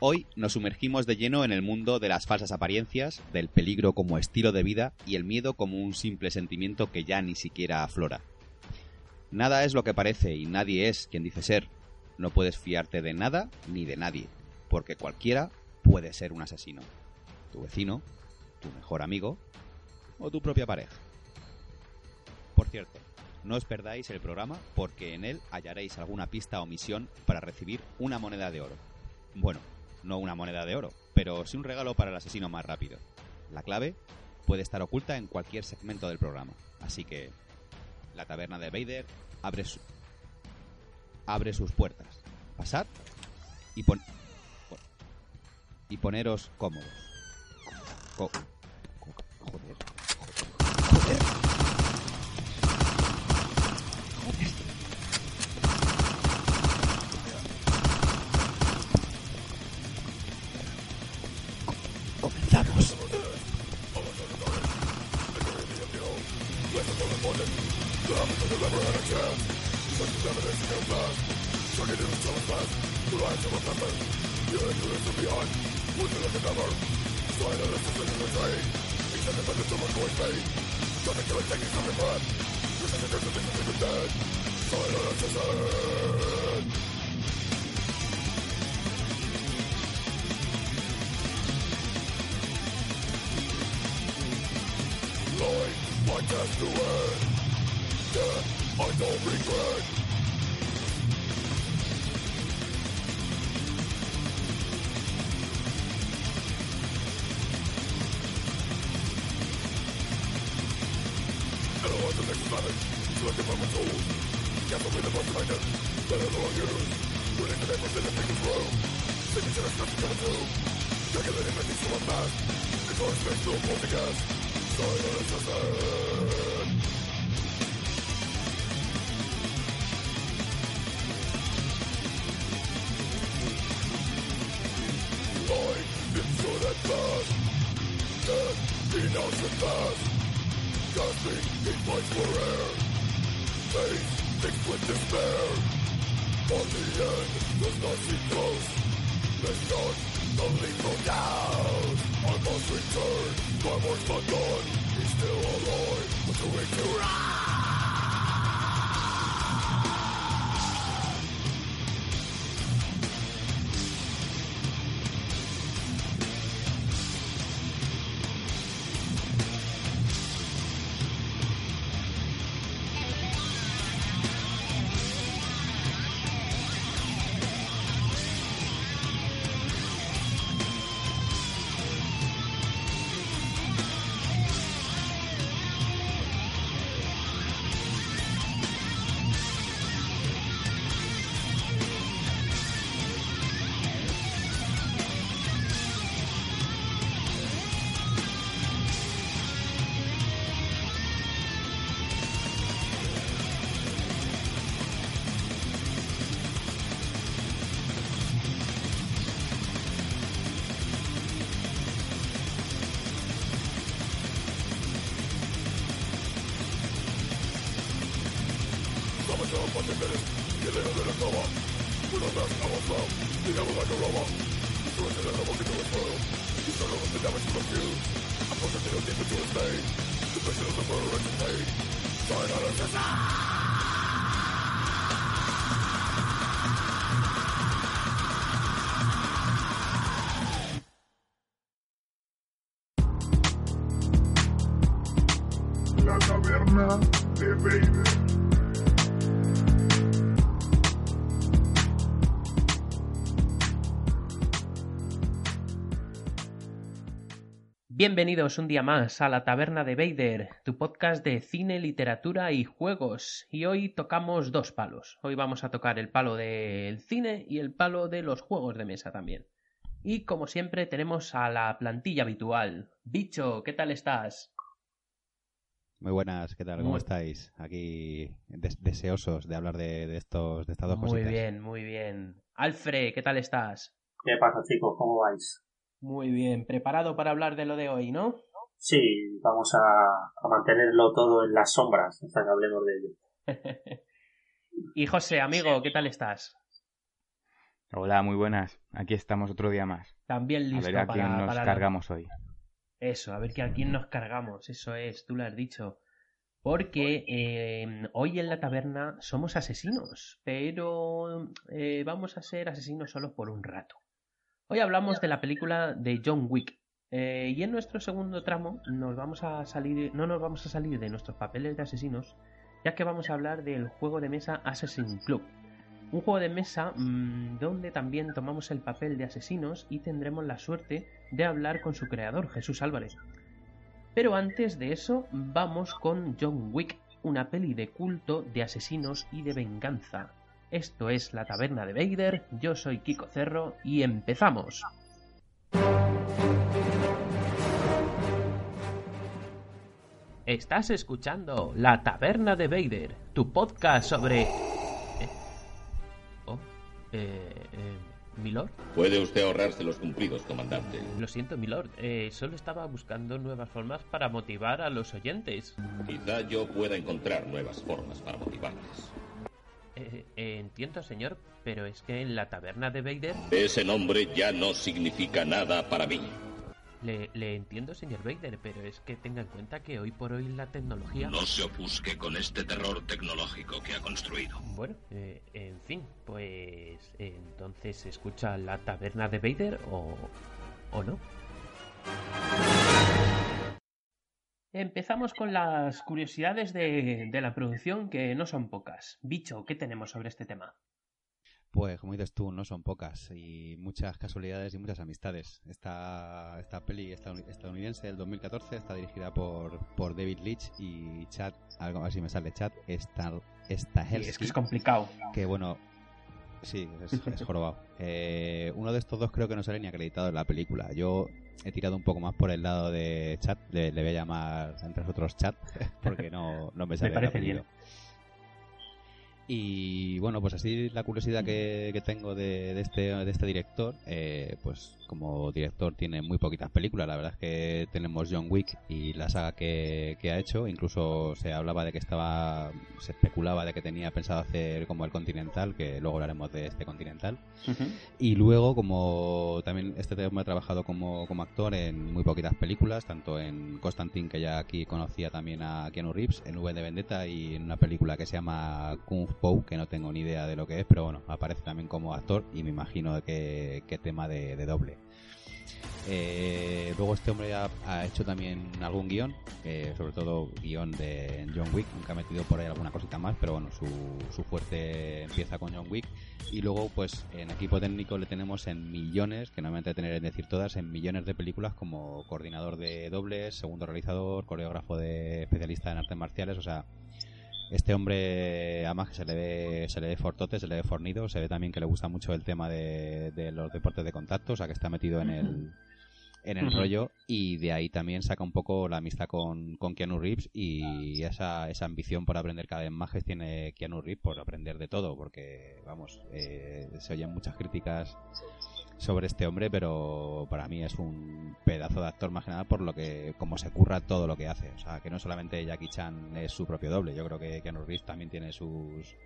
Hoy nos sumergimos de lleno en el mundo de las falsas apariencias, del peligro como estilo de vida y el miedo como un simple sentimiento que ya ni siquiera aflora. Nada es lo que parece y nadie es quien dice ser. No puedes fiarte de nada ni de nadie, porque cualquiera puede ser un asesino. Tu vecino, tu mejor amigo o tu propia pareja. Por cierto, no os perdáis el programa porque en él hallaréis alguna pista o misión para recibir una moneda de oro. Bueno, no una moneda de oro, pero sí un regalo para el asesino más rápido. La clave puede estar oculta en cualquier segmento del programa, así que la taberna de Vader abre, su- abre sus puertas. Pasad y pon y poneros cómodos. Joder, no fucking minutes. Get in a little coma. With a mask, I will flow. Think like a robot. Surrender that I won't get to his foil. You struggle with the damage to the fuse. I'm pushing deep into his vein. The pressure of the murder and the pain. Try not to Bienvenidos un día más a la Taberna de Vader, tu podcast de cine, literatura y juegos. Y hoy tocamos dos palos. Hoy vamos a tocar el palo del cine y el palo de los juegos de mesa también. Y como siempre tenemos a la plantilla habitual. Bicho, ¿qué tal estás? Muy buenas, ¿qué tal? ¿Cómo Muy- estáis? Aquí des- deseosos de hablar de, de estos, de estas dos Muy cositas. bien, muy bien. Alfred, ¿qué tal estás? ¿Qué pasa, chicos? ¿Cómo vais? Muy bien, preparado para hablar de lo de hoy, ¿no? Sí, vamos a, a mantenerlo todo en las sombras hasta que hablemos de ello. y José, amigo, ¿qué tal estás? Hola, muy buenas. Aquí estamos otro día más. También A listo ver a para, quién nos para cargamos hoy. Eso, a ver que a quién nos cargamos, eso es, tú lo has dicho. Porque eh, hoy en la taberna somos asesinos, pero eh, vamos a ser asesinos solo por un rato. Hoy hablamos de la película de John Wick. eh, y en nuestro segundo tramo nos vamos a salir, no nos vamos a salir de nuestros papeles de asesinos, ya que vamos a hablar del juego de mesa Assassin's Club. Un juego de mesa mm, donde también tomamos el papel de asesinos y tendremos la suerte de hablar con su creador, Jesús Álvarez. Pero antes de eso, vamos con John Wick, una peli de culto de asesinos y de venganza. Esto es La Taberna de Vader, yo soy Kiko Cerro y empezamos. Estás escuchando La Taberna de Vader, tu podcast sobre... ¿Eh? Oh, eh, eh, ¿Milord? Puede usted ahorrarse los cumplidos, comandante. Lo siento, Milord, eh, solo estaba buscando nuevas formas para motivar a los oyentes. Quizá yo pueda encontrar nuevas formas para motivarles. Eh, eh, entiendo, señor, pero es que en la taberna de Vader Ese nombre ya no significa nada para mí. le, le entiendo, señor Vader, pero es que tenga en cuenta que hoy por hoy la tecnología... No se ofusque con este terror tecnológico que ha construido. Bueno, eh, en fin, pues entonces se escucha la taberna de Vader o, o no. Empezamos con las curiosidades de, de la producción que no son pocas. Bicho, ¿qué tenemos sobre este tema? Pues como dices tú, no son pocas y muchas casualidades y muchas amistades. Esta, esta peli estadoun- estadounidense del 2014 está dirigida por, por David Leitch y Chad, algo así me sale Chad, Star, Sí, Stahelski, es que es complicado. que bueno, sí, es, es jorobado. Eh, uno de estos dos creo que no sale ni acreditado en la película. Yo he tirado un poco más por el lado de Chad, le, le voy a llamar entre nosotros Chad, porque no, no me sale parece apellido. Y bueno, pues así la curiosidad que, que tengo de, de este, de este director, eh, pues como director tiene muy poquitas películas. La verdad es que tenemos John Wick y la saga que, que ha hecho. Incluso se hablaba de que estaba, se especulaba de que tenía pensado hacer como el Continental, que luego hablaremos de este Continental. Y luego, como también este tema ha trabajado como, como actor en muy poquitas películas, tanto en Constantine, que ya aquí conocía también a Keanu Reeves, en V de Vendetta y en una película que se llama Kung Po, que no tengo ni idea de lo que es, pero bueno, aparece también como actor y me imagino que, que tema de, doble. Eh, luego este hombre ha, hecho también algún guion, eh, sobre todo guion de John Wick, nunca ha metido por ahí alguna cosita más, pero bueno, su, su fuerte empieza con John Wick y luego pues en equipo técnico le tenemos en millones, que no me entretener en decir todas, en millones de películas como coordinador de dobles, segundo realizador, coreógrafo de especialista en artes marciales, o sea, este hombre, además que se le ve, se le ve fortote, se le ve fornido, se ve también que le gusta mucho el tema de, de los deportes de contacto, o sea que está metido en el, en el rollo y de ahí también saca un poco la amistad con, con Keanu Reeves y esa, esa ambición por aprender cada vez más que tiene Keanu Reeves por aprender de todo, porque vamos, eh, se oyen muchas críticas sobre este hombre, pero para mí es un pedazo de actor más que nada por lo que, como se curra todo lo que hace. O sea, que no solamente Jackie Chan es su propio doble, yo creo que Keanu Reeves también tiene sus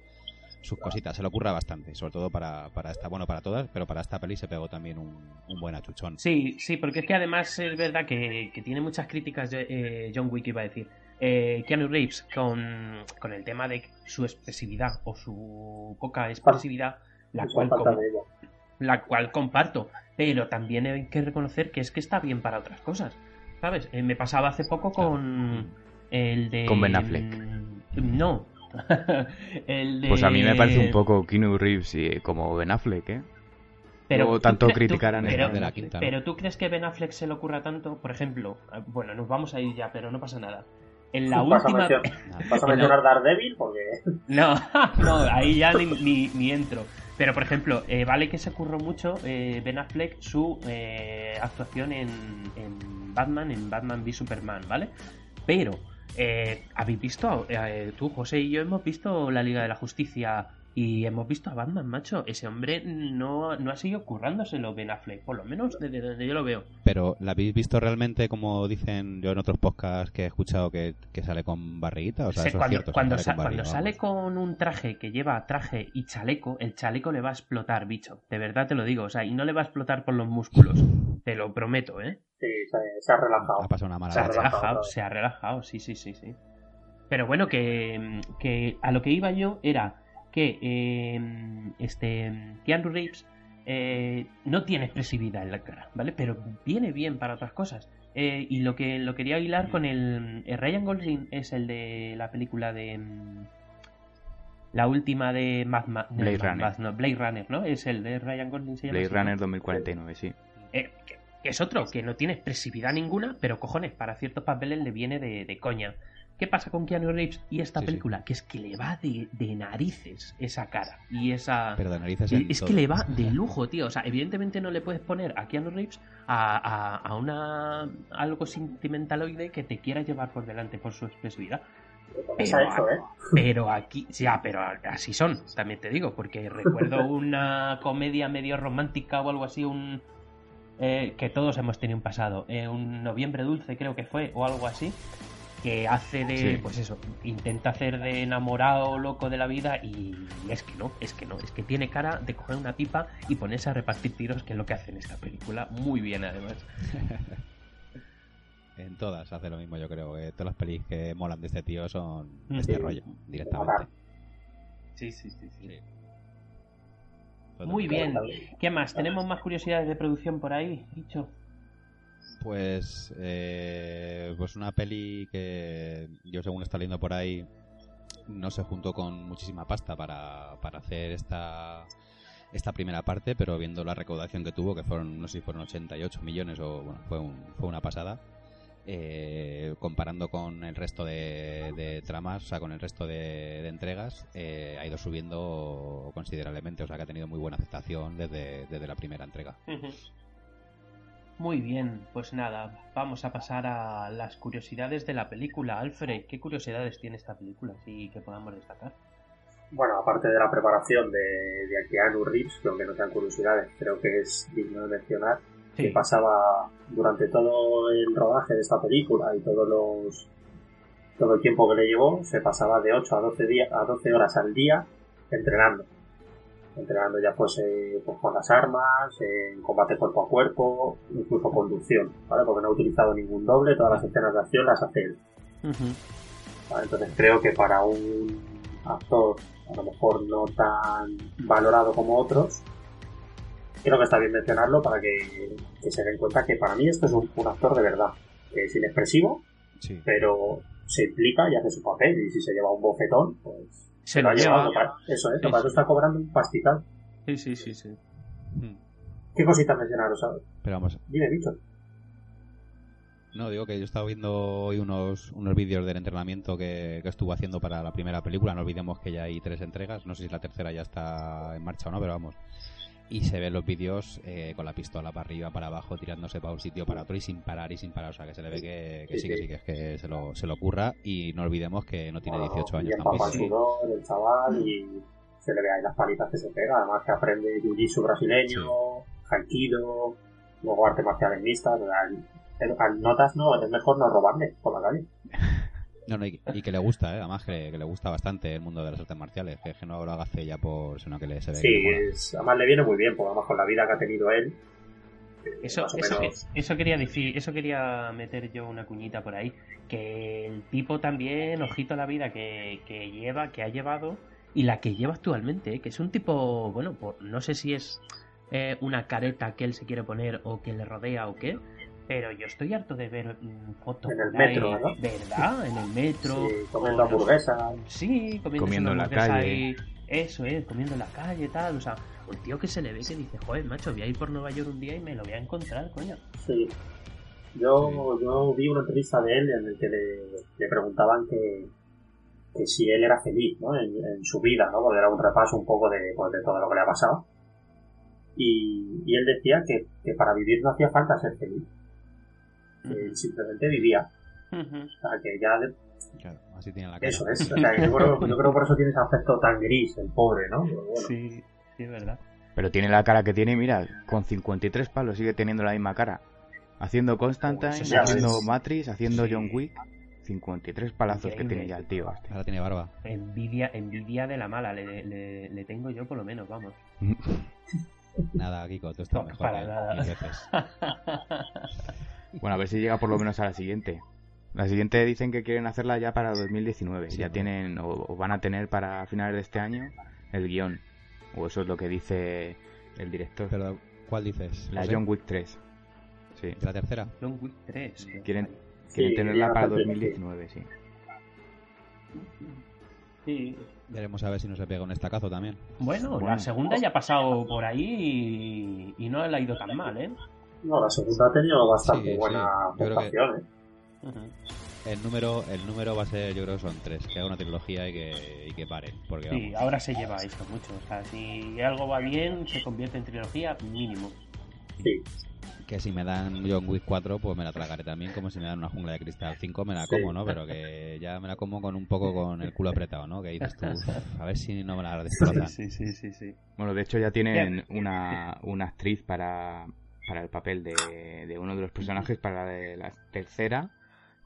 sus cositas, se lo curra bastante, sobre todo para, para esta, bueno, para todas, pero para esta peli se pegó también un, un buen achuchón. Sí, sí, porque es que además es verdad que, que tiene muchas críticas eh, John Wick, iba a decir. Eh, Keanu Reeves con, con el tema de su expresividad o su poca expresividad, la cual. La cual comparto, pero también hay que reconocer que es que está bien para otras cosas, ¿sabes? Eh, me pasaba hace poco con el de... Con Ben Affleck. No. el de... Pues a mí me parece un poco Keanu Reeves y como Ben Affleck, ¿eh? Luego ¿tú tanto criticarán pero, de la quinta, ¿no? pero tú crees que Ben Affleck se le ocurra tanto, por ejemplo, eh, bueno, nos vamos a ir ya, pero no pasa nada. En la ¿Vas a, última. mencionar, ¿Vas a mencionar Daredevil? Porque No, no, ahí ya ni, ni- ni entro. Pero por ejemplo, eh, vale que se curró mucho eh, Ben Affleck su eh, actuación en, en Batman, en Batman v Superman, ¿vale? Pero, eh, ¿habéis visto? eh, tú, José y yo hemos visto la Liga de la Justicia Y hemos visto a Batman, macho. Ese hombre no, no ha seguido currándoselo Ben Affleck, por lo menos desde donde yo lo veo. Pero ¿la habéis visto realmente, como dicen yo en otros podcasts que he escuchado, que, que sale con barriguita? O sea, Se- eso es cuando cierto, cuando, sale sa- con cuando barriga, sale vamos. con un traje que lleva traje y chaleco, el chaleco le va a explotar, bicho. De verdad te lo digo. O sea, y no le va a explotar por los músculos. Te lo prometo, ¿eh? Sí, se, se ha relajado. Ha pasado una mala Se ha Se ha racha. relajado, se ha relajado, sí, sí, sí, sí. Pero bueno, que, que a lo que iba yo era que eh, este Keanu Reeves eh, no tiene expresividad en la cara, ¿vale? Pero viene bien para otras cosas. Eh, y lo que lo quería hilar con el, el Ryan Gosling es el de la película de mm, la última de Mad Blade Mad Runner. No, Blade Runner, ¿no? Es el de Ryan Gosling se llama Blade así. Runner 2049, sí. Eh, que, que es otro, que no tiene expresividad ninguna, pero cojones, para ciertos papeles le viene de, de coña. ¿Qué pasa con Keanu Reeves y esta Sí, sí. película? Que es que le va de, de narices esa cara y esa... Pero de narices y en es que le va de lujo, tío. O sea, evidentemente no le puedes poner a Keanu Reeves a, a, a una algo sentimentaloide que te quiera llevar por delante por su expresividad. Ha hecho, ¿eh? Pero aquí, ya, pero así son, también te digo, porque recuerdo una comedia medio romántica o algo así, un eh, que todos hemos tenido un pasado, eh, un noviembre dulce creo que fue, o algo así, que hace de, Sí. pues eso, intenta hacer de enamorado loco de la vida y es que no, es que no, es que tiene cara de coger una pipa y ponerse a repartir tiros, que es lo que hace en esta película, muy bien además. En todas hace lo mismo, yo creo. que todas las pelis que molan de este tío son de este Sí. rollo, directamente. Sí, sí, sí, sí. Totalmente. Muy bien. ¿Qué más? ¿Tenemos más curiosidades de producción por ahí, dicho? Pues, eh, pues una peli que yo según está leyendo por ahí no se juntó con muchísima pasta para, para hacer esta esta primera parte, pero viendo la recaudación que tuvo, que fueron, no sé si fueron 88 millones o bueno, fue, fue una pasada, eh, comparando con el resto de, tramas, o sea, con el resto de, de entregas, eh, ha ido subiendo considerablemente, o sea, que ha tenido muy buena aceptación desde, desde la primera entrega. Muy bien, pues nada, vamos a pasar a las curiosidades de la película. Alfred, ¿qué curiosidades tiene esta película así que podamos destacar? Bueno, aparte de la preparación de, de Keanu Reeves, que aunque no sean curiosidades, creo que es digno de mencionar, que pasaba durante todo el rodaje de esta película y todos los todo el tiempo que le llevó, se pasaba de 8 a 12 días a 12 horas al día entrenando. Entrenando ya fuese pues, con las armas, en combate cuerpo a cuerpo, incluso conducción, ¿vale? Porque no ha utilizado ningún doble, todas las escenas de acción las hace él. Entonces creo que para un actor a lo mejor no tan valorado como otros, creo que está bien mencionarlo para que, que se den cuenta que para mí esto es un, un actor de verdad, que es inexpresivo, Sí. pero se implica y hace su papel, y si se lleva un bofetón, pues Se lo lo ha llevado. lleva. Eso sí. eso está cobrando un pastizal. Sí, sí, sí, sí. Hmm. ¿Qué cositas mencionaros? ¿sabes? Pero vamos, Dime, Víctor. No, digo que yo estaba viendo hoy unos, unos vídeos del entrenamiento que, que estuvo haciendo para la primera película. No olvidemos que ya hay tres entregas. No sé si la tercera ya está en marcha o no, pero vamos. Y se ven los vídeos eh, con la pistola para arriba, para abajo, tirándose para un sitio, para otro y sin parar y sin parar. O sea, que se le ve que, que sí, que sí, que es que se lo, se lo ocurra. Y no olvidemos que no tiene 18 años tampoco. sudor, el chaval, y se le ve ahí las palizas que se pega. Además que aprende jiu-jitsu brasileño, haikido, luego o sea, el- el- al notas no, es mejor no robarle por la calle. No, no, y, y que le gusta, ¿eh? además que, que le gusta bastante el mundo de las artes marciales. Que, que no lo haga ya por, sino que le se ve Sí, es- además le viene muy bien, porque además con la vida que ha tenido él, eh, Eso, eso, menos... eso quería decir, eso quería meter yo una cuñita por ahí. Que el tipo también, ojito a la vida que, que lleva, que ha llevado y la que lleva actualmente, ¿eh? que es un tipo, bueno, por- no sé si es eh, una careta que él se quiere poner o que le rodea o qué, pero yo estoy harto de ver mm, fotos En el por ahí, metro, ¿no? ¿verdad? En el metro. Sí, comiendo hamburguesas. Sí, comiendo, Comiendo en la hamburguesa calle. ahí. Eso es, comiendo en la calle, tal. O sea, un tío que se le ve que dice, joder, macho, voy a ir por Nueva York un día y me lo voy a encontrar, coño. Sí. Yo, yo vi una entrevista de él en el que le, le preguntaban que, que si él era feliz ¿no? en, en su vida, ¿no? porque era un repaso un poco de, pues, de todo lo que le ha pasado. Y, y él decía que, que para vivir no hacía falta ser feliz, que él simplemente vivía. Ujú. O sea, que ya de- Claro, así tiene la cara. Eso es. O sea, yo, creo, yo creo por eso tiene ese aspecto tan gris, el pobre, ¿no? Pero bueno. Sí, sí, es verdad. Pero tiene la cara que tiene, mira, con 53 palos sigue teniendo la misma cara. Haciendo Constantine, haciendo Matrix, haciendo Sí. John Wick. 53 palazos que tiene ya el tío. este. Ahora tiene barba. Envidia, envidia de la mala, le, le- le tengo yo por lo menos, vamos. Nada, Kiko, tú estás No, mejor. para nada. Bueno, a ver si llega por lo menos a la siguiente. La siguiente dicen que quieren hacerla ya para 2019. Sí, ya ¿no? tienen o, o van a tener para finales de este año el guion. O eso es lo que dice el director. Pero, ¿cuál dices? la José? John Wick 3. Sí. ¿De la tercera? John Wick 3. Quieren, Sí, quieren tenerla para parece que 2019, sí. Sí. Veremos a ver si no se pega un estacazo también. Bueno, Bueno. la segunda ya ha pasado por ahí y, y no le ha ido tan mal, ¿eh? No, la segunda ha tenido bastante Sí, sí. buena votación, ¿eh? El número, el número va a ser, yo creo que son tres. Que haga una trilogía y que, y que pare. Porque Sí, vamos, ahora se lleva esto mucho. O sea, si algo va bien, se convierte en trilogía mínimo. Sí. que si me dan John Wick 4, pues me la tragaré también. Como si me dan una jungla de cristal 5, me la Sí. como, ¿no? Pero que ya me la como con un poco con el culo apretado, ¿no? Que dices tú, "Uf, a ver si no me la destrozan. sí, sí, sí, sí. Bueno, de hecho ya tienen una, una actriz para, para el papel de, de uno de los personajes, para la de la tercera,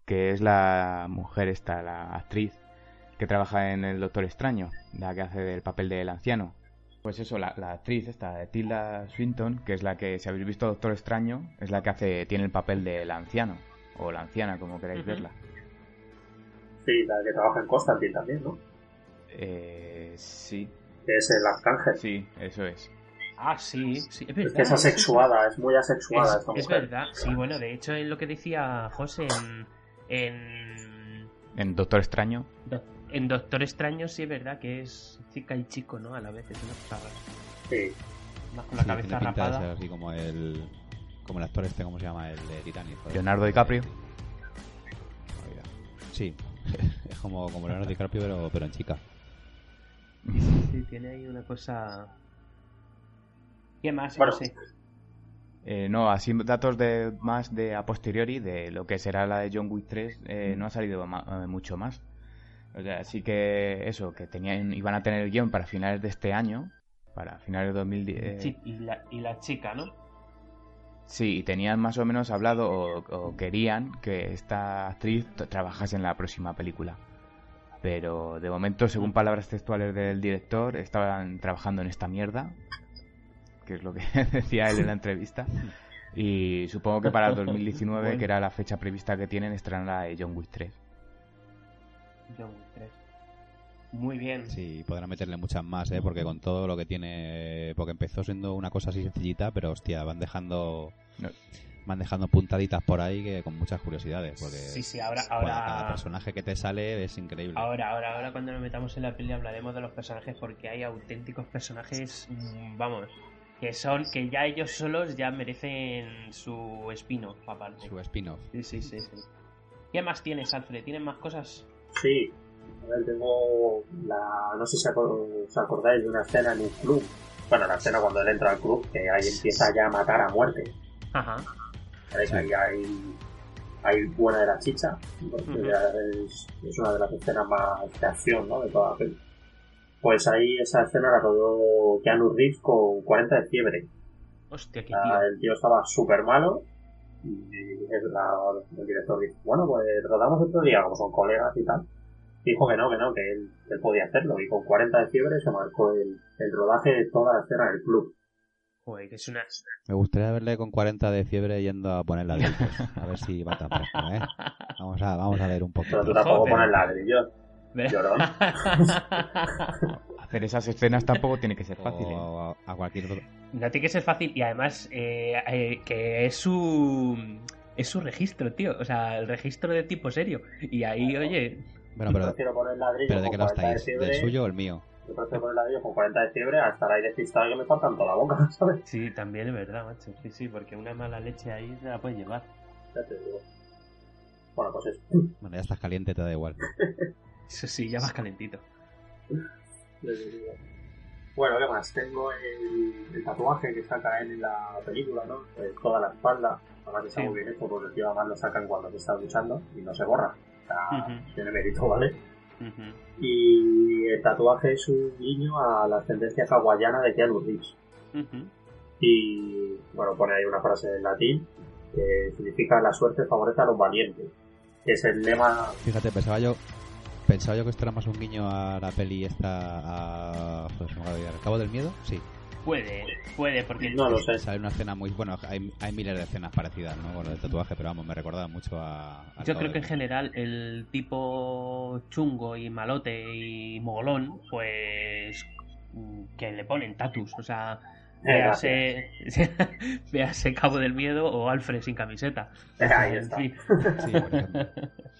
que es la mujer esta, la actriz que trabaja en El Doctor Extraño, la que hace del papel del anciano. Pues eso, la, la actriz esta, de Tilda Swinton, que es la que, si habéis visto Doctor Extraño, es la que hace tiene el papel del anciano, o la anciana, como queráis verla. Sí, la que trabaja en Constantine también, ¿no? Eh, sí, Que es el arcángel. sí, eso es. Ah, sí, sí, es Es verdad. que es asexuada, es muy asexuada Es, esta es mujer. verdad, sí, bueno, de hecho es lo que decía José en, en, En Doctor Extraño, Do- en Doctor Extraño sí es verdad que es chica y chico, ¿no? A la vez es una. Sí. Más con la Sí, cabeza tiene pinta de rapada. ser así como el, como el actor este, ¿cómo se llama? El de Titanic. joder. Leonardo DiCaprio. Sí, es como, como Leonardo DiCaprio, pero, pero en chica. Sí, tiene ahí una cosa... ¿Qué más, Bueno. Eh, no, así datos de más de a posteriori de lo que será la de John Wick 3 eh, no ha salido ma- eh, mucho más. O sea, así que eso, que tenían iban a tener el guion para finales de este año, para finales de 2010. Sí, y la, y la chica, ¿no? Sí, y tenían más o menos hablado o, o querían que esta actriz trabajase en la próxima película. Pero de momento, según palabras textuales del director, estaban trabajando en esta mierda, que es lo que decía él en la entrevista. Y supongo que para el 2019, Bueno. que era la fecha prevista que tienen, estrenar la de John Wick 3. John Wick 3. Muy bien. Sí, podrán meterle muchas más, ¿eh? Porque con todo lo que tiene... Porque empezó siendo una cosa así sencillita, pero hostia, van dejando... No. Van dejando puntaditas por ahí que con muchas curiosidades. Porque Sí, sí, ahora, joder, cada ahora, personaje que te sale es increíble. ahora, ahora, ahora cuando nos metamos en la peli hablaremos de los personajes porque hay auténticos personajes, mm, vamos, que son, que ya ellos solos ya merecen su espino aparte. Su spin-off. Sí, sí, sí, sí. ¿Qué más tienes, Alfred? ¿Tienes más cosas? Sí. A ver, tengo la... No sé si os acordáis de una escena en un club. Bueno, la escena cuando él entra al club, que ahí empieza ya a matar a muerte. Ajá. Ahí hay, hay buena de la chicha. porque Ujú. ya es, es una de las escenas más de acción ¿no? de toda la peli. Pues ahí esa escena la rodó Keanu Reeves con 40 de fiebre. Hostia, qué tío. el tío estaba súper malo y el, la- el director dijo, bueno, pues rodamos otro día, como son colegas y tal. Dijo que no, que no, que él, que él podía hacerlo y con 40 de fiebre se marcó el, el rodaje de toda la escena del club. Joder, que es una... Me gustaría verle con 40 de fiebre yendo a poner ladrillos. A ver si va tan fresco, ¿eh? Vamos a, vamos a ver un poquito. Pero tú tampoco pones ladrillos. Llorón. Hacer esas escenas tampoco tiene que ser fácil, ¿eh? O a, a cualquier otro. No tiene que ser fácil y además eh, eh, que es su es su registro, tío. O sea, el registro de tipo serio. Y ahí, oye, Bueno, pero, prefiero poner ladrillos pero ¿de qué lo 40 de estáis? fiebre. ¿Del suyo o el mío? Yo prefiero poner ladrillos con 40 de fiebre a estar ahí despistado y que me faltan toda la boca, ¿sabes? sí, también es verdad, macho. Sí, sí, porque una mala leche ahí se la puede llevar. Ya te digo. Bueno, pues eso. Bueno, ya estás caliente, te da igual. Eso sí, ya vas calentito. Bueno, ¿qué más? Tengo el, el tatuaje que saca él en la película, ¿no? Eh, toda la espalda. Además está Sí. muy bien hecho porque el tío además lo sacan cuando se está luchando y no se borra. O sea, tiene mérito, ¿vale? Y el tatuaje es un guiño a la ascendencia hawaiana de Keanu Reeves. Y bueno, pone ahí una frase en latín que significa la suerte favorece a los valientes. Que es el lema. Fíjate, pensaba yo. Pensaba yo que esto era más un guiño a la peli esta. A, pues, ¿Al cabo del miedo? Sí. Puede, puede, porque no lo sé. Sale una escena muy. Bueno, hay, hay miles de escenas parecidas, ¿no? Con el tatuaje, pero vamos, me recordaba mucho a. Yo creo que en general el tipo chungo y malote y mogolón, pues. que le ponen tatus, o sea. Véase, véase Cabo del Miedo o Alfred sin camiseta. Ahí está. Sí.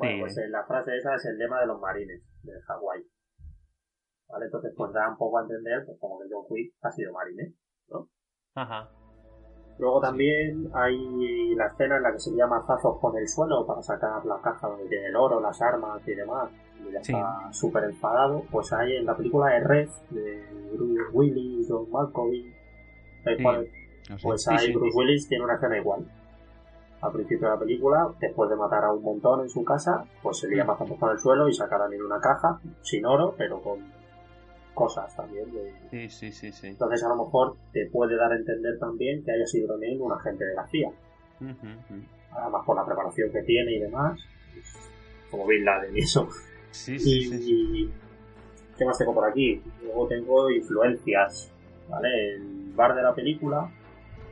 bueno, pues eh, la frase esa es el lema de los marines de Hawái. ¿vale? Entonces, pues da un poco a entender pues, como que John Quick ha sido marine, ¿no? Ajá. Luego también hay la escena en la que se llama zazos con el suelo para sacar la caja donde tiene el oro, las armas y demás. Y ya está súper enfadado. Pues hay en la película de Red, de Bruce Willis, John Malkovich, pues ahí Bruce Willis tiene una escena igual. Al principio de la película, después de matar a un montón en su casa, pues se llama zazos con el suelo y saca también una caja, sin oro, pero con cosas también. Sí, sí, sí, sí. Entonces a lo mejor te puede dar a entender también que haya sido también un agente de la CIA. Además por la preparación que tiene y demás. Como Bin Laden y eso. Sí, sí, sí, ¿Qué más tengo por aquí? Luego tengo influencias. ¿Vale? El bar de la película,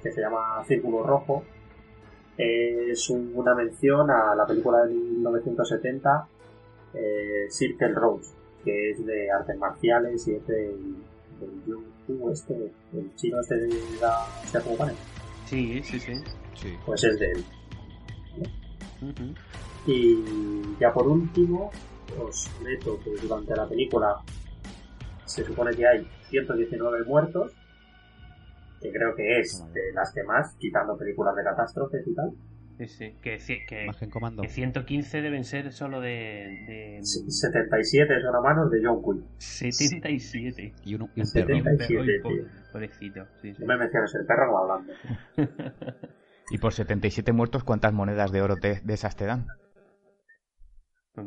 que se llama Círculo Rojo, es una mención a la película de 1970, eh, Circle Rose que es de artes marciales y es del, del este, el chino este de la Sí, sí, sí, sí. Pues es de él. Y ya por último, os meto que durante la película se supone que hay 119 muertos, que creo que es de las que más, quitando películas de catástrofes y tal. Sí, sí. Que, que, que 115 deben ser solo de. de... 77 son a manos de John Quill. 77. Y, uno, y un 77, perro. Pobrecito. Sí, sí. No me menciones el perro hablando. y por 77 muertos, ¿cuántas monedas de oro de esas te dan?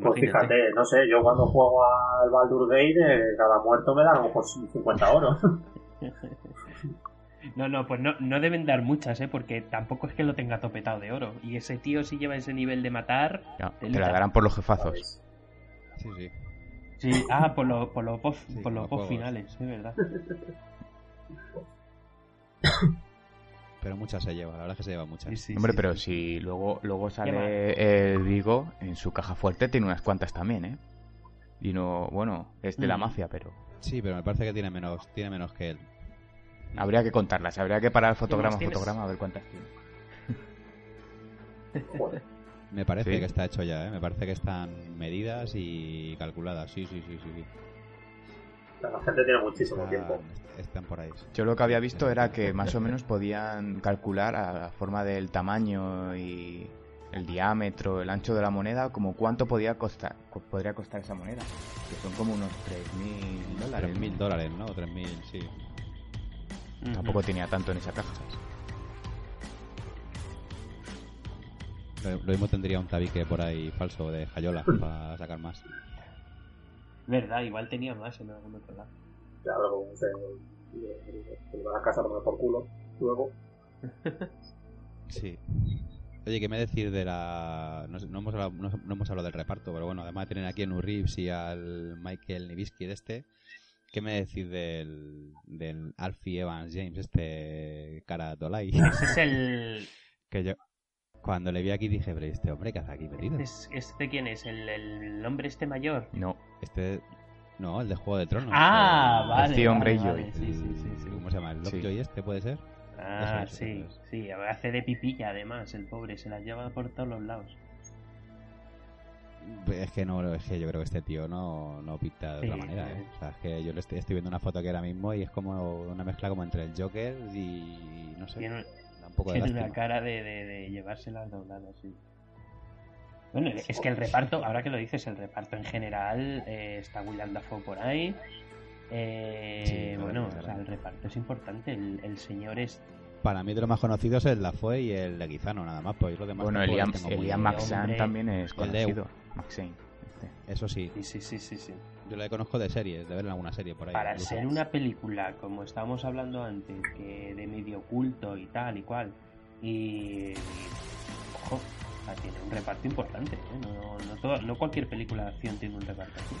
Pues, pues fíjate, no sé, yo cuando juego al Baldur Gate, eh, cada muerto me da a lo mejor 50 oro. No, no, pues no, no deben dar muchas, ¿eh? Porque tampoco es que lo tenga topetado de oro. Y ese tío si lleva ese nivel de matar... te la darán por los jefazos. Sí, sí. Sí, ah, por, lo, por los post, por los post finales, es verdad. Pero muchas se lleva, la verdad es que se lleva muchas. Hombre, pero si luego, luego sale el Vigo, en su caja fuerte tiene unas cuantas también, ¿eh? Y no, bueno, es de la mm. mafia, pero... Sí, pero me parece que tiene menos, tiene menos que él. Habría que contarlas, habría que parar fotograma a fotograma a ver cuántas tiene. Me parece que está hecho ya, ¿eh? me parece que están medidas y calculadas. Sí, sí, sí, sí. La gente tiene muchísimo tiempo. Están por ahí. Yo lo que había visto era que más o menos podían calcular a la forma del tamaño y el diámetro, el ancho de la moneda, como cuánto podía costar, podría costar esa moneda. Que son como unos 3.000 dólares. 3.000 dólares, ¿no? 3.000, sí. Tampoco tenía tanto en esa caja. Lo, mismo tendría un tabique por ahí falso de Jayola para sacar más. Verdad, igual tenía más en algún otro lado. Claro, como se, va a casa por culo luego. sí. Oye, ¿qué me decir de la... No, hemos hablado, no, hemos hablado del reparto, pero bueno, además de tener aquí a Reeves y al Michael Nivisky de este, ¿Qué me decís del, del Alfie Evans James, este cara Dolai? Ese es el... que yo cuando le vi aquí dije, pero este hombre que hace aquí metido. ¿Este, ¿Este quién es? ¿El, ¿El, hombre este mayor? No, este... No, el de Juego de Tronos. Ah, vale. Este hombre vale, y Sí, sí, sí, ¿Cómo se llama? ¿El Lovejoy este puede ser? Ah, sí, sí. Hace de pipilla además, el pobre. Se la lleva por todos los lados. Es que no, es que yo creo que este tío no, no pinta de otra manera, ¿eh? O sea, es que yo le estoy, estoy viendo una foto aquí ahora mismo y es como una mezcla como entre el Joker y no sé. Tiene, un poco tiene una cara de, de, de llevárselas dobladas, sí. Bueno, es que el reparto, ahora que lo dices, el reparto en general eh, está William Dafoe por ahí. Eh, bueno, o sea, el reparto es importante. El, el señor es Para mí de los más conocidos es La Fue y el Leguizano, nada más. Pues los demás Bueno, Eliam, los tengo muy- Eliam Maxan también es conocido. Maxane. este. Eso sí, Sí, sí, sí, sí, sí. yo le conozco de series, de ver en alguna serie por ahí. Para incluso. ser una película, como estábamos hablando antes, que de medio oculto y tal y cual, y, y, ojo, tiene un reparto importante, ¿eh? no, no, todo- no cualquier película de acción tiene un reparto así.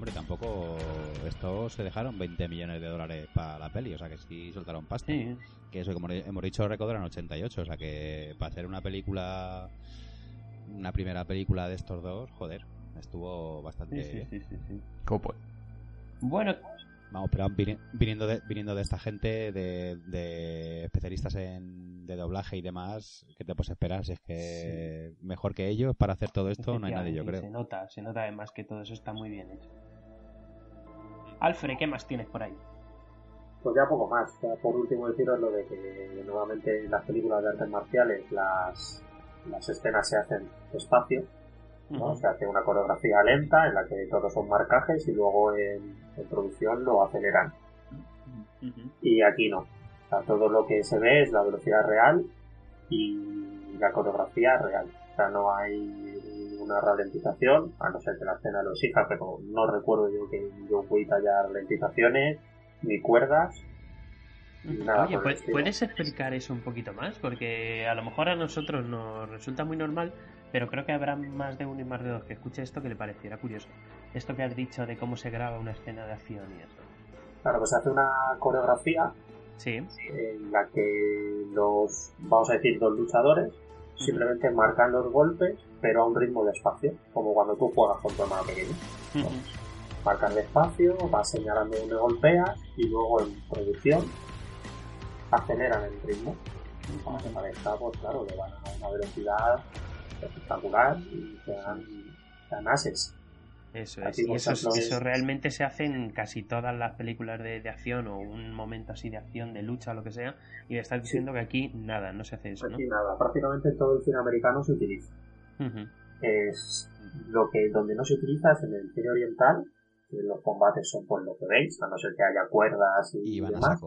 Hombre, tampoco. Estos se dejaron 20 millones de dólares para la peli, o sea que sí soltaron pasta. Sí, Que eso, como hemos dicho, recaudaron 88, o sea que para hacer una película. Una primera película de estos dos, joder, estuvo bastante. sí, sí, sí, sí, sí. Cowboy. Bueno, Vamos, pero vini- viniendo de, viniendo de esta gente, de, de especialistas en de doblaje y demás, ¿qué te puedes esperar? Si es que mejor que ellos para hacer todo esto no hay nadie, yo creo. Se nota, se nota además que todo eso está muy bien hecho. Alfred, ¿qué más tienes por ahí? Pues ya poco más. Ya por último deciros lo de que nuevamente en las películas de artes marciales las, las escenas se hacen despacio, ¿no? Se hace una coreografía lenta en la que todos son marcajes y luego en, en producción lo aceleran. Y aquí no. O sea, todo lo que se ve es la velocidad real y la coreografía real. O sea, no hay ninguna ralentización, a no ser que la escena lo exija, pero no recuerdo yo que yo Wick haya ralentizaciones, ni cuerdas, nada. Oye, por el ¿pu- estilo. ¿puedes explicar eso un poquito más? Porque a lo mejor a nosotros nos resulta muy normal, pero creo que habrá más de uno y más de dos que escuche esto que le pareciera curioso. Esto que has dicho de cómo se graba una escena de acción y eso. Claro, pues se hace una coreografía Sí, en la que los, vamos a decir, dos luchadores simplemente marcan los golpes, pero a un ritmo despacio, como cuando tú juegas con tu hermano pequeño. Ujú. marcan despacio, vas señalando dónde golpeas y luego en producción aceleran el ritmo para que parezca, pues claro, que van a una velocidad espectacular y sean, sean ases. Eso es. Y eso, es- eso es- realmente se hace en casi todas las películas de, de acción o un momento así de acción, de lucha o lo que sea. Y me estás diciendo que aquí nada, no se hace eso, ¿no? Aquí nada, prácticamente todo el cine americano se utiliza. Es lo que donde no se utiliza es en el cine oriental, que los combates son pues lo que veis, a no ser que haya cuerdas y, Y demás.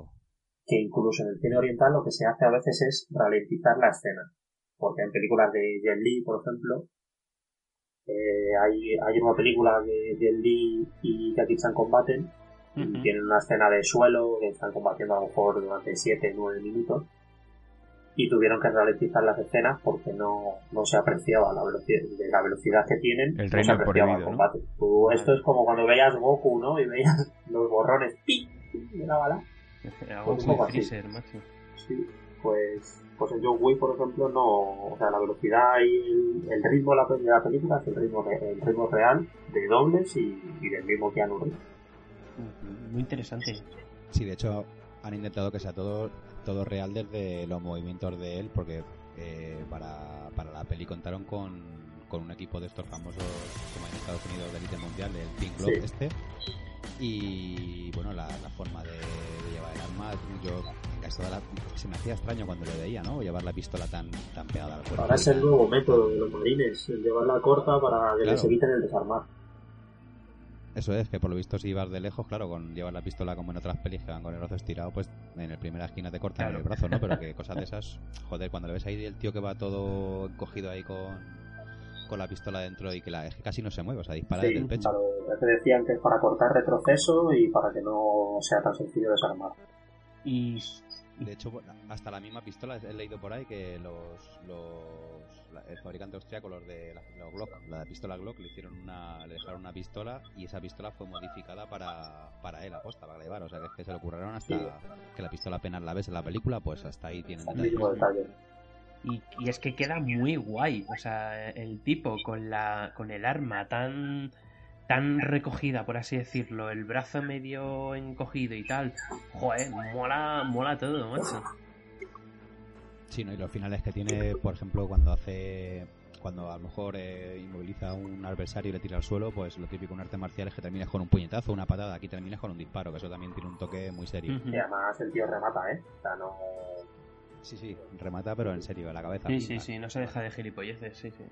que incluso en el cine oriental lo que se hace a veces es ralentizar la escena. Porque en películas de Jet Li, por ejemplo, eh, hay, hay una película de Jet Li y Jackie Chan combaten y tienen una escena de suelo que están combatiendo a lo mejor durante 7, 9 minutos y tuvieron que ralentizar las escenas porque no, no se apreciaba la velocidad, de la velocidad que tienen, El no se apreciaba el ¿no? combate. Tú- esto es como cuando veías Goku, ¿no? Y veías los borrones ¡pi! de la bala. Un como poco así. Freezer, macho. Sí, pues, pues en John Wick, por ejemplo, no, o sea, la velocidad y el, ritmo de la, película es el ritmo, re- el ritmo real de dobles y, y del mismo Keanu Reeves. Muy interesante. Sí, de hecho han intentado que sea todo todo real desde los movimientos de él, porque eh, para, para la peli contaron con, con un equipo de estos famosos como en Estados Unidos de élite mundial, el Pink Globe Sí. este. Y bueno, la, la forma de, de llevar el arma, yo en la- se me hacía extraño cuando le veía, ¿no? Llevar la pistola tan, tan pegada al cuerpo. Ahora es el nuevo método de los marines, el llevarla corta para que Claro. les eviten el desarmar. Eso es, que por lo visto si vas de lejos, claro, con llevar la pistola como en otras pelis que van con el brazo estirado, pues en el primera esquina te cortan Claro. el brazo, ¿no? Pero que cosas de esas, joder, cuando le ves ahí el tío que va todo cogido ahí con, con la pistola dentro y que la, es que casi no se mueve, o sea, dispara Sí, desde el pecho. claro, ya te decían que es para cortar retroceso y para que no sea tan sencillo desarmar. Y De hecho, hasta la misma pistola, he leído por ahí que los, los el fabricante austriaco, los de la, los Glock, la pistola Glock, le hicieron una, le dejaron una pistola y esa pistola fue modificada para, para él, aposta, para llevar. O sea, que es que se le ocurrieron hasta Sí. que la pistola apenas la ves en la película, pues hasta ahí tienen El detalles. mismo detalle. Y, y es que queda muy guay. O sea, el tipo con la con el arma tan tan recogida, por así decirlo, el brazo medio encogido y tal. Joder, mola, mola todo, macho. Sí, ¿no? Y los finales que tiene, por ejemplo, cuando hace. Cuando a lo mejor eh, inmoviliza a un adversario y le tira al suelo, pues lo típico en artes marciales es que terminas con un puñetazo, una patada. Aquí terminas con un disparo, que eso también tiene un toque muy serio. Y además el tío remata, ¿eh? O sea, no... Sí, sí, remata, pero en serio, a la cabeza. Sí, sí, sí, no se deja de gilipolleces, sí, sí.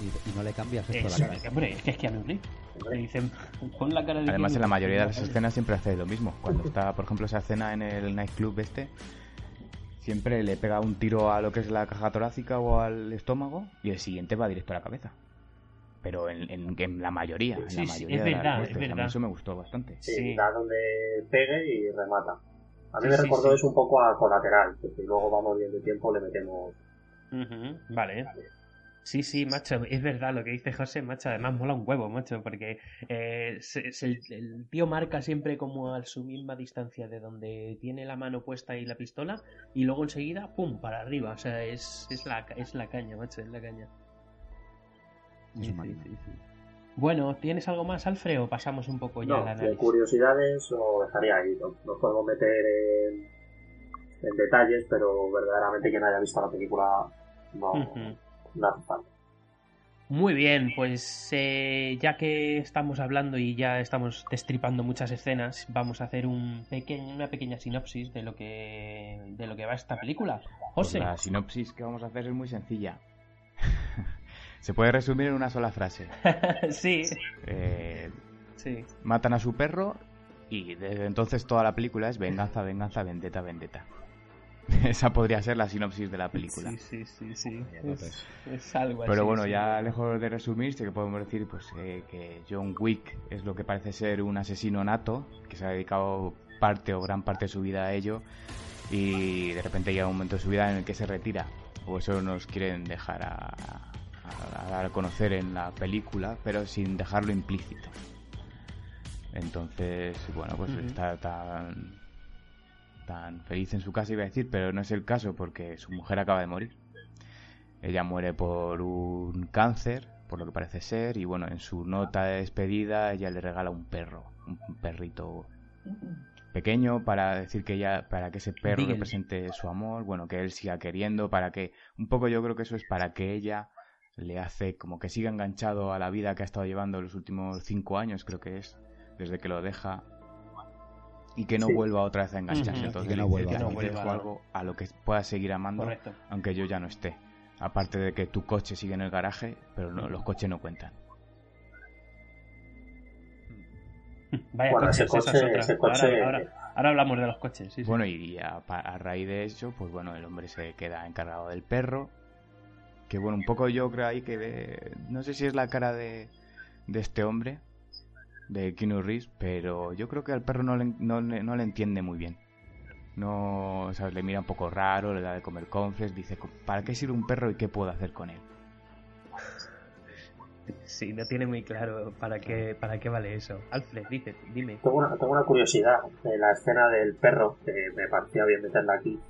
Y, no le cambias esto es, la cara. Hombre, es que es Keanu Reeves. Le dicen, pon la cara de Además, en la mayoría de las escenas siempre hace lo mismo. Cuando está, por ejemplo, esa escena en el nightclub este, siempre le pega un tiro a lo que es la caja torácica o al estómago y el siguiente va directo a la cabeza. Pero en, en, la mayoría, en la mayoría es de verdad, las es verdad. eso me gustó bastante. Sí, da donde pegue y remata. A mí me recordó eso un poco a colateral, porque luego vamos bien de tiempo, le metemos. Vale. Sí, sí, macho, es verdad lo que dice José, macho. Además, mola un huevo, macho, porque eh, el, tío marca siempre como a su misma distancia de donde tiene la mano puesta y la pistola, y luego enseguida, pum, para arriba. O sea, es, es, la, es la caña, macho, es la caña. Bueno, ¿tienes algo más, Alfred, o pasamos un poco ya no, al análisis? curiosidades lo dejaría ahí. No, no podemos meter en, detalles, pero verdaderamente quien haya visto la película no, hace Muy bien, pues eh, ya que estamos hablando y ya estamos destripando muchas escenas, vamos a hacer un una pequeña sinopsis de lo que de lo que va esta película. Pues José. la sinopsis que vamos a hacer es muy sencilla. Se puede resumir en una sola frase. sí. Eh, sí. Matan a su perro y desde entonces toda la película es venganza, venganza, vendetta, vendetta. Esa podría ser la sinopsis de la película. Sí, sí, sí, sí. Es, algo Pero bueno, ya lejos de resumir, que podemos decir pues eh, que John Wick es lo que parece ser un asesino nato, que se ha dedicado parte o gran parte de su vida a ello, y de repente llega un momento de su vida en el que se retira. O eso nos quieren dejar a, a, dar a conocer en la película, pero sin dejarlo implícito. Entonces, bueno, pues está tan, tan feliz en su casa, iba a decir, pero no es el caso porque su mujer acaba de morir. Ella muere por un cáncer, por lo que parece ser, y bueno, en su nota de despedida ella le regala un perro, un perrito pequeño para decir que ella para que ese perro represente su amor bueno que él siga queriendo para que un poco yo creo que eso es para que ella le hace como que siga enganchado a la vida que ha estado llevando los últimos cinco años, creo que es, desde que lo deja, y que no vuelva otra vez a engancharse. Entonces, que no vuelva, a algo a lo que pueda seguir amando, aunque yo ya no esté. Aparte de que tu coche sigue en el garaje, pero no, los coches no cuentan. Vaya coches, ahora, hablamos de los coches. bueno, y a, a, raíz de eso, pues bueno, el hombre se queda encargado del perro que bueno, un poco yo creo ahí que de, no sé si es la cara de, de este hombre, de Keanu Reeves, pero yo creo que al perro no le, no, no le entiende muy bien. No, ¿sabes? Le mira un poco raro, le da de comer confles, dice, ¿para qué sirve un perro y qué puedo hacer con él? Sí, no tiene muy claro para qué, para qué vale eso. Alfred, dice, dime. Tengo una, tengo una curiosidad de la escena del perro, que me parecía bien meterla aquí.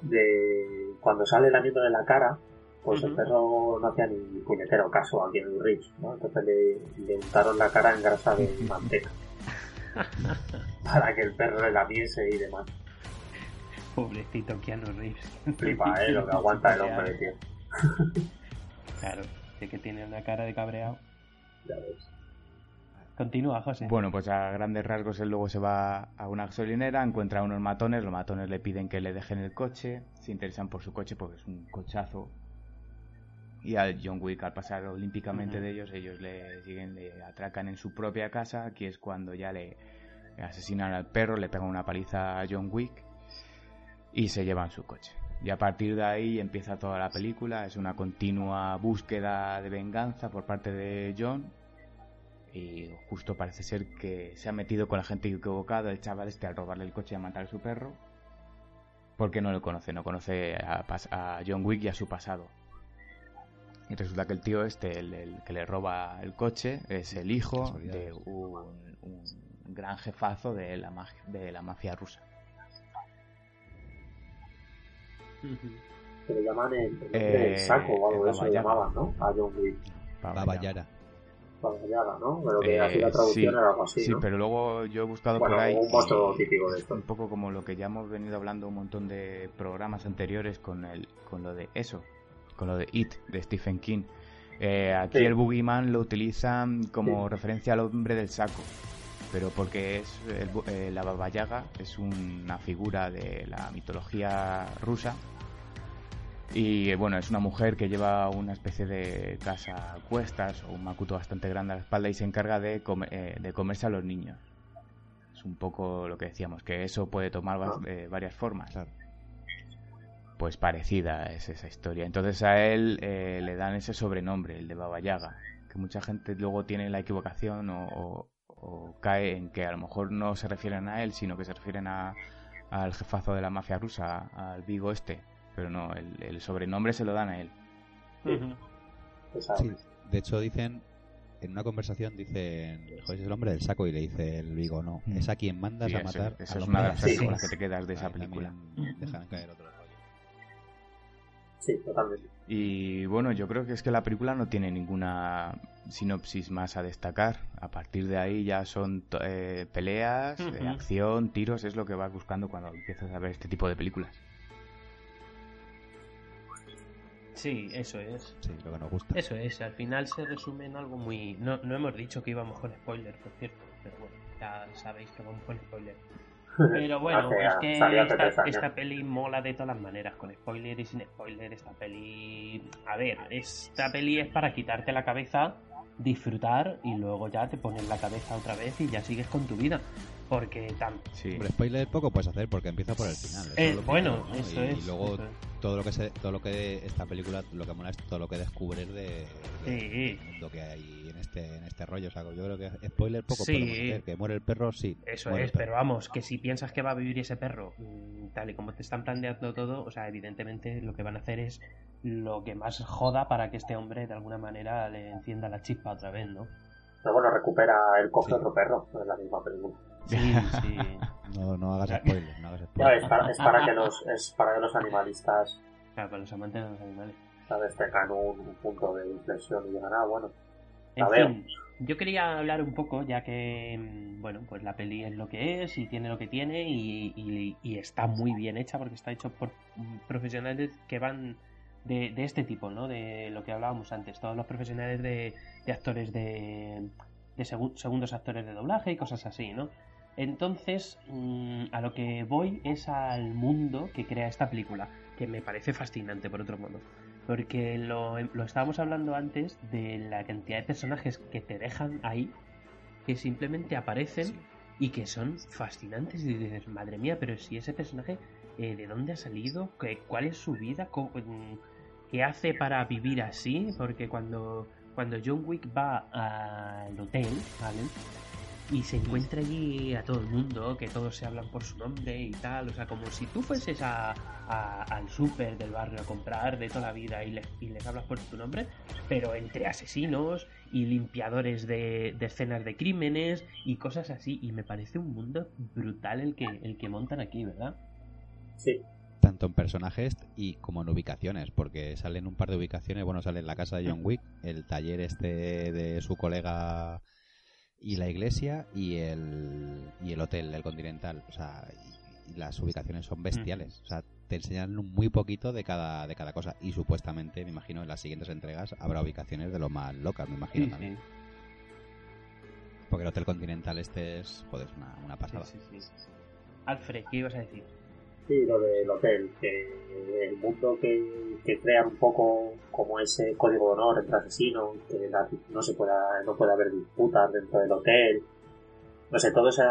De cuando sale el lamiendo de la cara, pues el perro no hacía ni puñetero caso a Keanu Reeves, ¿no? Entonces le, le untaron la cara en grasa de manteca. para que el perro le lamiese y demás. Pobrecito Keanu Reeves. Flipa, eh, lo que aguanta el hombre, tío. claro, de que tiene una cara de cabreado. Ya ves. Continúa, José. Bueno, pues a grandes rasgos él luego se va a una gasolinera, encuentra a unos matones, los matones le piden que le dejen el coche, se interesan por su coche porque es un cochazo y al John Wick al pasar olímpicamente de ellos ellos le siguen le atracan en su propia casa aquí es cuando ya le asesinan al perro le pegan una paliza a John Wick y se llevan su coche. Y a partir de ahí empieza toda la película es una continua búsqueda de venganza por parte de John y justo parece ser que se ha metido con la gente equivocada el chaval este al robarle el coche y a matar a su perro porque no lo conoce no conoce a, a John Wick y a su pasado y resulta que el tío este, el, que le roba el coche, es el hijo de un, gran jefazo de la, de la mafia rusa. Se le llaman el, eh, saco o algo de eso, llamaban, ¿no? A John Wick. Babayara. Babayara, ¿no? Pero que así la eh, traducción era algo así, Sí, pero luego yo he buscado por ahí... un monstruo típico de esto. Un poco como lo que ya hemos venido hablando un montón de programas anteriores con, el, con lo de eso, con lo de It de Stephen King. Eh, aquí el Boogeyman lo utilizan como referencia al hombre del saco, pero porque es eh, la Baba Yaga es una figura de la mitología rusa Y bueno, es una mujer que lleva una especie de casa a cuestas o un macuto bastante grande a la espalda y se encarga de, eh, de comerse a los niños. Es un poco lo que decíamos, que eso puede tomar eh, varias formas. Pues parecida es esa historia. Entonces a él eh, le dan ese sobrenombre, el de Baba Yaga, que mucha gente luego tiene la equivocación o, cae en que a lo mejor no se refieren a él, sino que se refieren a, al jefazo de la mafia rusa, al Vigo este pero no, el, sobrenombre se lo dan a él. Sí, de hecho dicen, en una conversación dicen, joder, es el hombre del saco y le dice el Vigo, no, es a quien mandas a matar. Esa es una de las cosas con las que te quedas de esa película. Dejan caer otro. Sí, totalmente. Y bueno, yo creo que es que la película no tiene ninguna sinopsis más a destacar. A partir de ahí ya son eh, peleas, eh, acción, tiros, es lo que vas buscando cuando empiezas a ver este tipo de películas. Sí, eso es. Sí, lo que nos gusta. Eso es, al final se resume en algo muy... No, no hemos dicho que íbamos con spoiler, por cierto, pero bueno, ya sabéis que vamos con spoiler. Pero bueno, es que esta, esta, peli mola de todas las maneras, con spoiler y sin spoiler. Esta peli. A ver, esta peli es para quitarte la cabeza, disfrutar y luego ya te pones la cabeza otra vez y ya sigues con tu vida. Porque tan. Sí. spoiler poco puedes hacer porque empieza por el final. Eh, bueno, eso es. Y luego todo lo que se, todo lo que esta película lo que mola es todo lo que descubres de, mundo que hay en este en este rollo. O sea, yo creo que spoiler poco sí. hacer. Que muere el perro, sí. Eso es, pero vamos, que si piensas que va a vivir ese perro, mm, tal y como te están planteando todo, o sea, evidentemente lo que van a hacer es lo que más joda para que este hombre de alguna manera le encienda la chispa otra vez, ¿no? Pero bueno, recupera el coge otro perro, es la misma pregunta. Sí, sí. No, no hagas spoilers, no hagas spoilers. es, para, es, para, que los, es para que los animalistas. Claro, para los amantes de los animales. ¿Sabes? Tengan un, punto de inflexión y digan, ah, bueno. A ver. yo quería hablar un poco, ya que, mm, bueno, pues la peli es lo que es y tiene lo que tiene y, y, y está muy bien hecha porque está hecho por profesionales que van de, de, este tipo, ¿no? De lo que hablábamos antes, todos los profesionales de, de actores de, de segundos actores de doblaje y cosas así, ¿no? Entonces, mm, a lo que voy es al mundo que crea esta película, que me parece fascinante por otro modo. Porque lo, lo estábamos hablando antes de la cantidad de personajes que te dejan ahí, que simplemente aparecen y que son fascinantes. Y dices, madre mía, pero si ese personaje, eh, ¿de dónde ha salido? ¿Qué, ¿Cuál es su vida? Mm, ¿Qué hace para vivir así? Porque cuando cuando John Wick va al hotel, ¿vale? Y se encuentra allí a todo el mundo, que todos se hablan por su nombre y tal, o sea, como si tú fueses a, al súper del barrio a comprar de toda la vida y, y, les hablas por tu nombre, pero entre asesinos y limpiadores de, de escenas de crímenes y cosas así, y me parece un mundo brutal el que, el que montan aquí, ¿verdad? Sí, tanto en personajes y como en ubicaciones, porque salen un par de ubicaciones, bueno, sale en la casa de John Wick, el taller este de su colega y la iglesia y el, y el hotel, el Continental, o sea, y, las ubicaciones son bestiales, o sea, te enseñan muy poquito de cada, de cada cosa y supuestamente, me imagino, en las siguientes entregas habrá ubicaciones de lo más locas, me imagino también. Porque el Hotel Continental este es, joder, una, una pasada. Alfred, ¿qué ibas a decir? Sí, lo del hotel, que el mundo que, que, crea un poco como ese código de honor entre asesinos, que no se pueda, no puede haber disputas dentro del hotel, no sé, todo ese,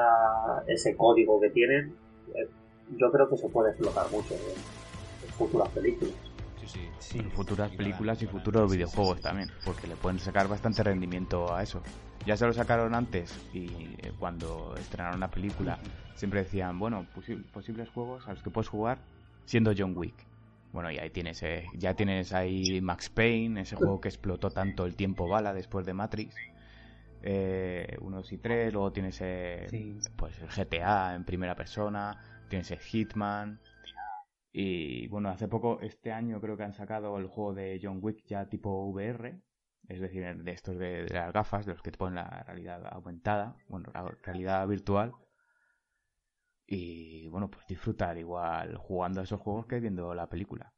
ese código que tienen, eh, yo creo que se puede explotar mucho en, futuras películas. Sí, sí, en futuras películas y futuros videojuegos también, porque le pueden sacar bastante rendimiento a eso. Ya se lo sacaron antes y eh, cuando estrenaron la película siempre decían, bueno, posibles juegos a los que puedes jugar siendo John Wick. Bueno, y ahí tienes, eh, ya tienes ahí Max Payne, ese juego que explotó tanto el tiempo bala después de Matrix. Eh, y tres, luego tienes eh, pues el GTA en primera persona, tienes el Hitman. Y bueno, hace poco, este año creo que han sacado el juego de John Wick ya tipo VR, es decir, de estos de, las gafas, de los que te ponen la realidad aumentada, bueno, la realidad virtual. Y bueno, pues disfrutar igual jugando a esos juegos que viendo la película.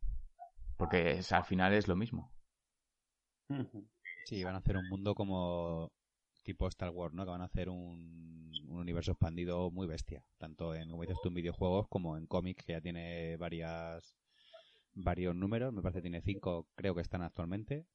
Porque es, al final es lo mismo. Sí, van a hacer un mundo como tipo Star Wars, ¿no? Que van a hacer un, un universo expandido muy bestia. Tanto en, como dices tú, en videojuegos como en cómics, que ya tiene varias varios números, me parece que tiene cinco, creo que están actualmente.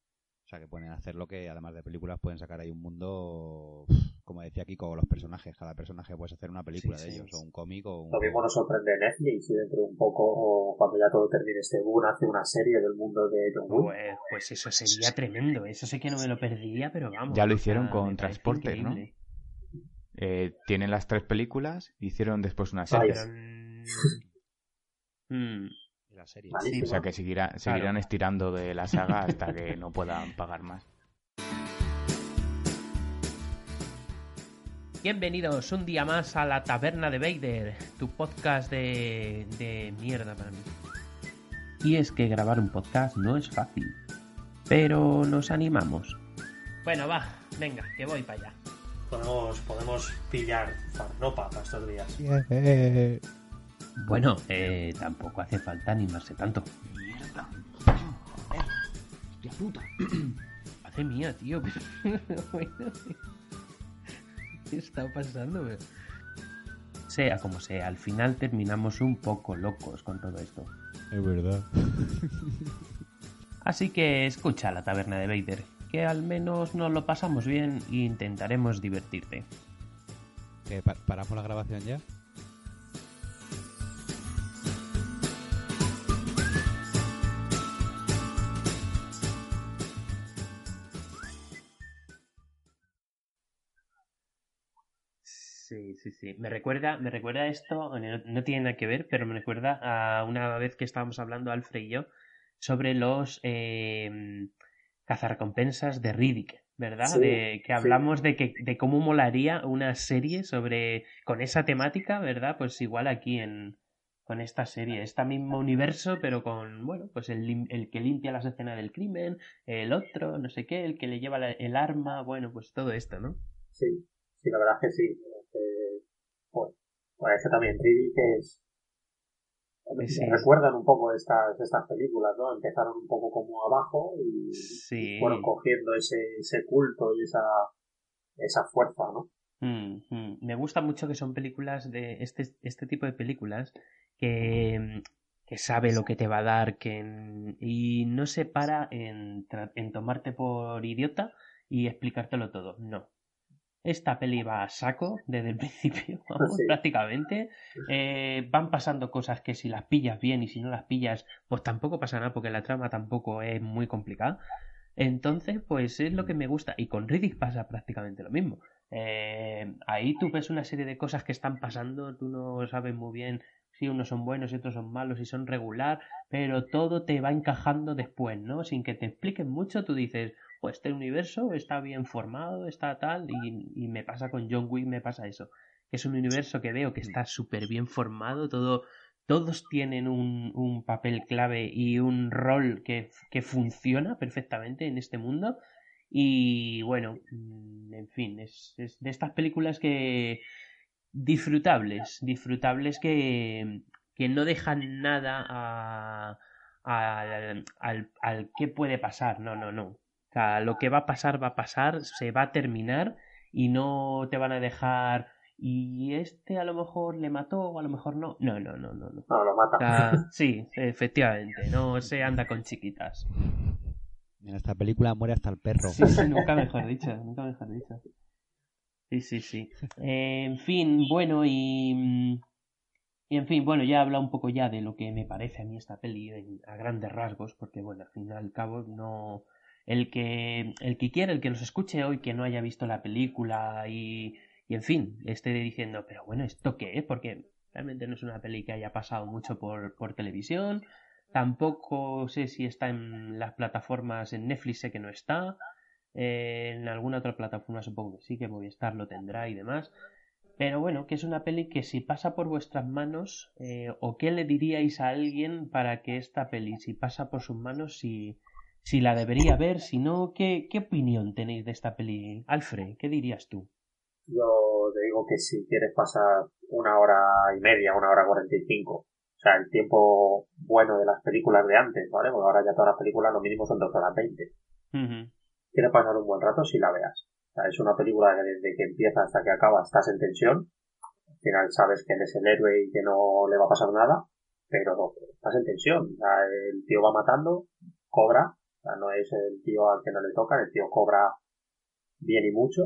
O sea, que pueden hacer lo que, además de películas, pueden sacar ahí un mundo, como decía aquí, con los personajes. Cada personaje puedes hacer una película Sí, de sí. ellos, o un cómic, o un... Lo mismo nos sorprende Netflix y dentro de un poco, o cuando ya todo termine este boom, hace una serie del mundo de John Wick. Pues, pues eso sería tremendo. Eso sé que no me lo perdería, pero vamos. Ya lo hicieron con Transporter, ¿no? Eh, tienen las tres películas, hicieron después una serie. Pero, mm, mm, y la serie. Malísimo. O sea que seguirá- seguirán estirando de la saga hasta que no puedan pagar más. Bienvenidos un día más a la Taberna de Vader, tu podcast de, de mierda para mí. Y es que grabar un podcast no es fácil, pero nos animamos. Bueno, va, venga, que voy para allá. Podemos, podemos pillar farnopa para estos días. Bueno, eh, tampoco hace falta animarse tanto. Mierda. Hostia puta. Hace mía, tío. pero bueno, ¿Qué está pasando? bro? Sea como sea, al final terminamos un poco locos con todo esto. Es verdad. Así que escucha la taberna de Vader, que al menos nos lo pasamos bien e intentaremos divertirte. ¿Que pa- ¿Paramos la grabación ya? Sí, sí. Me recuerda, me recuerda esto, no, no tiene nada que ver, pero me recuerda a una vez que estábamos hablando Alfred y yo sobre los eh, cazarrecompensas de Riddick, ¿verdad? Sí, de, que sí. hablamos de que de cómo molaría una serie sobre con esa temática, ¿verdad? Pues igual aquí en con esta serie, este mismo universo, pero con, bueno, pues el, el que limpia las escenas del crimen, el otro, no sé qué, el que le lleva la- el arma, bueno, pues todo esto, ¿no? Sí, sí, la verdad es que sí. Eh, bueno, pues es que también Riddick es... Sí. Recuerdan un poco estas, estas películas, ¿no? Empezaron un poco como abajo y Sí. fueron cogiendo ese, ese culto y esa, esa fuerza, ¿no? Mm, mm. Me gusta mucho que son películas de este, este tipo de películas que, que sabe lo que te va a dar que, y no se para en, en tomarte por idiota y explicártelo todo. No. Esta peli va a saco desde el principio, vamos, Sí. prácticamente. Eh, van pasando cosas que si las pillas bien y si no las pillas, pues tampoco pasa nada porque la trama tampoco es muy complicada. Entonces, pues es lo que me gusta. Y con Riddick pasa prácticamente lo mismo. Eh, ahí tú ves una serie de cosas que están pasando, tú no sabes muy bien si unos son buenos y otros son malos y son regular, pero todo te va encajando después, ¿no? Sin que te expliquen mucho, tú dices, pues este universo está bien formado, está tal, y, y me pasa con John Wick, me pasa eso. Es un universo que veo que está súper bien formado, todo, todos tienen un, un papel clave y un rol que, que funciona perfectamente en este mundo. Y bueno, mm, en fin, es, es de estas películas que disfrutables, disfrutables que, que no dejan nada a, al, al, al qué puede pasar, no, no, no. O sea, lo que va a pasar va a pasar, se va a terminar y no te van a dejar y este a lo mejor le mató o a lo mejor no. No, no, no, no, no. No, lo mata. O sea, sí, efectivamente, no se anda con chiquitas. En esta película muere hasta el perro. Sí, sí, nunca mejor dicho, nunca mejor dicho. Sí, sí, sí. Eh, en fin, bueno, y, mm, y en fin, bueno, ya he hablado un poco ya de lo que me parece a mí esta peli en- a grandes rasgos, porque bueno, al fin y al cabo no... El que, el que quiera, el que nos escuche hoy, que no haya visto la película y, y en fin, esté diciendo, pero bueno, ¿esto qué es? Porque realmente no es una peli que haya pasado mucho por, por televisión, tampoco sé si está en las plataformas, en Netflix sé que no está, eh, en alguna otra plataforma supongo que sí, que Movistar lo tendrá y demás. Pero bueno, que es una peli que si pasa por vuestras manos, eh, o qué le diríais a alguien para que esta peli, si pasa por sus manos, si, si la debería ver, si no, ¿qué, ¿qué opinión tenéis de esta peli? Alfred, ¿qué dirías tú? Yo te digo que si quieres pasar una hora y media, una hora cuarenta y cinco, o sea, el tiempo bueno de las películas de antes, ¿vale? Porque ahora ya todas las películas lo mínimo son dos horas veinte. Ujú. Quieres pasar un buen rato si la veas. O sea, es una película que desde que empieza hasta que acaba estás en tensión. Al final sabes que él es el héroe y que no le va a pasar nada. pero estás en tensión. O sea, el tío va matando, cobra, o sea, no es el tío al que no le toca, el tío cobra bien y mucho.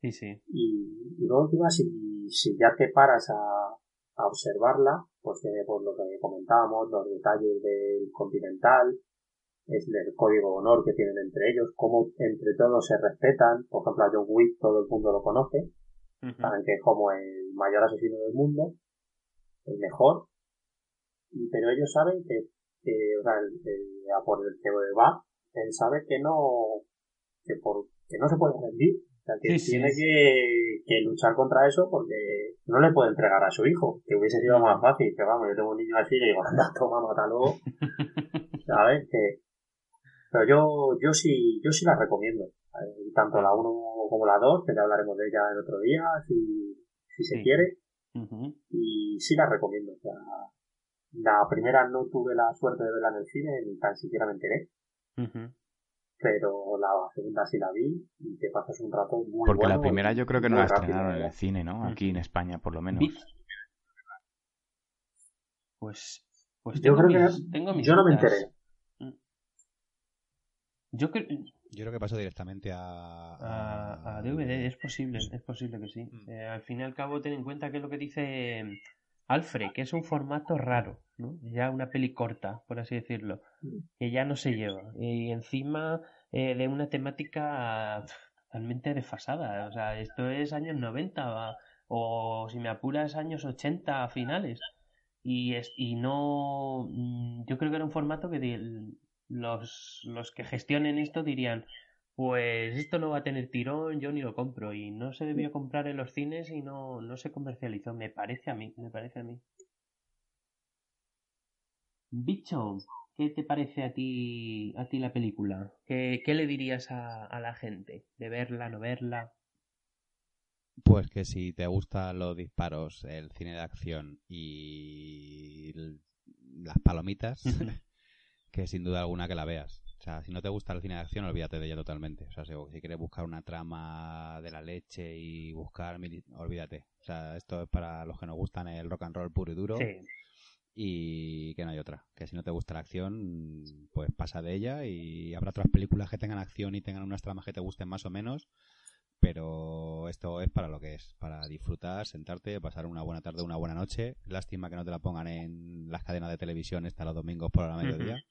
Sí, sí. Y, y luego encima, si, si ya te paras a, a observarla, pues tiene por lo que comentábamos, los detalles del continental, es el código de honor que tienen entre ellos, cómo entre todos se respetan, por ejemplo a John Wick todo el mundo lo conoce, saben que es como el mayor asesino del mundo, el mejor, pero ellos saben que, que o sea, el, a por el que va, él sabe que no, que por, que no se puede rendir, o sea, que tiene Que, que, luchar contra eso porque no le puede entregar a su hijo, que hubiese sido más fácil, que vamos, yo tengo un niño así y digo, anda, toma, mátalo, ¿sabes? Que, pero yo, yo sí, yo sí la recomiendo, tanto la 1 como la 2, que ya hablaremos de ella el otro día, si, si se quiere, y sí la recomiendo, o sea, la primera no tuve la suerte de verla en el cine, ni tan siquiera me enteré. Pero la segunda sí la vi y te pasas un rato muy Porque la primera yo creo que no la estrenaron en el cine, ¿no? Aquí en España, por lo menos. Pues, pues yo creo que yo no me enteré. Mm. Yo creo, yo creo que pasó directamente a, a, DVD, es posible, es posible que sí. Mm. Eh, al fin y al cabo, ten en cuenta que es lo que dice Alfred, que es un formato raro, ¿no? Ya una peli corta, por así decirlo, mm. que ya no se lleva. Y encima eh, de una temática totalmente desfasada. O sea, esto es años 90 o, si me apuras años 80 a finales. Y, es, y no... Mm, yo creo que era un formato que los, los que gestionen esto dirían, pues esto no va a tener tirón, yo ni lo compro. Y no se debió comprar en los cines y no, no se comercializó. Me parece a mí, me parece a mí. Bicho, ¿qué te parece a ti, a ti la película? ¿Qué, qué le dirías a, a la gente? ¿De verla, no verla? Pues que si te gustan los disparos, el cine de acción y las palomitas, que sin duda alguna que la veas. O sea, si no te gusta el cine de acción, olvídate de ella totalmente. O sea, si, quieres buscar una trama de la leche y buscar... Olvídate. O sea, esto es para los que nos gustan el rock and roll puro y duro. Y que no hay otra. Que si no te gusta la acción, pues pasa de ella y habrá otras películas que tengan acción y tengan unas tramas que te gusten más o menos. Pero esto es para lo que es, para disfrutar, sentarte, pasar una buena tarde, una buena noche. Lástima que no te la pongan en las cadenas de televisión esta los domingos por la mediodía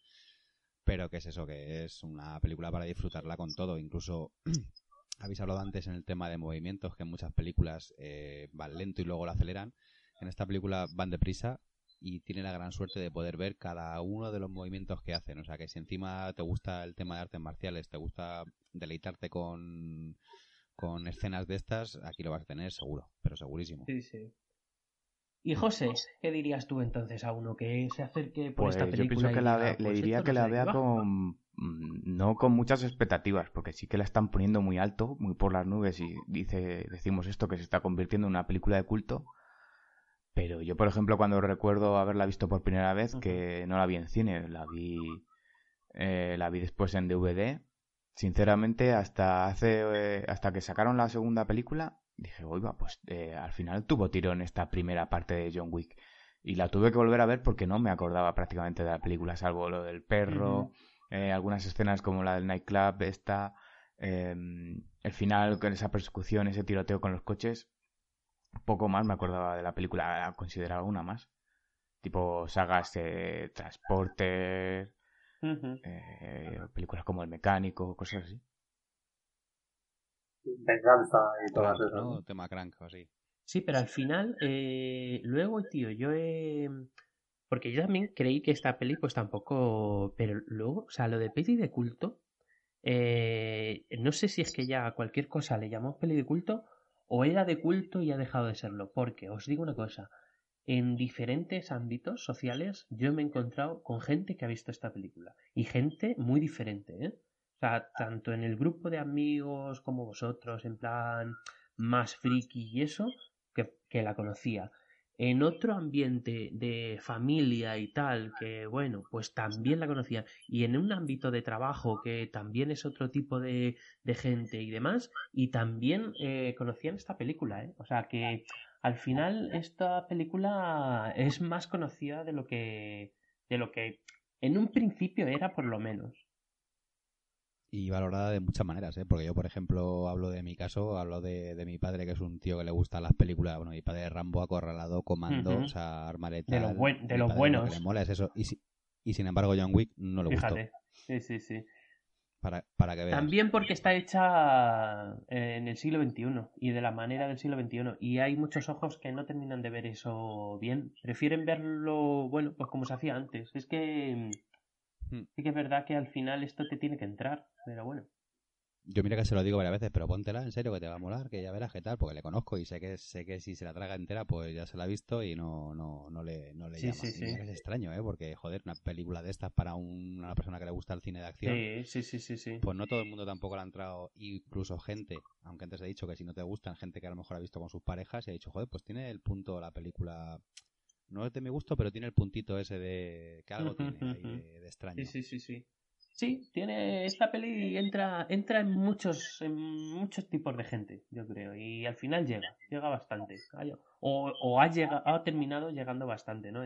pero que es eso, que es una película para disfrutarla con todo. Incluso habéis hablado antes en el tema de movimientos, que en muchas películas eh, van lento y luego lo aceleran. En esta película van deprisa y tiene la gran suerte de poder ver cada uno de los movimientos que hacen. O sea, que si encima te gusta el tema de artes marciales, te gusta deleitarte con, con escenas de estas, aquí lo vas a tener seguro, pero segurísimo. Sí, sí. Y José, ¿qué dirías tú entonces a uno que se acerque por pues esta película? Yo pienso que la le pues diría que la vea con mm, no con muchas expectativas, porque sí que la están poniendo muy alto, muy por las nubes y dice decimos esto que se está convirtiendo en una película de culto. Pero yo, por ejemplo, cuando recuerdo haberla visto por primera vez, que no la vi en cine, la vi eh, la vi después en DVD. Sinceramente, hasta hace eh, hasta que sacaron la segunda película, dije, oiga, pues eh, al final tuvo tirón esta primera parte de John Wick. Y la tuve que volver a ver porque no me acordaba prácticamente de la película, salvo lo del perro, eh, algunas escenas como la del nightclub, esta, em, el final con esa persecución, ese tiroteo con los coches. Poco más me acordaba de la película, consideraba una más. Tipo sagas de transporte, eh, películas como El Mecánico, cosas así venganza y todo eso. ¿no? Tema crank así. Sí, pero al final, eh, luego, tío, yo he... Porque yo también creí que esta peli pues tampoco... Pero luego, o sea, lo de peli de culto, eh, no sé si es que ya a cualquier cosa le llamamos peli de culto o era de culto y ha dejado de serlo. Porque os digo una cosa, en diferentes ámbitos sociales yo me he encontrado con gente que ha visto esta película y gente muy diferente, ¿eh? O sea, tanto en el grupo de amigos como vosotros, en plan más friki y eso, que, que la conocía. En otro ambiente de familia y tal, que bueno, pues también la conocía. Y en un ámbito de trabajo, que también es otro tipo de, de gente y demás, y también eh, conocían esta película, ¿eh? O sea, que al final esta película es más conocida de lo que de lo que en un principio era por lo menos y valorada de muchas maneras, ¿eh? porque yo, por ejemplo, hablo de mi caso, hablo de, de mi padre, que es un tío que le gustan las películas, bueno, mi padre Rambo, Acorralado, Comando, o sea, Armaleta. De, los, de los buenos. Lo que le mola es eso. Y, y sin embargo, John Wick no lo Fíjate. Sí, sí, sí. Para, para que veas. También porque está hecha en el siglo XXI y de la manera del siglo XXI. Y hay muchos ojos que no terminan de ver eso bien. Prefieren verlo, bueno, pues como se hacía antes. Es que Hmm. Sí que es verdad que al final esto te tiene que entrar, pero bueno. Yo mira que se lo digo varias veces, pero póntela en serio que te va a molar, que ya verás qué tal, porque le conozco y sé que sé que si se la traga entera, pues ya se la ha visto y no no no le no le llama. Sí, sí. Es extraño, ¿eh? Porque joder, una película de estas para una persona que le gusta el cine de acción. Sí, sí, sí, sí, Pues no todo el mundo tampoco le ha entrado, incluso gente, aunque antes he dicho que si no te gustan, gente que a lo mejor ha visto con sus parejas y ha dicho, joder, pues tiene el punto la película no es de mi gusto, pero tiene el puntito ese de que algo tiene ahí de, extraño. Sí, sí, sí, sí. Sí, tiene esta peli entra entra en muchos en muchos tipos de gente, yo creo, y al final llega, llega bastante. O, o ha llegado, ha terminado llegando bastante, ¿no?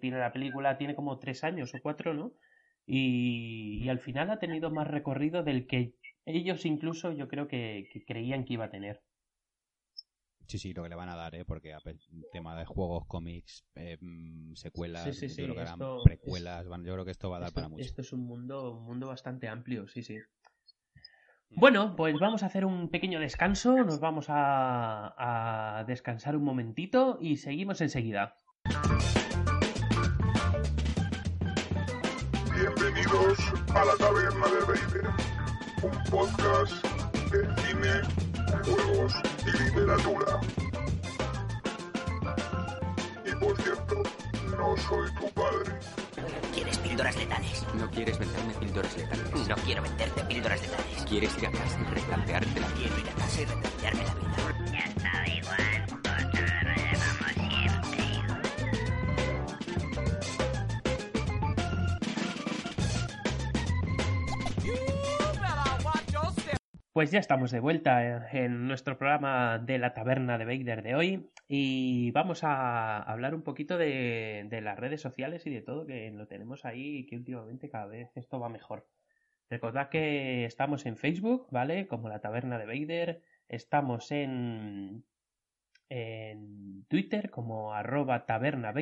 Tiene la película tiene como tres años o cuatro, ¿no? Y, y al final ha tenido más recorrido del que ellos incluso yo creo que creían que iba a tener. Sí, sí, lo que le van a dar, ¿eh? Porque tema de juegos, cómics, eh, mm, secuelas, yo creo que harán precuelas, yo creo que esto va a dar para mucho. Esto es un mundo, un mundo bastante amplio, sí, sí. Bueno, pues vamos a hacer un pequeño descanso, nos vamos a, a descansar un momentito y seguimos enseguida. Bienvenidos a la taberna de Vader, un podcast de cine juegos y literatura. Y por cierto, no soy tu padre. ¿Quieres píldoras letales? No quieres venderme píldoras letales. No quiero venderte píldoras letales. ¿Quieres ir a casa y replantearte la vida? Quiero ir a casa y replantearme la vida. Pues ya estamos de vuelta en nuestro programa de la taberna de Vader de hoy y vamos a hablar un poquito de, las redes sociales y de todo que lo tenemos ahí y que últimamente cada vez esto va mejor. Recordad que estamos en Facebook, ¿vale? Como la taberna de Vader, estamos en, en Twitter como arroba taberna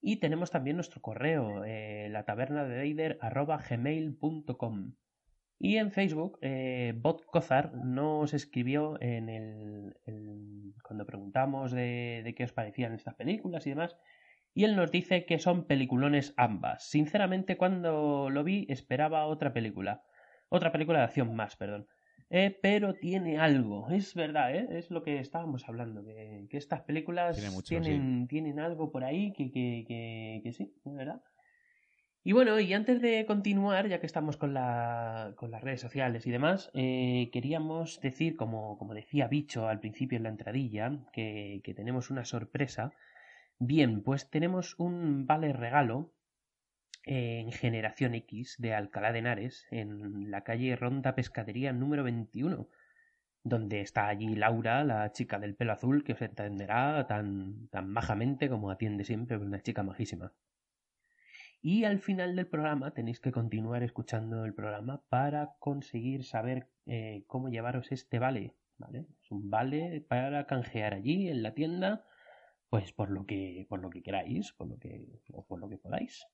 y tenemos también nuestro correo, eh, la taberna de Vader arroba gmail.com. Y en Facebook, eh, Bot Cozar nos escribió en el, cuando preguntamos de, qué os parecían estas películas y demás, y él nos dice que son peliculones ambas. Sinceramente, cuando lo vi, esperaba otra película. Otra película de acción más, perdón. Eh, pero tiene algo, es verdad, ¿eh? es lo que estábamos hablando, que, estas películas tienen, tienen algo por ahí que, que, que, que sí, es verdad. Y bueno, y antes de continuar, ya que estamos con, la, con las redes sociales y demás, eh, queríamos decir, como, decía Bicho al principio en la entradilla, que, tenemos una sorpresa. Bien, pues tenemos un vale regalo en Generación X de Alcalá de Henares, en la calle Ronda Pescadería número 21, donde está allí Laura, la chica del pelo azul, que os entenderá tan, tan majamente como atiende siempre, una chica majísima. Y al final del programa tenéis que continuar escuchando el programa para conseguir saber eh, cómo llevaros este vale. ¿vale? Es un vale para canjear allí en la tienda, pues por lo que, por lo que queráis, por lo que, o por lo que podáis.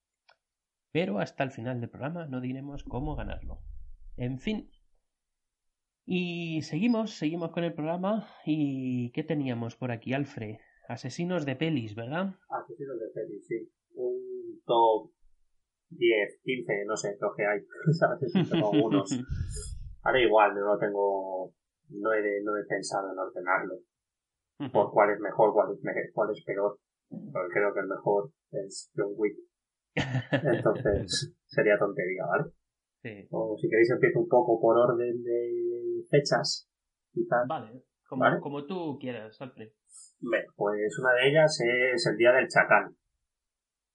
Pero hasta el final del programa no diremos cómo ganarlo. En fin. Y seguimos, seguimos con el programa. ¿Y qué teníamos por aquí, Alfred? Asesinos de pelis, ¿verdad? Asesinos de pelis, sí. Un top 10, 15, no sé, lo que hay. ¿Sabes? Tengo algunos. Ahora igual, no tengo. No he, no he pensado en ordenarlo. Por cuál es mejor, cuál es, cuál es peor. Porque creo que el mejor es John Wick. Entonces, sería tontería, ¿vale? Sí. O si queréis empiezo un poco por orden de fechas, quizás. Vale, como, como tú quieras, Alfred. Bueno, pues una de ellas es El Día del Chacal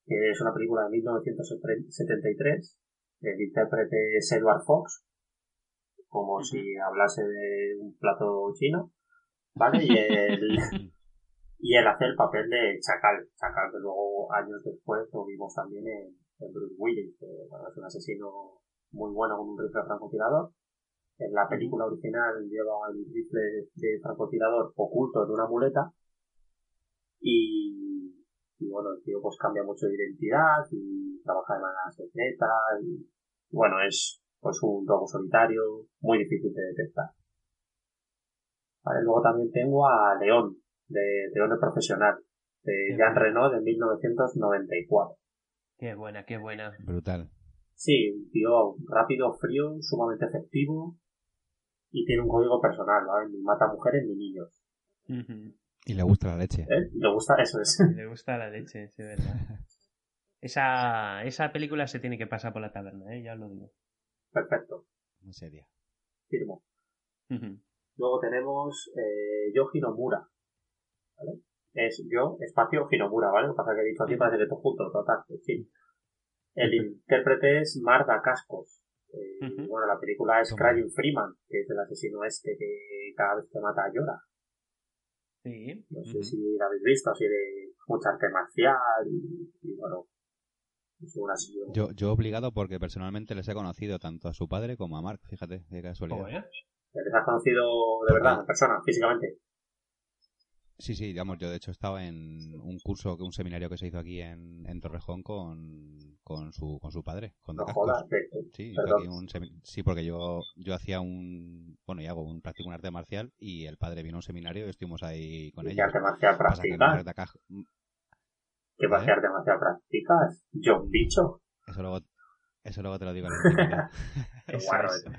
que es una película de 1973. El intérprete es Edward Fox, como si hablase de un plato chino, ¿vale? Y el, Y él hace el papel de Chacal, Chacal que luego años después lo vimos también en, en Bruce Willis, que bueno, es un asesino muy bueno con un rifle francotirador. En la película original lleva el rifle de francotirador oculto en una muleta. Y, y bueno, el tío pues cambia mucho de identidad y trabaja de manera secreta y bueno, es pues un robo solitario muy difícil de detectar. Vale, luego también tengo a León, de León de Profesional, de Jean Renault de 1994. Qué buena, qué buena. Brutal. Sí, un tío rápido, frío, sumamente efectivo y tiene un código personal, ¿vale? Ni mata mujeres ni niños. Y le gusta la leche. ¿Eh? Le gusta, eso es. Le gusta la leche, sí, verdad. Esa, esa película se tiene que pasar por la taberna, ¿eh? ya os lo digo. Perfecto, Muy seria. firmo. Ujú. Luego tenemos eh, Yo Hinomura. ¿Vale? Es yo, espacio Hinomura, ¿vale? Lo que pasa es que he dicho aquí parece que todo junto, total, en fin. El intérprete es Marta Cascos. Eh. Bueno, la película es. Crying Freeman, que es el asesino este que cada vez que mata llora. Sí. No sé si la habéis visto, así de mucha arte marcial y, y bueno. Yo, yo obligado porque personalmente les he conocido tanto a su padre como a Mark, fíjate, qué casualidad. ¿Les has conocido de verdad, en persona, físicamente? Sí, sí, digamos, yo de hecho estaba en un curso, un seminario que se hizo aquí en, en Torrejón con, con, su, con su padre, con No jodas, que- Sí, aquí un porque yo, yo hacía un, bueno, y hago un practico un arte marcial y el padre vino a un seminario y estuvimos ahí con ¿Qué ellos. arte marcial practicas? Cas- ¿Qué ¿Eh? arte marcial practicas? John Bicho. Eso luego, eso luego te lo digo en. Qué Eso guarro es. eso.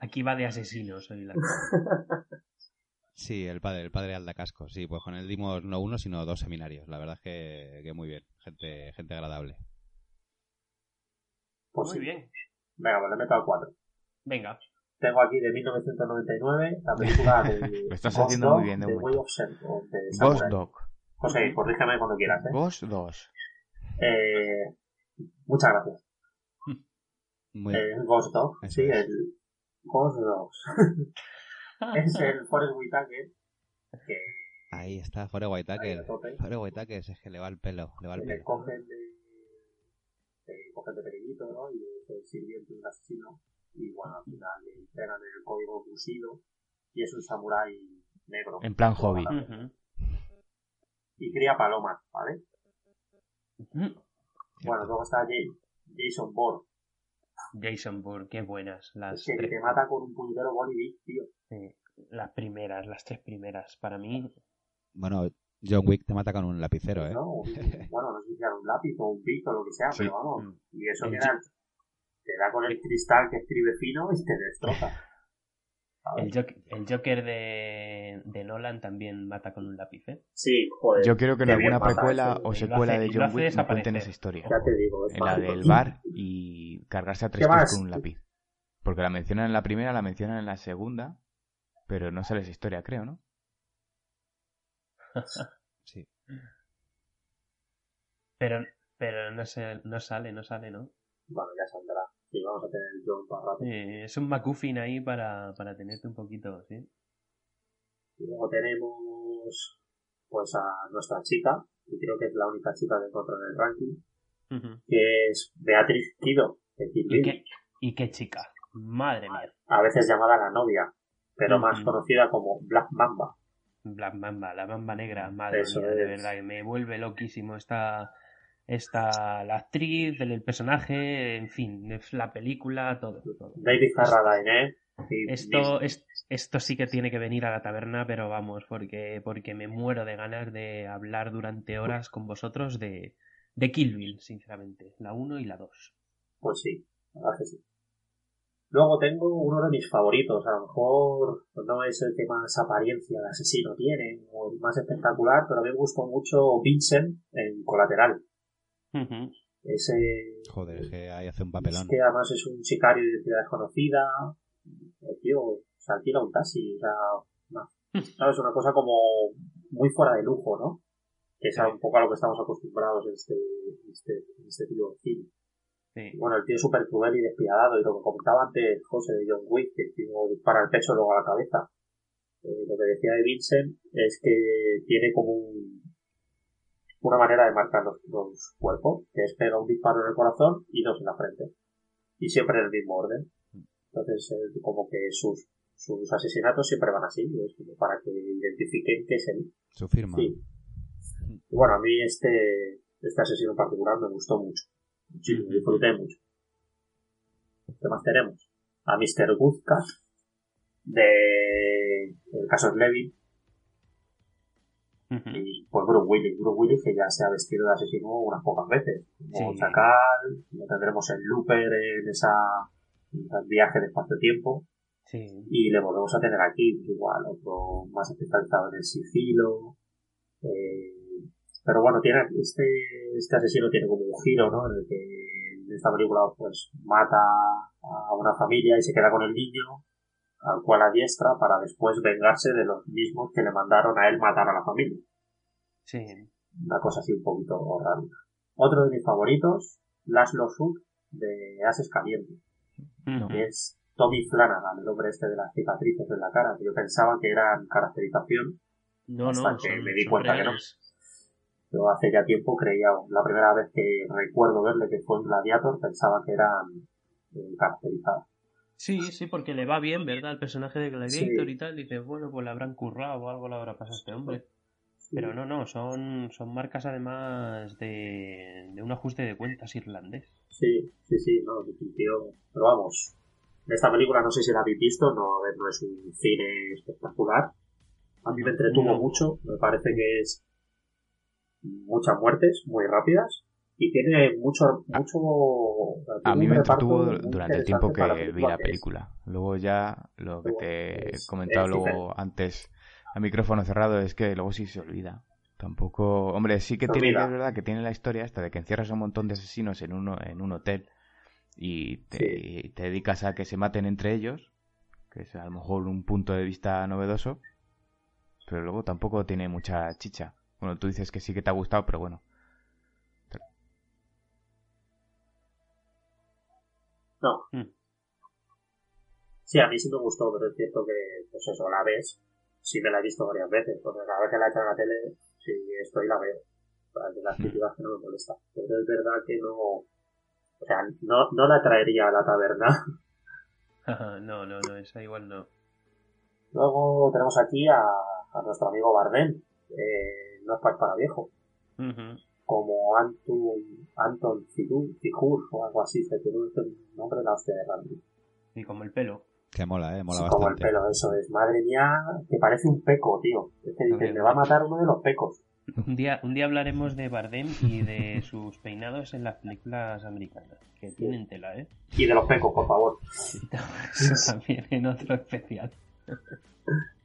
Aquí, va de asesinos hoy la Sí, el padre, el padre Alda Casco. Sí, pues con él dimos no uno, sino dos seminarios. La verdad es que, que muy bien. Gente, gente agradable. Pues Muy sí. bien. Venga, pues le meto al 4. Venga. Tengo aquí de 1999 la película de Lo estás Ghost haciendo Dog, muy bien de. Way of de Ghost. Dog. José, corrígeme cuando quieras, ¿eh? Ghost 2. Eh, muchas gracias. Muy Eh, Ghost Dog, sí, es. el Ghost Dogs. es el Forrest Whitaker que Ahí está, Fore ahí Whitaker. a tope, Fore Whitaker es que le va el pelo, le va el que le pelo. cogen de, de cogen de peregrito, ¿no? Y es el sirviente de un asesino. Y bueno, al final le entregan el código fusido y es un samurái negro. En plan hobby. Y cría palomas, ¿vale? Bueno, luego está Jay- Jason Bourne, Jason Bourne, qué buenas las que tres. te mata con un puñetero beat, tío. Sí, las primeras, las tres primeras. Para mí, Bueno, John Wick te mata con un lapicero, ¿eh? ¿no? Bueno, no sé si era un lápiz o un pito o lo que sea, Sí. pero vamos. Mm. Y eso El que era, te da con el cristal que escribe fino y te destroza. el Joker, el Joker de, de Nolan también mata con un lápiz, ¿eh? Sí, joder. Yo quiero que en alguna precuela o secuela hace- de John Wick me cuenten esa historia. Ya te digo, es En la del bar y cargarse a tres ¿Qué tíos más? con un lápiz. Porque la mencionan en la primera, la mencionan en la segunda, pero no sale esa historia, creo, ¿no? Sí. Pero, pero no, se, no sale, no sale, ¿no? Bueno, ya saldrá. Sí, vamos a tener el John para rato. Eh, es un McGuffin ahí para, para tenerte un poquito, ¿sí? Y luego tenemos pues a nuestra chica, y creo que es la única chica que encuentro en el ranking, que es Beatriz Kido, de ¿Y qué, ¿Y qué chica? Madre mía. a veces llamada la novia, pero más conocida como Black Mamba. Black Mamba, la Mamba Negra, madre Eso mía, de es. verdad que me vuelve loquísimo esta, esta la actriz, el, el personaje, en fin, la película, todo. todo. David Carradine, ¿eh? Esto, es, esto sí que tiene que venir a la taberna, pero vamos, porque, porque me muero de ganas de hablar durante horas con vosotros de, de Kill Bill, sinceramente, la 1 y la 2. Pues sí, la verdad que sí. Luego tengo uno de mis favoritos, a lo mejor no es el que más apariencia de asesino tiene, o el más espectacular, pero a mí me gustó mucho Vincent en Colateral. Ese Joder, es que ahí hace un es papelón. que además es un sicario de identidad desconocida, el tío se alquila un taxi, o sea, no, ¿sabes? Una cosa como muy fuera de lujo, ¿no? Que es Sí. un poco a lo que estamos acostumbrados en este, en este, en este tipo de cine. Sí. Bueno, el tío es súper cruel y despiadado. Y lo que comentaba antes José de John Wick, que el tío dispara al pecho y luego a la cabeza. eh, lo que decía de Vincent es que tiene como un, una manera de marcar los, los, cuerpos, que es pega un disparo en el corazón y dos en la frente. Y siempre en el mismo orden. Entonces, eh, como que sus, sus asesinatos siempre van así, es como para que identifiquen que es él. Su firma. Sí. Y bueno, a mí este, este asesino en particular me gustó mucho. Muchísimo, disfruté mucho. ¿Qué más tenemos? A Mr. Guzka, de el caso y pues Bruce Willis, Bruce Willis que ya se ha vestido de asesino unas pocas veces. Como Chacal, lo tendremos en Looper en esa en viaje de espacio-tiempo. Sí. Y le volvemos a tener aquí, igual, otro más especializado en el sigilo. Eh, pero bueno, tiene este, este asesino tiene como un giro, ¿no? En el que en esta película pues mata a una familia y se queda con el niño, al cual adiestra para después vengarse de los mismos que le mandaron a él matar a la familia. Sí. Una cosa así un poquito rara. Otro de mis favoritos, Laszlo Suk, de Ases Calientes, No. que es Tommy Flanagan, el hombre este de las cicatrices en la cara, que yo pensaba que eran caracterización, No, hasta no, que son- me di cuenta que no. Yo hace ya tiempo creía, la primera vez que recuerdo verle que fue en Gladiator, pensaba que eran eh, caracterizadas. Sí, sí, porque le va bien, ¿verdad? El personaje de Gladiator Sí. y tal. Dices, bueno, pues le habrán currado o algo le habrá pasado a este hombre. Pero no, no, son, son marcas además de, de un ajuste de cuentas irlandés. Sí, sí, sí, no, tío, pero vamos, esta película no sé si la habéis visto, no, no es un cine espectacular. A mí me entretuvo No. mucho, me parece que es muchas muertes muy rápidas y tiene mucho, mucho. A mí un me entretuvo durante el tiempo que vi la es. película. Luego ya lo que te he comentado luego diferente. antes a micrófono cerrado es que luego sí se olvida. Tampoco, hombre, sí que Se tiene, olvida. es verdad que tiene la historia esta de que encierras a un montón de asesinos en uno en un hotel y te, y te dedicas a que se maten entre ellos, que es a lo mejor un punto de vista novedoso, pero luego tampoco tiene mucha chicha. Bueno, tú dices que sí que te ha gustado, pero bueno. No. Mm. Sí, a mí sí me gustó, pero es cierto que, pues eso, la ves, sí me la he visto varias veces, porque cada vez que la echan en la tele, sí estoy la veo. Para que las Mm. críticas que no me molesta. Pero es verdad que no, o sea, no, no la traería a la taberna. no, no, no, esa igual no. Luego tenemos aquí a, a nuestro amigo Bardem, eh, no es para, para viejo, Ujú. Como Anton, Anton Figur, Figur o algo así, se tiene un nombre de la hostia de Randy. Y como el pelo. Que mola, eh, mola Sí, como el bastante. pelo, eso es. Madre mía, que parece un peco, tío. Es que me va a matar uno de los pecos. Un día, un día hablaremos de Bardem y de sus peinados en las películas americanas, que tienen tela, ¿eh? Y de los pecos, por favor. Eso también en otro especial.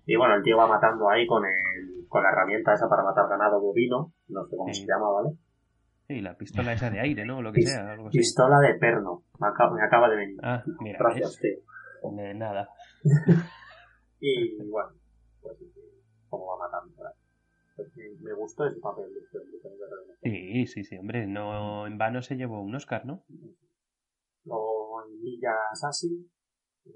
Y bueno, el tío va matando ahí con el, con la herramienta esa para matar ganado bovino. No sé cómo Sí. se llama, ¿vale? Sí, la pistola esa de aire, ¿no? Lo que sea, algo así. Pistola de perno. Me acaba, me acaba de venir. Ah, mira, Gracias, tío. De nada. Y bueno, pues sí, cómo va matando. ¿verdad? Pues me, gustó ese papel de este. Sí, sí, sí, hombre, no en vano se llevó un Oscar, ¿no? Luego en Villa Sassi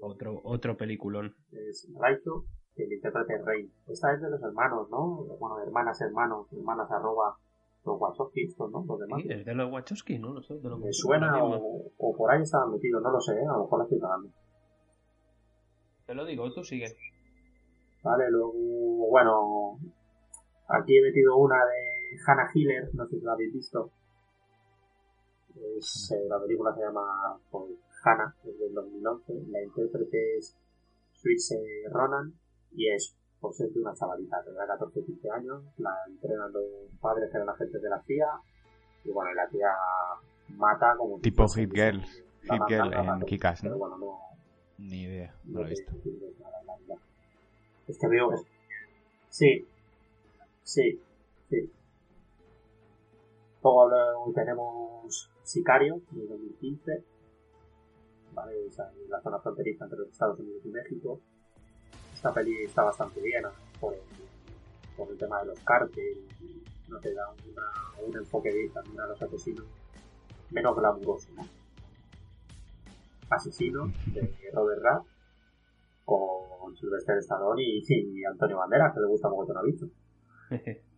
Otro, otro peliculón. es Raizo, que le interpreta el rey. Esta es de los hermanos, ¿no? Bueno, hermanas, hermanos, hermanas arroba los Wachowski, estos, ¿no? Los demás. Sí, es de los Wachowski, ¿no? No sé, de los Me suena o, o por ahí estaban metidos, no lo sé, ¿eh? a lo mejor la estoy cagando. Te lo digo, tú sigue. Vale, luego, bueno, aquí he metido una de Hannah Hiller, no sé si la habéis visto. Es, eh, la película se llama pues, Hannah, es del 2011. La intérprete es Suisse Ronan y es, es de una chavalita, tendrá 14 15 años. La entrenan los padres que eran agentes de la CIA. Y bueno, la tía mata como. Tipo Hit Girl, Hit Girl en Pero ¿no? bueno, no, Ni idea, no lo he visto. entiendes nada, la verdad. Es que veo. es- Sí, sí, sí. Luego luego tenemos Sicario, de 2015. Vale, esa es la zona fronteriza entre los Estados Unidos y México. Esta peli está bastante bien ¿no? por el, tema de los cárteles no te da un enfoque de también a los asesinos menos glamuroso, ¿no? Asesino de Robert Rath con Sylvester Stallone y, y Antonio Banderas, que le gusta mucho ha visto.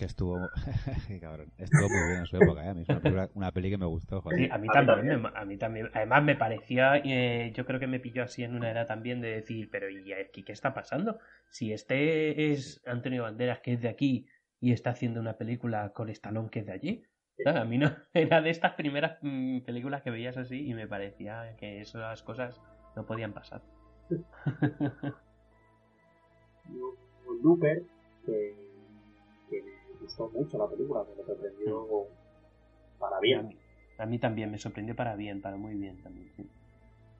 que estuvo cabrón, estuvo muy bien en su época ¿eh? a mí es una, película, una peli que me gustó joder. Sí, a mí también, a mí también además me parecía eh, yo creo que me pilló así en una edad también de decir pero y aquí qué está pasando si este es Antonio Banderas que es de aquí y está haciendo una película con Stallone que es de allí a mí no era de estas primeras mm, películas que veías así y me parecía que esas cosas no podían pasar. Looper que, que gustó mucho la película, me sorprendió mm. para bien. A mí, también, me sorprendió para bien, para muy bien también, sí.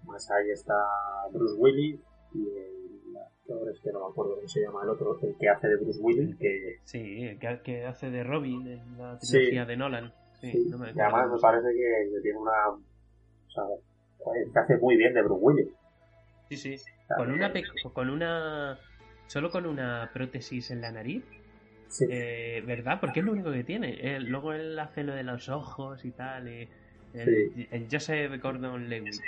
Más ahí está Bruce Willis y el actor es que no me acuerdo cómo se llama el otro, el que hace de Bruce Willis, que... Sí, el que, hace de Robin en la trilogía de Nolan. Sí, No me y además me parece que, tiene una... O sea, que hace muy bien de Bruce Willis. Sí, sí. Con una, con una... Solo con una prótesis en la nariz eh, ¿Verdad? Porque es lo único que tiene. luego él hace lo de los ojos y tal. el, el, Joseph Gordon Lewis.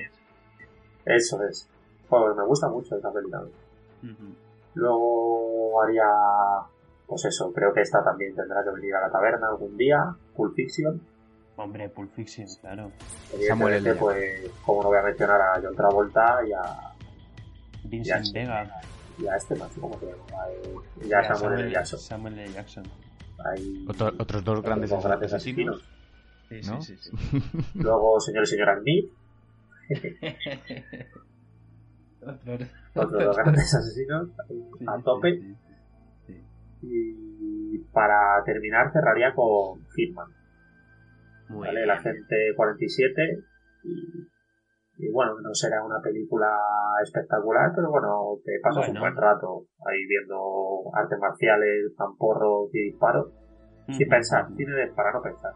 Eso es. me gusta mucho esta película. Luego haría. Pues eso, creo que esta también tendrá que venir a la taberna algún día. Pulp Fiction. Hombre, Pulp Fiction, claro. Evidentemente, pues, como no voy a mencionar a John Travolta y a. Vincent Vega y a este más, ¿cómo se llama? Eh, ya Samuel, L. Jackson. Samuel L. Jackson. Hay otros dos grandes, dos grandes asesinos. Sí, ¿no? sí, sí, Luego, señor y señora Smith. otros, dos grandes asesinos a tope. Y para terminar, cerraría con Hitman. Muy ¿vale? Bien. La gente 47 y y bueno, no será una película espectacular, pero bueno, te pasas un buen rato ahí viendo artes marciales, zamporros y disparos, sin pensar, tiene para no pensar.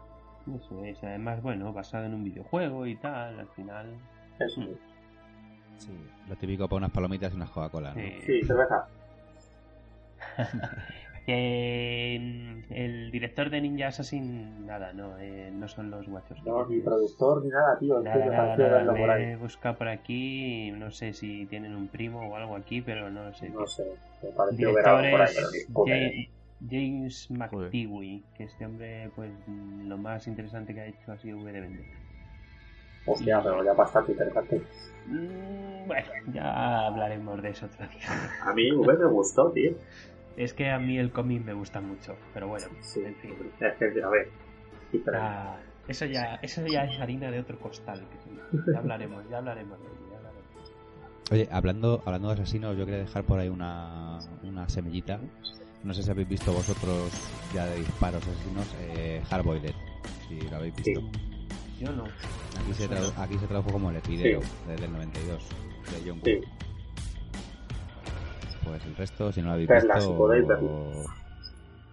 Eso es, además, bueno, basado en un videojuego y tal, al final. Eso es. Sí, lo típico para unas palomitas y unas Coca-Cola, ¿no? Sí, cerveza. Eh, el director de Ninja Assassin, nada, no, eh, no son los guachos. No, ni productor ni nada, tío. Nada, nada, me he buscado por aquí, no sé si tienen un primo o algo aquí, pero no sé. No sé, me pareció ver algo por ahí, pero James McTeewee, que este hombre, pues lo más interesante que ha hecho ha sido V de Vender. Hostia, pero ya bastante interesante. Mm, bueno, ya hablaremos de eso otro día. A mí V me gustó, tío. Es que a mí el cómic me gusta mucho, pero bueno, sí, en fin. a ver. Ah, eso, ya, eso ya es harina de otro costal. Que ya hablaremos, ya hablaremos de ello. Oye, hablando, hablando de asesinos, yo quería dejar por ahí una, una semillita. No sé si habéis visto vosotros ya de disparos asesinos, eh, Hardboiled, si lo habéis visto. Yo no. Aquí se, aquí se tradujo como el epideo, desde el 92, de John Woo pues el resto, si no lo habéis visto... Si podéis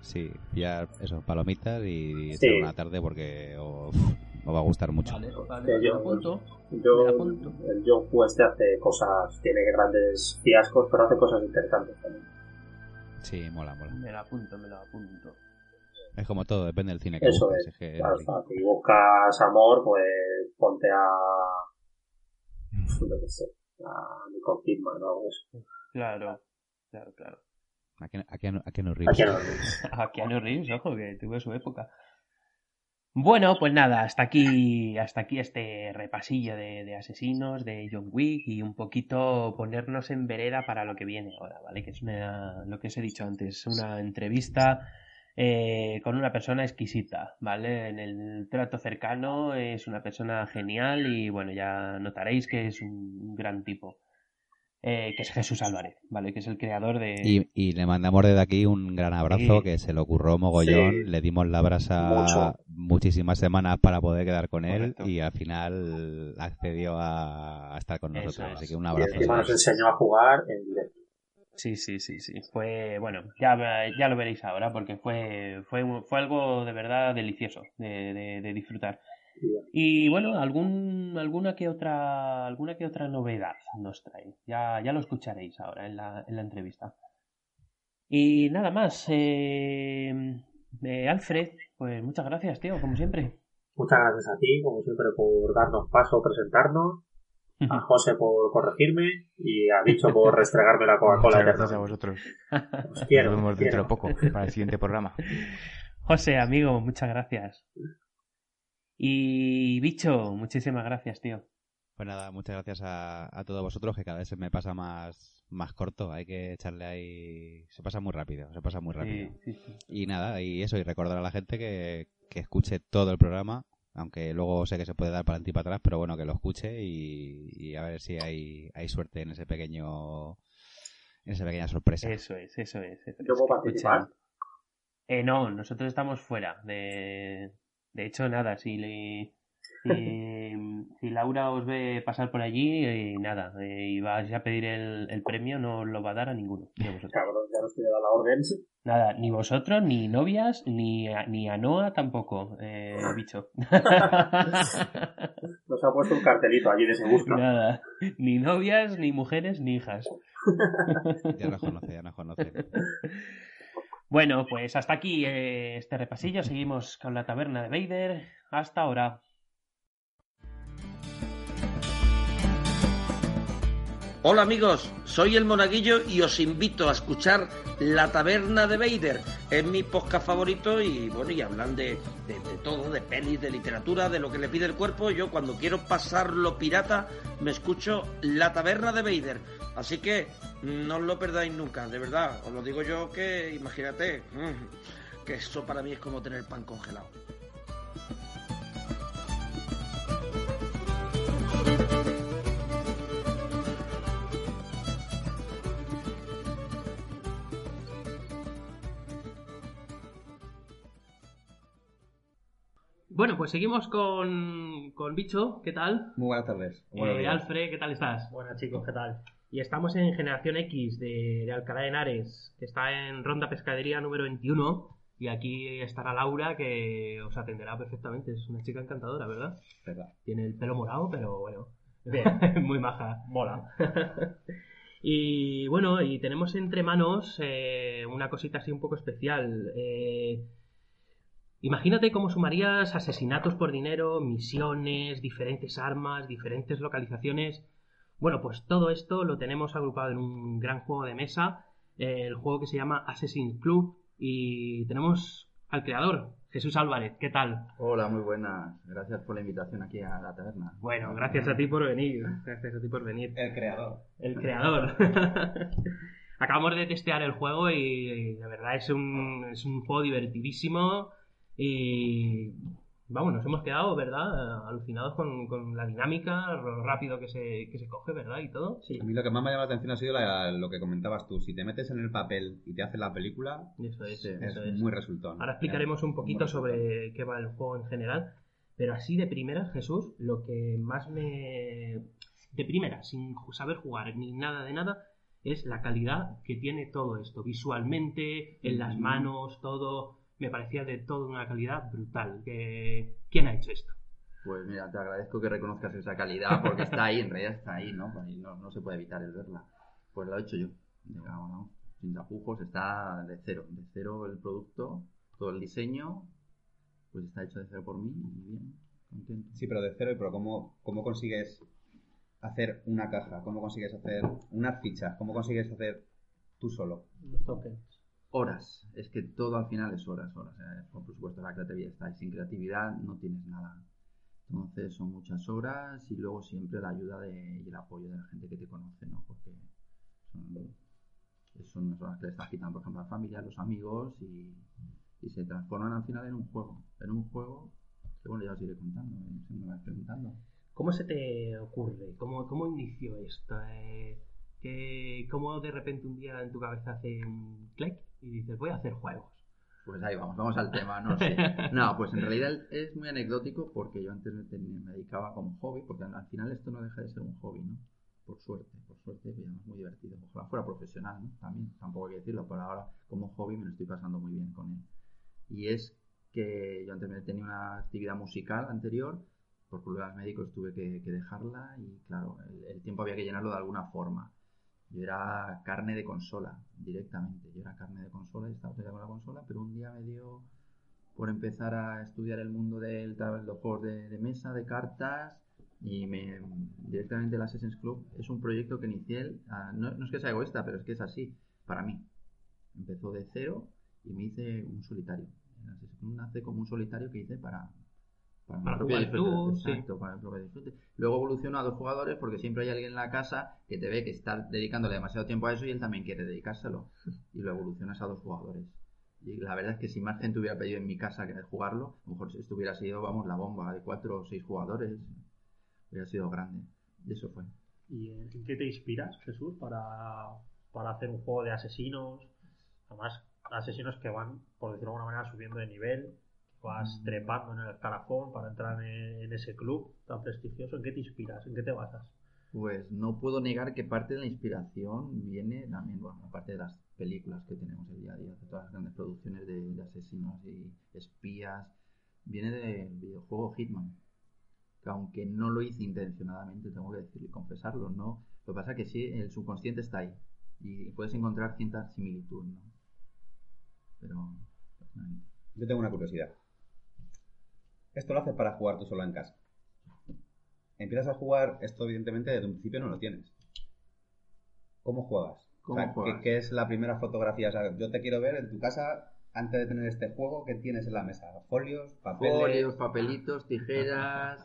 Sí, ya eso, palomitas y sí. una tarde porque os, va a gustar mucho. Vale, vale, yo, apunto, yo, el John Woo este hace cosas, tiene grandes fiascos, pero hace cosas interesantes también. Sí, mola, mola. Me lo apunto, me lo apunto. Es como todo, depende del cine que Eso busques. Es, es claro, si buscas amor, pues ponte a... lo que sé, a Nicole Kidman o algo así. Claro. Claro, claro. A Keanu, a Keanu Reeves. A Keanu Reeves, ojo, que tuve su época. Bueno, pues nada, hasta aquí, hasta aquí este repasillo de, asesinos, de John Wick y un poquito ponernos en vereda para lo que viene ahora, ¿vale? Que es una, lo que os he dicho antes, una entrevista eh, con una persona exquisita, ¿vale? En el trato cercano es una persona genial y bueno, ya notaréis que es un gran tipo. Eh, que es Jesús Álvarez, ¿vale? Que es el creador de... Y, le mandamos desde aquí un gran abrazo, que se lo ocurrió mogollón, le dimos la brasa muchísimas semanas para poder quedar con él y al final accedió a, estar con nosotros, así que un abrazo. Y encima nos enseñó a jugar en directo. Sí, sí, sí, sí. Fue, bueno, ya, ya lo veréis ahora, porque fue, fue, fue algo de verdad delicioso de, de disfrutar. Y bueno, algún, alguna que otra, alguna que otra novedad nos trae. Ya, ya lo escucharéis ahora en la, en la entrevista. Y nada más, eh, eh, Alfred, pues muchas gracias, tío, como siempre. Muchas gracias a ti, como siempre, por darnos paso, presentarnos. a José por corregirme y a Bicho por restregarme la Coca-Cola. Muchas gracias a vosotros. Os quiero, Nos vemos os dentro de poco para el siguiente programa. José, amigo, muchas gracias. Y bicho, muchísimas gracias, tío. Pues nada, muchas gracias a, a todos vosotros, que cada vez se me pasa más, más corto. Hay que echarle ahí. Se pasa muy rápido, se pasa muy rápido. Sí, sí, sí. Y nada, y eso, y recordar a la gente que, que escuche todo el programa, aunque luego sé que se puede dar para adelante y para atrás, pero bueno, que lo escuche y, y a ver si hay, hay suerte en ese pequeño. en esa pequeña sorpresa. Eso es, eso es. eso es. ¿Yo puedo participar? Eh, no, nosotros estamos fuera. De, de hecho, nada, si, le, si, si Laura os ve pasar por allí, eh, nada, eh, y vais a pedir el, el premio, no os lo va a dar a ninguno. Ni a vosotros. Cabrón, ya nos la orden. Nada, ni vosotros, ni novias, ni a, ni a Noah tampoco, eh, bicho. Nos ha puesto un cartelito allí de se gusta. Nada, ni novias, ni mujeres, ni hijas. Ya nos conoce, ya nos conoce. Bueno, pues hasta aquí eh, este repasillo. Seguimos con la taberna de Vader. Hasta ahora. Hola amigos, soy el Monaguillo y os invito a escuchar La Taberna de Vader. Es mi podcast favorito y bueno, y hablan de, de, todo, de pelis, de literatura, de lo que le pide el cuerpo. Yo cuando quiero pasarlo pirata me escucho La Taberna de Vader. Así que no os lo perdáis nunca, de verdad. Os lo digo yo que imagínate, mm, que eso para mí es como tener pan congelado. Bueno, pues seguimos con, con Bicho. ¿Qué tal? Muy buenas tardes. Eh, Alfred, ¿qué tal estás? Buenas chicos, ¿qué tal? Y estamos en Generación X de, de Alcalá de Henares, que está en Ronda Pescadería número 21. Y aquí estará Laura, que os atenderá perfectamente. Es una chica encantadora, ¿verdad? Verdad. Tiene el pelo morado, pero bueno. Bien. Muy maja. Mola. y bueno, y tenemos entre manos eh, una cosita así un poco especial. Eh, Imagínate cómo sumarías asesinatos por dinero, misiones, diferentes armas, diferentes localizaciones. Bueno, pues todo esto lo tenemos agrupado en un gran juego de mesa, eh, el juego que se llama Assassin's Club, y tenemos al creador, Jesús Álvarez. ¿Qué tal? Hola, muy buenas. Gracias por la invitación aquí a la taberna. Bueno, gracias a ti por venir. Gracias a ti por venir. El creador. El creador. Acabamos de testear el juego y la verdad es un, es un juego divertidísimo. Y vamos, nos hemos quedado, ¿verdad? Alucinados con, con la dinámica, lo rápido que se, que se coge, ¿verdad? Y todo. Sí. A mí lo que más me ha llamado la atención ha sido la- lo que comentabas tú. Si te metes en el papel y te haces la película, Eso es, es eso es. muy resultón. Ahora explicaremos un poquito Muy resultón. sobre qué va el juego en general. Pero así de primeras, Jesús, lo que más me... De primera, sin saber jugar ni nada de nada, es la calidad que tiene todo esto. Visualmente, en las Ujú. manos, todo... Me parecía de toda una calidad brutal. Que... ¿Quién ha hecho esto? Pues mira, te agradezco que reconozcas esa calidad porque está ahí, en realidad está ahí, ¿no? Pues no, no se puede evitar el verla. Pues lo he hecho yo, digamos, ¿no? Sin tapujos, está de cero, de cero el producto, todo el diseño, pues está hecho de cero por mí y bien, contento. Sí, pero de cero, y pero ¿cómo, cómo consigues hacer una caja? ¿Cómo consigues hacer unas fichas? ¿Cómo consigues hacer tú solo? Los tokens. Horas, es que todo al final es horas, horas. eh, Por supuesto, la creatividad está ahí. Sin creatividad no tienes nada. Entonces son muchas horas y luego siempre la ayuda de, y el apoyo de la gente que te conoce, ¿no? Porque son, son horas que le estás quitando, por ejemplo, a la familia, a los amigos y, y se transforman al final en un juego. En un juego que, bueno, ya os iré contando, eh, me vais preguntando. ¿Cómo se te ocurre? ¿Cómo, cómo inició esto? Eh, ¿qué- ¿Cómo de repente un día en tu cabeza hace un clic y dices, voy a hacer juegos? Pues ahí vamos, vamos al tema, no sé. No, pues en realidad es muy anecdótico porque yo antes me, dedicaba como hobby, porque al al final esto no deja de ser un hobby, ¿no? Por suerte, por suerte, y además muy divertido. Ojalá fuera profesional, ¿no? También, tampoco hay que decirlo, pero ahora como hobby me lo estoy pasando muy bien con él. Y es que yo antes me tenía una actividad musical anterior, por problemas médicos tuve que, que dejarla y claro, el, el tiempo había que llenarlo de alguna forma. Yo era carne de consola, directamente. Yo era carne de consola y estaba todavía con la consola, pero un día me dio por empezar a estudiar el mundo del los de, de mesa, de cartas, Y me, directamente el Assassin's Club es un proyecto que inicié, ah, no, no es que sea egoísta, pero es que es así, para mí. Empezó de cero y me hice un solitario. El Assassin's Club nace como un solitario que hice para, para, mi Para propio jugar disfrute. tú, sí. Exacto, para el propio disfrute. Luego evolucionó a dos jugadores porque siempre hay alguien en la casa que te ve que está dedicándole demasiado tiempo a eso y él también quiere dedicárselo. Y lo evolucionas a dos jugadores. Y la verdad es que si más gente hubiera pedido en mi casa que jugarlo, a lo mejor esto hubiera sido, vamos, la bomba de cuatro o seis jugadores. Hubiera sido grande. Y eso fue. ¿Y en en qué te inspiras, Jesús, para, para hacer un juego de asesinos? Además, asesinos que van, por decirlo de alguna manera, subiendo de nivel, vas Mm. trepando en el escalafón para entrar en, en ese club tan prestigioso. ¿En qué te inspiras? ¿En qué te basas? Pues no puedo negar que parte de la inspiración viene también, bueno, aparte de las películas que tenemos el día a día, de todas las grandes producciones de, de asesinos y espías, viene del videojuego Hitman. Que aunque no lo hice intencionadamente, tengo que decir y confesarlo, ¿no? Lo que pasa es que sí, el subconsciente está ahí y puedes encontrar cierta similitud, ¿no? Pero, personalmente. Yo tengo una curiosidad. Esto lo haces para jugar tú solo en casa. Empiezas a jugar, esto evidentemente desde un principio no lo tienes. ¿Cómo juegas? ¿Cómo O sea, ¿qué- juegas? ¿qué, es la primera fotografía? O sea, yo te quiero ver en tu casa antes de tener este juego, ¿qué tienes en la mesa? ¿Folios? ¿Papeles? Folios, papelitos, tijeras.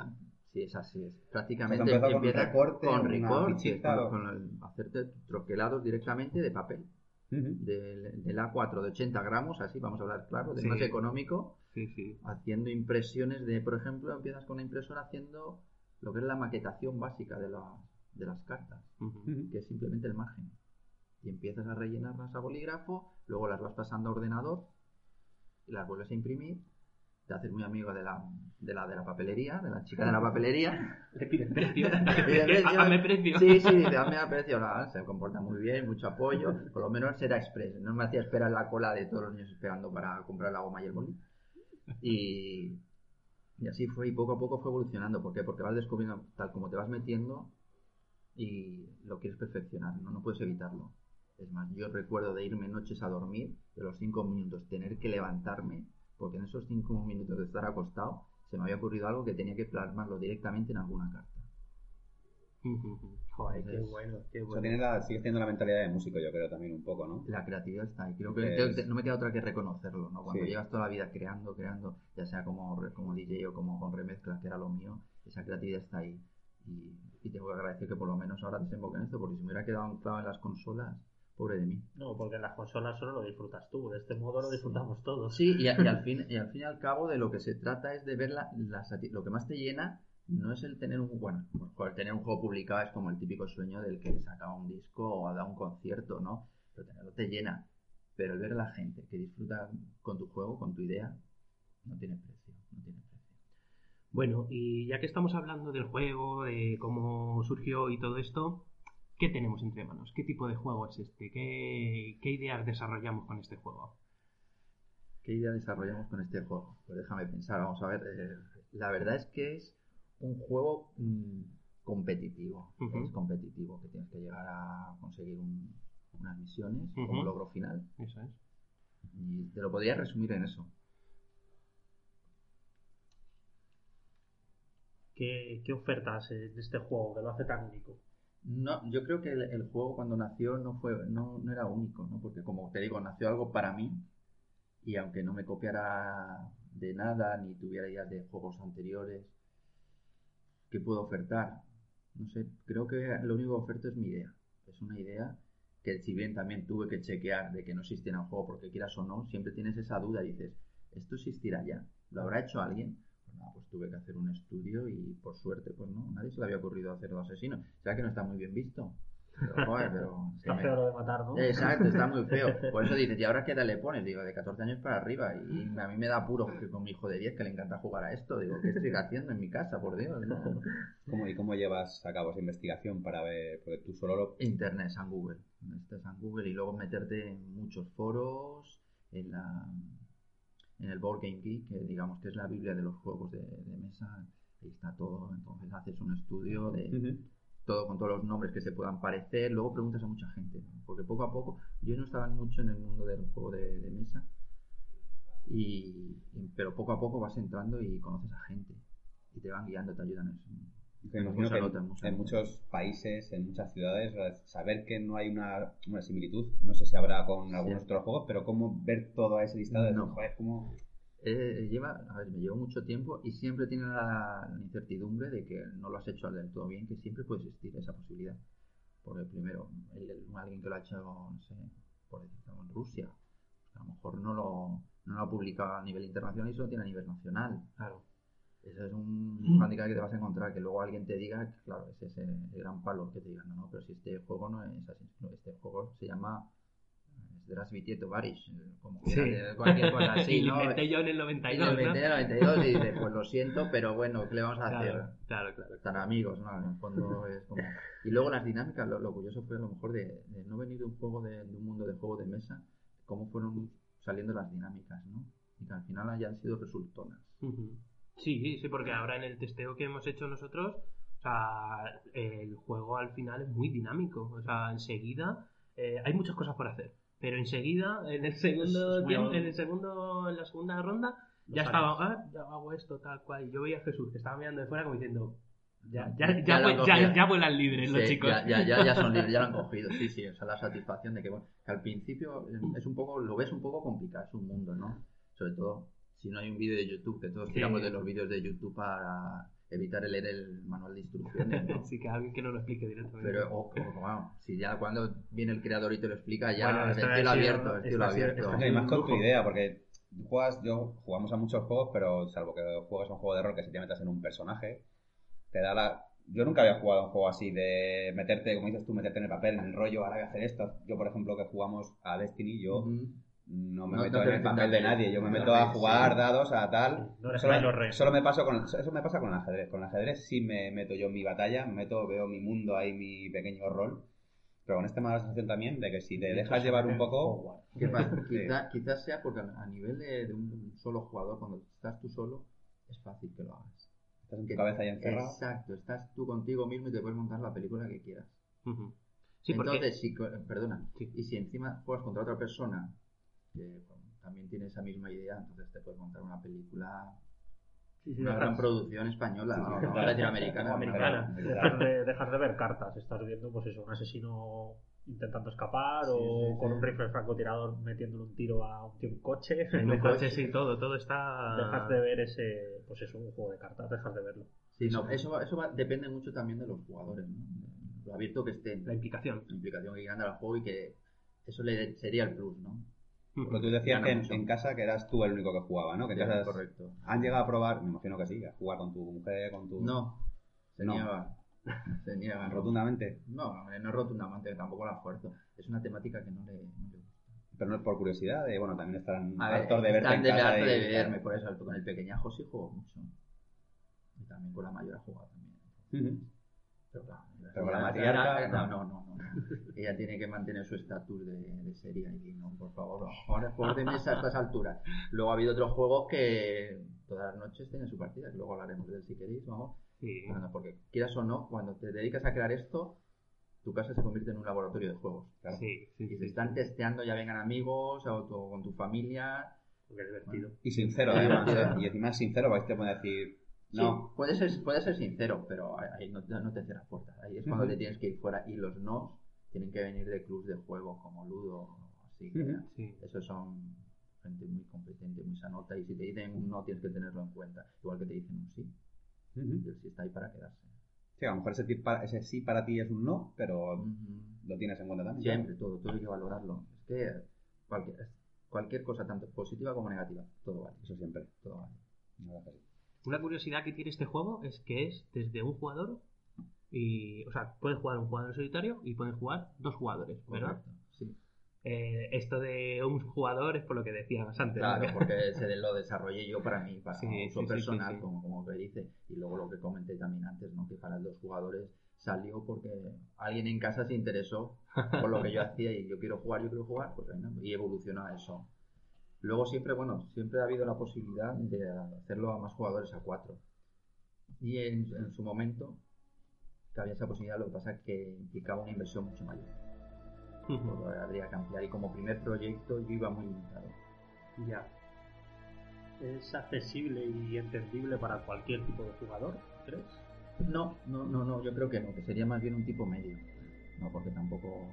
Sí, es así. Es. Prácticamente Pues empezado con un empieza recorte, con recortes, con, o- con el- hacerte troquelados directamente de papel. Del, del A4 de 80 gramos, así vamos a hablar claro, Sí. más económico, Sí, sí. haciendo impresiones de, por ejemplo, empiezas con una impresora haciendo lo que es la maquetación básica de, la- de las cartas, que es simplemente el margen. Y empiezas a rellenarlas a bolígrafo, luego las vas pasando a ordenador y las vuelves a imprimir. Te haces muy amigo de la, de la de la papelería, de la chica de la papelería. Le piden precio. Le pide precio. Hazme precio. Sí, sí, dice, hazme precio. Se comporta muy bien, mucho apoyo. Por lo menos era express. No me hacía esperar la cola de todos los niños esperando para comprar la goma y el boli. Y, y así fue, y poco a poco fue evolucionando. ¿Por qué? Porque vas descubriendo, tal como te vas metiendo, y lo quieres perfeccionar, ¿no? No puedes evitarlo. Es más, yo recuerdo de irme noches a dormir, de los cinco minutos tener que levantarme, porque en esos cinco minutos de estar acostado, se me había ocurrido algo que tenía que plasmarlo directamente en alguna carta. Joder, qué bueno, qué O sea, bueno. tienes la, sigues teniendo la mentalidad de músico, yo creo, también un poco, ¿no? La creatividad está ahí. Creo que Es- tengo que- no me queda otra que reconocerlo, ¿no? Cuando Sí. llevas toda la vida creando, creando, ya sea como, como DJ o como con remezclas, que era lo mío, esa creatividad está ahí. Y, y tengo que agradecer que por lo menos ahora desemboque en esto, porque si me hubiera quedado anclado en las consolas, pobre de mí. No, porque en las consolas solo lo disfrutas tú. De este modo lo disfrutamos todos. Sí, y, a- y al fin, y al fin y al cabo de lo que se trata es de ver la, lo que más te llena no es el tener un bueno, el tener un juego publicado es como el típico sueño del que saca un disco o da un concierto, ¿no? Pero tenerlo te llena. Pero el ver a la gente que disfruta con tu juego, con tu idea, no tiene precio, no tiene precio. Bueno, y ya que estamos hablando del juego, de cómo surgió y todo esto, ¿qué tenemos entre manos? ¿Qué tipo de juego es este? ¿Qué, qué ideas desarrollamos con este juego? ¿Qué idea desarrollamos con este juego? Pues déjame pensar, vamos a ver. eh, la verdad es que es un juego mm, competitivo. Es competitivo, que tienes que llegar a conseguir un- unas misiones como Ujú. logro final. Eso es. Y te lo podría resumir en eso. ¿Qué, qué ofertas eh, de este juego que lo hace tan único? No, yo creo que el, juego cuando nació no fue, no, no era único, ¿no? Porque como te digo, nació algo para mí y aunque no me copiara de nada ni tuviera ideas de juegos anteriores, ¿qué puedo ofertar? No sé, creo que lo único que oferto es mi idea. Es una idea que si bien también tuve que chequear de que no existiera un juego porque quieras o no, siempre tienes esa duda y dices, ¿esto existirá ya? ¿Lo habrá hecho alguien? Pues pues tuve que hacer un estudio y por suerte, pues no, nadie se le había ocurrido hacer dos asesinos. ¿Será que no está muy bien visto? Pero, joder, pero... Está me- feo lo de matar, ¿no? Exacto, está muy feo. Por eso dices, ¿y ahora qué edad le pones? Digo, de 14 años para arriba. Y a mí me da apuro que con mi hijo de 10 que le encanta jugar a esto. Digo, ¿qué estoy haciendo en mi casa? Por Dios, no. ¿Cómo, ¿Y cómo llevas a cabo esa investigación para ver? Porque tú solo lo... Internet, San Google. Este San Google y luego meterte en muchos foros, en la en el Board Game Geek, que digamos que es la Biblia de los juegos de, de mesa. Ahí está todo. Entonces haces un estudio de todo con todos los nombres que se puedan parecer. Luego preguntas a mucha gente, ¿no? porque poco a poco yo no estaba mucho en el mundo del juego de, de mesa. Y, y- pero poco a poco vas entrando y conoces a gente y te van guiando, te ayudan. Es, Me imagino que en, en muchos países, en muchas ciudades, saber que no hay una, una similitud, no sé si habrá con algunos otros juegos, pero cómo ver todo ese listado de No. joder, cómo... Eh, lleva, a ver, me llevo mucho tiempo y siempre tiene la, la incertidumbre de que no lo has hecho del todo bien, que siempre puede existir esa posibilidad. Porque primero, el- el- alguien que lo ha hecho, no sé, por decirlo, en Rusia, a lo mejor no lo, no lo ha publicado a nivel internacional y solo tiene a nivel nacional. Claro. Ese es un handicap que te vas a encontrar, que luego alguien te diga, claro, ese es el, gran palo que te digan, no, no, pero si este juego no es así, no, este juego se llama Zdravstvuyte Tovarish, eh, como Sí. quiera, cualquier cosa así, Y lo ¿no? inventé yo en el Y 92, lo ¿no? inventé en el 92 y dices, pues lo siento, pero bueno, ¿qué le vamos a hacer? Claro, claro, claro. Están amigos, ¿no? En el fondo es como... Y luego las dinámicas, lo, lo curioso fue a lo mejor de, de no venir de un juego de, de un mundo de juego de mesa, cómo fueron saliendo las dinámicas, ¿no? Y que al final hayan sido resultonas. Ujú. Sí, sí, porque ahora en el testeo que hemos hecho nosotros, o sea, el juego al final es muy dinámico. O sea, enseguida eh, hay muchas cosas por hacer, pero enseguida, en el segundo tiempo, en el segundo, en la segunda ronda, ya estaba, ah, ya hago esto, tal cual. Y yo veía a Jesús que estaba mirando de fuera como diciendo, ya, Ya- ya, ya ya, vuelan libres los chicos. Ya, ya, ya, ya son libres, ya lo han cogido, sí, sí. O sea, la satisfacción de que, bueno, que al principio eh, es un poco, lo ves un poco complicado, es un mundo, ¿no? Sobre todo si no hay un vídeo de YouTube, que todos Sí. tiramos de los vídeos de YouTube para evitar el leer el manual de instrucciones, ¿no? Así que alguien que nos lo explique directamente. Pero, o, o, bueno, si ya cuando viene el creador y te lo explica, ya Bueno, el esto ha cielo abierto, el cielo abierto. No, y más con tu idea, porque tú juegas, yo jugamos a muchos juegos, pero salvo que juegas un juego de rol que si te metas en un personaje, te da la... Yo nunca había jugado un juego así de meterte, como dices tú, meterte en el papel, en el rollo, ahora voy a hacer esto. Yo, por ejemplo, que jugamos a Destiny, yo no me No meto en el papel de nadie. yo me meto a sí. jugar dados, a tal. No eres solo, Ren. solo me paso con, eso me pasa con el ajedrez. Con el ajedrez sí me meto yo en mi batalla, me meto, veo mi mundo ahí, mi pequeño rol. Pero con este me da la sensación también de que si te dejas llevar un poco... Quizás sea porque a nivel de, de un solo jugador, cuando estás tú solo, es fácil que lo hagas. Estás en tu cabeza ahí encerrado. Exacto, estás tú contigo mismo y te puedes montar la película que quieras. Ujú. Sí, porque- Entonces, si, perdona, y si encima juegas contra otra persona que bueno, también tiene esa misma idea, entonces te puedes montar una película, Sí, sí, una dejas- gran producción española, Sí, no, latinoamericana. americana. Dejas de, dejas de ver cartas, estás viendo pues eso, un asesino intentando escapar o con un rifle francotirador metiéndole un tiro a un tío en coche. En un coche, sí, todo, todo está... Dejas de ver ese, pues eso, un juego de cartas, dejas de verlo. Sí, no, eso, eso va- depende mucho también de los jugadores, ¿no? Lo abierto que estén. La implicación. La implicación que quieran dar al juego y que eso le sería el plus, ¿no? Porque tú decías que en, casa que eras tú el único que jugaba, ¿no? Que casa correcto. ¿Han llegado a probar, me imagino que sí, a jugar con tu mujer, con tu... No, se No. niega. Se niega. Rotundamente. No, no rotundamente, tampoco la fuerzo. Es una temática que no le, no le gusta. Pero no es por curiosidad, de, bueno, también estarán hartos de verte están en de casa harto y- de verme, por eso con el pequeñajo sí juego mucho. Y también con la mayor ha jugado también. Pero, claro, Pero con la matriarca, ella- No, no. no. Ella tiene que mantener su estatus de, de seria y no, por favor. Ahora juegos de mesa a estas alturas. Luego ha habido otros juegos que todas las noches tienen su partida, que luego hablaremos de él si queréis, vamos. Sí. Bueno, porque quieras o no, cuando te dedicas a crear esto, tu casa se convierte en un laboratorio de juegos. claro. Sí, sí, y se están testeando, ya vengan amigos, o tu- con tu familia. Porque es divertido. Y sincero, además. ¿eh? Y encima es sincero, porque te puede decir, no, Sí, puede ser, puede ser sincero, pero ahí no, te- no te cierras puertas. Ahí es cuando te tienes que ir fuera. Y los no tienen que venir de clubs de juego como Ludo o así. ya- Sí. Esos son gente muy competente, muy sanota. Y si te dicen un no, tienes que tenerlo en cuenta. Igual que te dicen un sí. Y el sí está ahí para quedarse. sí, a lo mejor ese, para- ese sí para ti es un no, pero lo tienes en cuenta también. Siempre, todo, todo hay que valorarlo. Es que cualquier, cualquier cosa, tanto positiva como negativa, todo vale. Eso siempre. Todo vale. Una curiosidad que tiene este juego es que es desde un jugador y, o sea, puede jugar un jugador solitario y pueden jugar dos jugadores, ¿verdad? Correcto, sí. Eh, esto de un jugador es por lo que decías antes. Claro, ¿no? porque se lo desarrollé yo para mí, para Sí, uso sí, personal, sí. Como, como que dice. Y luego lo que comenté también antes, ¿no? que para los jugadores salió porque alguien en casa se interesó por lo que yo hacía y yo quiero jugar, yo quiero jugar, pues y evolucionó a eso. Luego siempre, bueno, siempre ha habido la posibilidad de hacerlo a más jugadores, a cuatro. Y en, en su momento que había esa posibilidad, lo que pasa es que implicaba una inversión mucho mayor. Porque habría que ampliar y como primer proyecto yo iba muy limitado. Ya. ¿Es accesible y entendible para cualquier tipo de jugador, crees? No, no, no, no, yo creo que no, que sería más bien un tipo medio. No, porque tampoco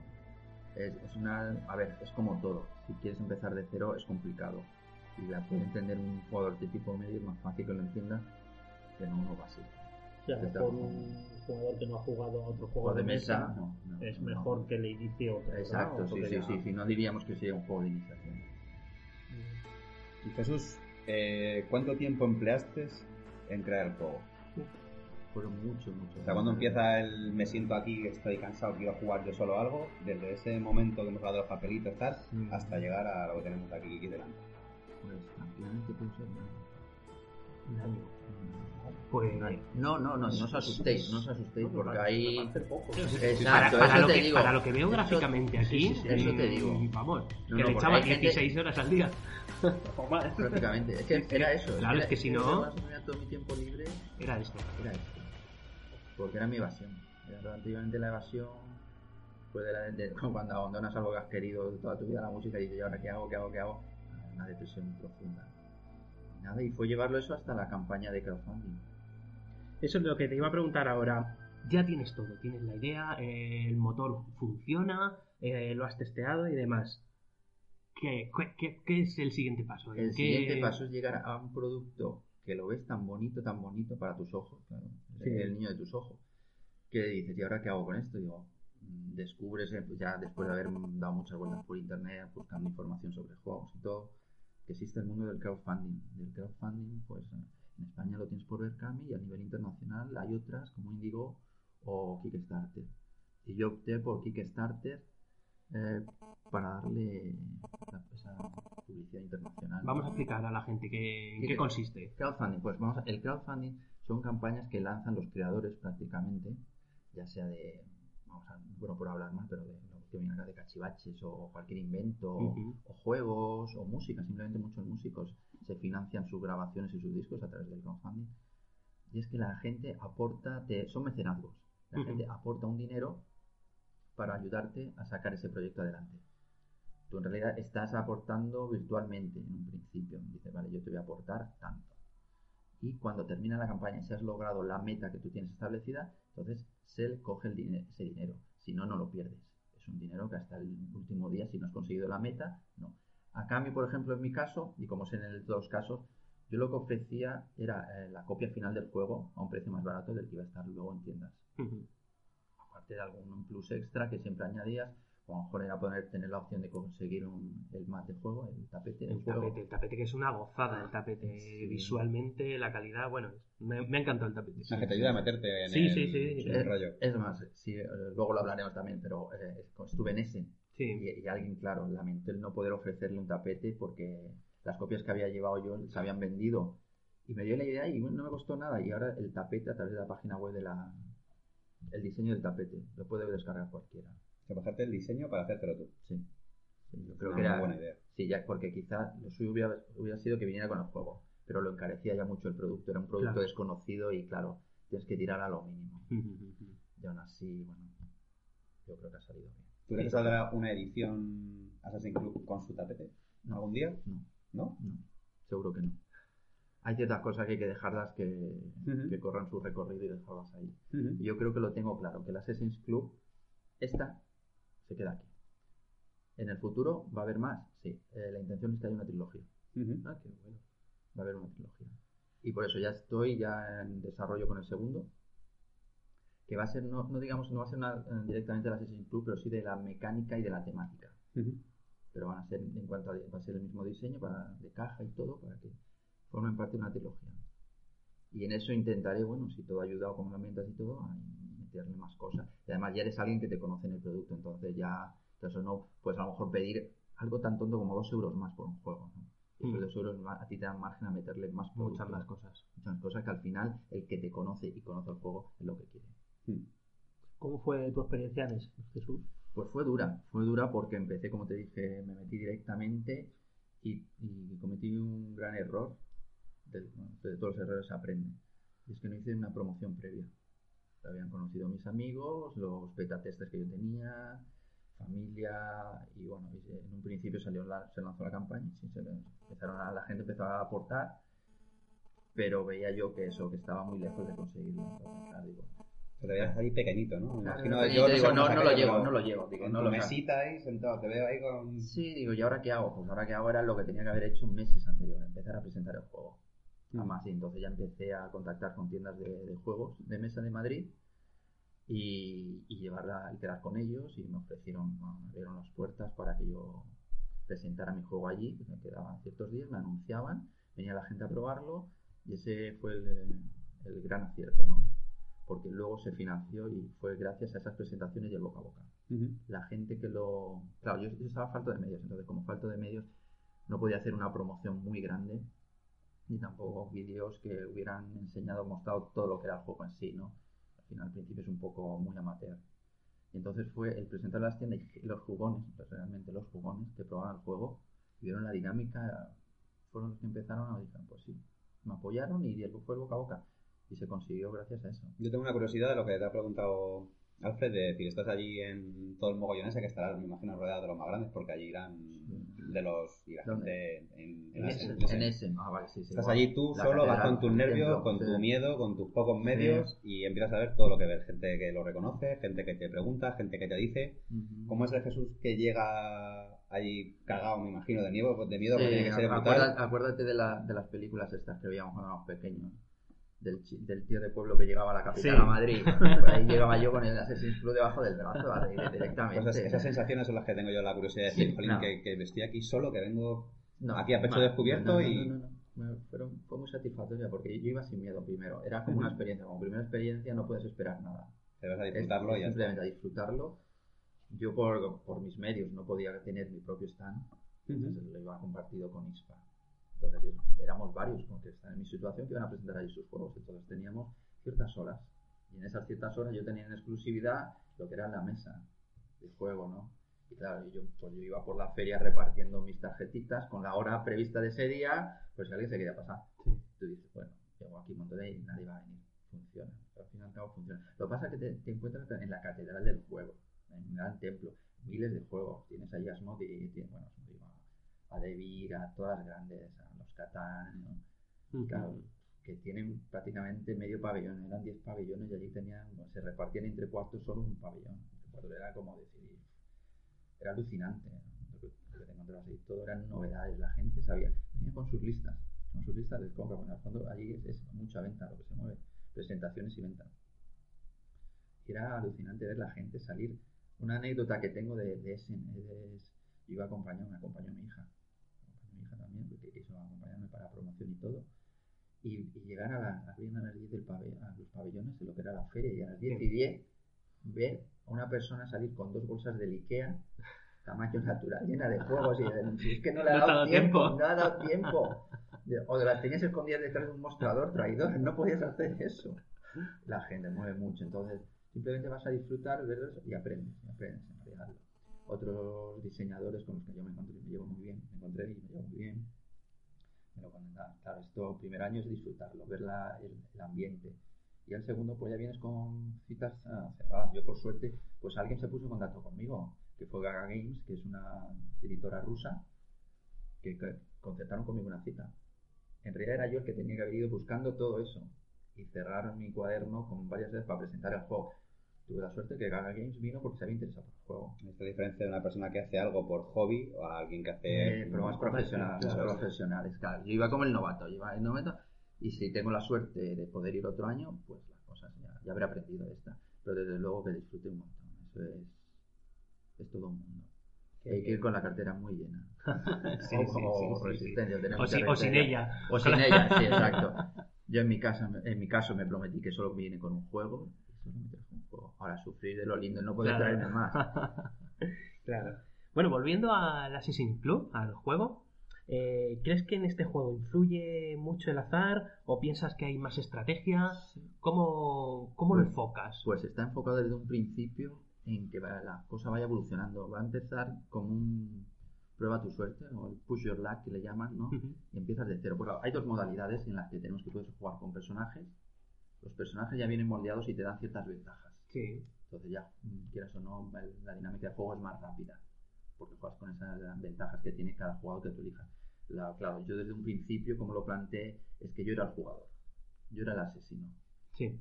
es, es una... A ver, es como todo. Si quieres empezar de cero es complicado. Y la puede entender un jugador de tipo medio es más fácil que lo entienda que no uno básico. O sea, por un jugador que no ha jugado a otro juego de de mesa, mesa, no, no, es no. mejor que le inicie otro. ¿no? Exacto, Otro sí, sí, sí, sí, no diríamos que sea un juego de iniciación. Y Jesús, eh, ¿cuánto tiempo empleaste en crear el juego? Fueron mucho, mucho. O sea, cuando empieza el me siento aquí, estoy cansado, quiero jugar yo solo algo, desde ese momento que hemos de los papelitos tal, Mm. hasta llegar a lo que tenemos aquí delante. Pues Un año. Pues no, no, no, no os asustéis, no os asustéis porque ahí Exacto, para, lo que, digo. para lo que veo Eso- gráficamente aquí, sí, sí, sí, eso te mm, digo. Vamos, No, que no, le echaba hay gente- 16 horas al día. Prácticamente, es que era eso. Claro, era- es que si era no- más o menos todo mi tiempo libre Era esto. era esto. Porque era mi evasión. Era relativamente la evasión. Fue de, la, de- cuando abandonas algo que has querido toda tu vida, la música, y dices, ¿y ahora qué hago? ¿Qué hago? ¿Qué hago? Una depresión profunda. Y nada, y fue llevarlo eso hasta la campaña de crowdfunding. Eso es lo que te iba a preguntar ahora. Ya tienes todo, tienes la idea, eh, el motor funciona, eh, lo has testeado y demás. ¿Qué, qué- qué- qué es el siguiente paso? ¿En El qué- siguiente paso es llegar a un producto que lo ves tan bonito, tan bonito para tus ojos, claro. Sí. el niño de tus ojos. Que dices, ¿y ahora qué hago con esto? Digo, descubres, eh, ya después de haber dado muchas vueltas por internet, buscando información sobre juegos y todo, que existe el mundo del crowdfunding. Del crowdfunding, pues en España lo tienes por Berkami y a nivel internacional hay otras como Indigo o Kickstarter. Y yo opté por Kickstarter eh, para darle la- esa publicidad internacional. Vamos a explicar a la gente qué, en qué que- consiste. Crowdfunding, pues vamos a- el crowdfunding son campañas que lanzan los creadores prácticamente, ya sea de, vamos a, bueno por hablar más, pero de lo que viene acá de cachivaches o cualquier invento, o juegos, o música, simplemente muchos músicos se financian sus grabaciones y sus discos a través del crowdfunding. Y es que la gente aporta, te- son mecenazgos, la gente aporta un dinero para ayudarte a sacar ese proyecto adelante. Tú en realidad estás aportando virtualmente en un principio. Dices, vale, yo te voy a aportar tanto. Y cuando termina la campaña, si has logrado la meta que tú tienes establecida, entonces Shell coge el dine- ese dinero. Si no, no lo pierdes. Es un dinero que hasta el último día, si no has conseguido la meta, no. A cambio, por ejemplo, en mi caso, y como es en el dos casos, yo lo que ofrecía era eh, la copia final del juego a un precio más barato del que iba a estar luego en tiendas aparte de algún plus extra que siempre añadías, a lo mejor era poder tener la opción de conseguir un, el mat de juego, el tapete El juego. tapete, el tapete que es una gozada, el tapete Sí. visualmente, la calidad, bueno, me, me ha encantado el tapete. Es que te ayuda a meterte en Sí, el, sí, sí. rollo. Es más, sí, eh, luego lo hablaremos también, pero eh, estuve en ese. Sí. Y, y alguien, claro, lamentó el no poder ofrecerle un tapete porque las copias que había llevado yo se habían vendido. Y me dio la idea y no me costó nada. Y ahora el tapete a través de la página web de la... El diseño del tapete, lo puede descargar cualquiera. Bajarte el diseño para hacértelo tú. Sí. Sí, yo creo Una que era buena idea. Sí, ya porque quizá lo suyo hubiera, hubiera sido que viniera con el juego, pero lo encarecía ya mucho el producto, era un producto Claro. desconocido y claro, tienes que tirar a lo mínimo. Y aún así, bueno, yo creo que ha salido bien. ¿Tú crees que saldrá una edición Assassin's Creed con su tapete? No. ¿Algún día? No, ¿No? no, seguro que no. Hay ciertas cosas que hay que dejarlas que, que corran su recorrido y dejarlas ahí. Y yo creo que lo tengo claro, que el Assassin's Club, esta, se queda aquí. En el futuro va a haber más, sí. Eh, la intención es que haya una trilogía. Ah, qué bueno. Va a haber una trilogía. Y por eso ya estoy ya en desarrollo con el segundo. Que va a ser, no, no digamos, no va a ser una- eh, directamente el Assassin's Creed, pero sí de la mecánica y de la temática. Pero van a ser, en cuanto a, va a ser el mismo diseño para, de caja y todo, para que formen parte de una trilogía. Y en eso intentaré, bueno, si todo ha ayudado con las ventas y todo, a más cosas. Y además ya eres alguien que te conoce en el producto, entonces ya, eso no, pues a lo mejor pedir algo tan tonto como dos euros más por un juego, ¿no? Y esos Mm. dos euros a ti te dan margen a meterle más Muchas producto, más cosas. Muchas cosas que al final el que te conoce y conoce el juego es lo que quiere. ¿Cómo fue tu experiencia en Jesús? Pues fue dura, fue dura porque empecé, como te dije, me metí directamente y, y cometí un gran error. De, de todos los errores se aprende. Y es que no hice una promoción previa. Habían conocido mis amigos, los beta testers que yo tenía, familia, y bueno, en un principio salió la- se lanzó la campaña, y se empezaron a, la gente empezó a aportar, pero veía yo que eso, que estaba muy lejos de conseguirlo. Entonces, digo, Te veías ahí pequeñito, ¿no? Imagino, yo digo, no, lo llevo, pero no lo llevo, digo, en no tu lo mesita ahí sentado, te veo ahí con... Sí, digo, ¿y ahora qué hago? Pues ahora qué hago era lo que tenía que haber hecho meses anteriores, empezar a presentar el juego. Además, y entonces ya empecé a contactar con tiendas de, de juegos de mesa de Madrid y, y llevarla y quedar con ellos y me ofrecieron, me abrieron las puertas para que yo presentara mi juego allí, me quedaban ciertos días, me anunciaban, venía la gente a probarlo y ese fue el, el gran acierto, ¿no? Porque luego se financió y fue gracias a esas presentaciones y el boca a boca. La gente que lo... Claro, yo, yo estaba falto de medios, entonces como falto de medios no podía hacer una promoción muy grande ni tampoco vídeos que hubieran enseñado, mostrado todo lo que era el juego en sí, ¿no? Al final, al principio es un poco muy amateur. Y entonces fue el presentar las tiendas y los jugones, pues realmente los jugones que probaban el juego, y vieron la dinámica, fueron los que empezaron a decir, pues sí, me apoyaron y fue el boca a boca. Y se consiguió gracias a eso. Yo tengo una curiosidad de lo que te ha preguntado Alfred, de decir, estás allí en todo el mogollón ese que estarás, me imagino, rodeado de los más grandes, porque allí irán de los... y la gente en, en, En Essen, Essen. En Essen. Ah, vale, sí, sí, Estás allí tú La solo, vas con tus nervios, con tu miedo, con tus pocos medios, y empiezas a ver todo lo que ves. Gente que lo reconoce, gente que te pregunta, gente que te dice. ¿Cómo es el Jesús que llega allí cagado, me imagino, de miedo? De miedo, Sí, porque tiene que ser acuérdate, acuérdate de, la- de las películas estas que veíamos cuando éramos pequeños. Del, chi- del tío de pueblo que llegaba a la capital Sí. a Madrid. Pues ahí llegaba yo con el Assassin's Creed debajo del brazo, directamente. Pues esas, esas sensaciones son las que tengo yo la curiosidad de decir, Sí, "Jolín, no. que, que estoy aquí solo, que vengo No, aquí a pecho no, descubierto no, no, y... no, no, no. Me- fueron- fue muy satisfactoria porque yo iba sin miedo primero. Era como una experiencia. Como primera experiencia no puedes esperar nada. Te vas a disfrutarlo es y ya está. simplemente a disfrutarlo. Yo por, por mis medios no podía tener mi propio stand. Entonces lo iba compartido con ISPA. Entonces éramos varios con que están en mi situación que iban a presentar allí sus juegos. Entonces teníamos ciertas horas. Y en esas ciertas horas yo tenía en exclusividad lo que era la mesa de juego, ¿no? Y claro, yo, pues yo iba por la feria repartiendo mis tarjetitas con la hora prevista de ese día, pues si alguien se quería pasar. Tú dices, bueno, llego aquí un montón de y nadie va a venir. Funciona. Pero al fin y al cabo funciona. Lo que pasa es que te, te encuentras en la catedral del juego, en un gran templo, miles de juegos. Tienes ahí a Asmodee, tienes, bueno, a Devir, a todas las grandes, a los Catán, ¿no? Claro, que tienen prácticamente medio pabellón, eran 10 pabellones y allí tenían, bueno, se repartían entre cuartos solo un pabellón. Entre cuartos era como decir, era alucinante ¿no? lo que, lo que te encontrabas ahí. Todo eran novedades, la gente sabía, venía con sus listas, con sus listas de compra, bueno, al fondo allí es, es mucha venta lo que se mueve, presentaciones y venta. Y era alucinante ver la gente salir. Una anécdota que tengo de, de ese es, yo iba a acompañar, me acompañó mi hija, quiso acompañarme para promoción y todo y, y llegar a, la, a, las 10 del a los pabellones de lo que era la feria y a las 10 y 10 ver a una persona salir con dos bolsas del Ikea tamaño natural llena de juegos y de- es que no le ha No te ha dado dado tiempo, tiempo. no ha dado tiempo. O las tenías escondidas detrás de un mostrador traidor no podías hacer eso. La gente mueve mucho entonces simplemente vas a disfrutar verlos y aprendes y aprendes en realidad otros diseñadores con los que yo me encontré me llevo muy bien me encontré y me llevo muy bien me lo. Claro, esto, primer año es disfrutarlo, ver la- el, el ambiente. Y al segundo, pues ya vienes con citas ah, cerradas. Yo, por suerte, pues alguien se puso en contacto conmigo, que fue Gaga Games, que es una editora rusa, que, concertaron conmigo una cita. En realidad era yo el que tenía que haber ido buscando todo eso. Y cerraron mi cuaderno con varias veces para presentar el juego. Tuve la suerte que Gaga Games vino porque se había interesado por el juego. Esta diferencia de una persona que hace algo por hobby o a alguien que hace... Eh, pero más profesional, más Claro. profesionales, claro. Yo iba como el novato, yo iba el novato, y si tengo la suerte de poder ir otro año, pues las cosas ya, ya habré aprendido esta. Pero desde luego que disfrute un montón, eso es, es todo un mundo. Hay que ir con la cartera muy llena. Sí, o sí, O si- o sin ella. O sin ella, sí, exacto. Yo en mi, casa, en mi caso me prometí que solo viene con un juego. Ahora sufrir de lo lindo y no poder Claro. traerme más. Claro. Bueno, volviendo al Assassin's Club, al juego, eh, ¿crees que en este juego influye mucho el azar o piensas que hay más estrategia? ¿Cómo, cómo lo Pues- enfocas? Pues está enfocado desde un principio en que la cosa vaya evolucionando. Va a empezar como un prueba tu suerte, o el push your luck que le llaman, ¿no? Y empiezas de cero. Pues hay dos modalidades en las que tenemos que puedes jugar con personajes. Los personajes ya vienen moldeados y te dan ciertas ventajas. Sí. Entonces ya, quieras o no, la dinámica de juego es más rápida. Porque juegas con esas ventajas que tiene cada jugador que tú elijas. La, claro, yo desde un principio, como lo planteé, es que yo era el jugador. Yo era el asesino. Sí.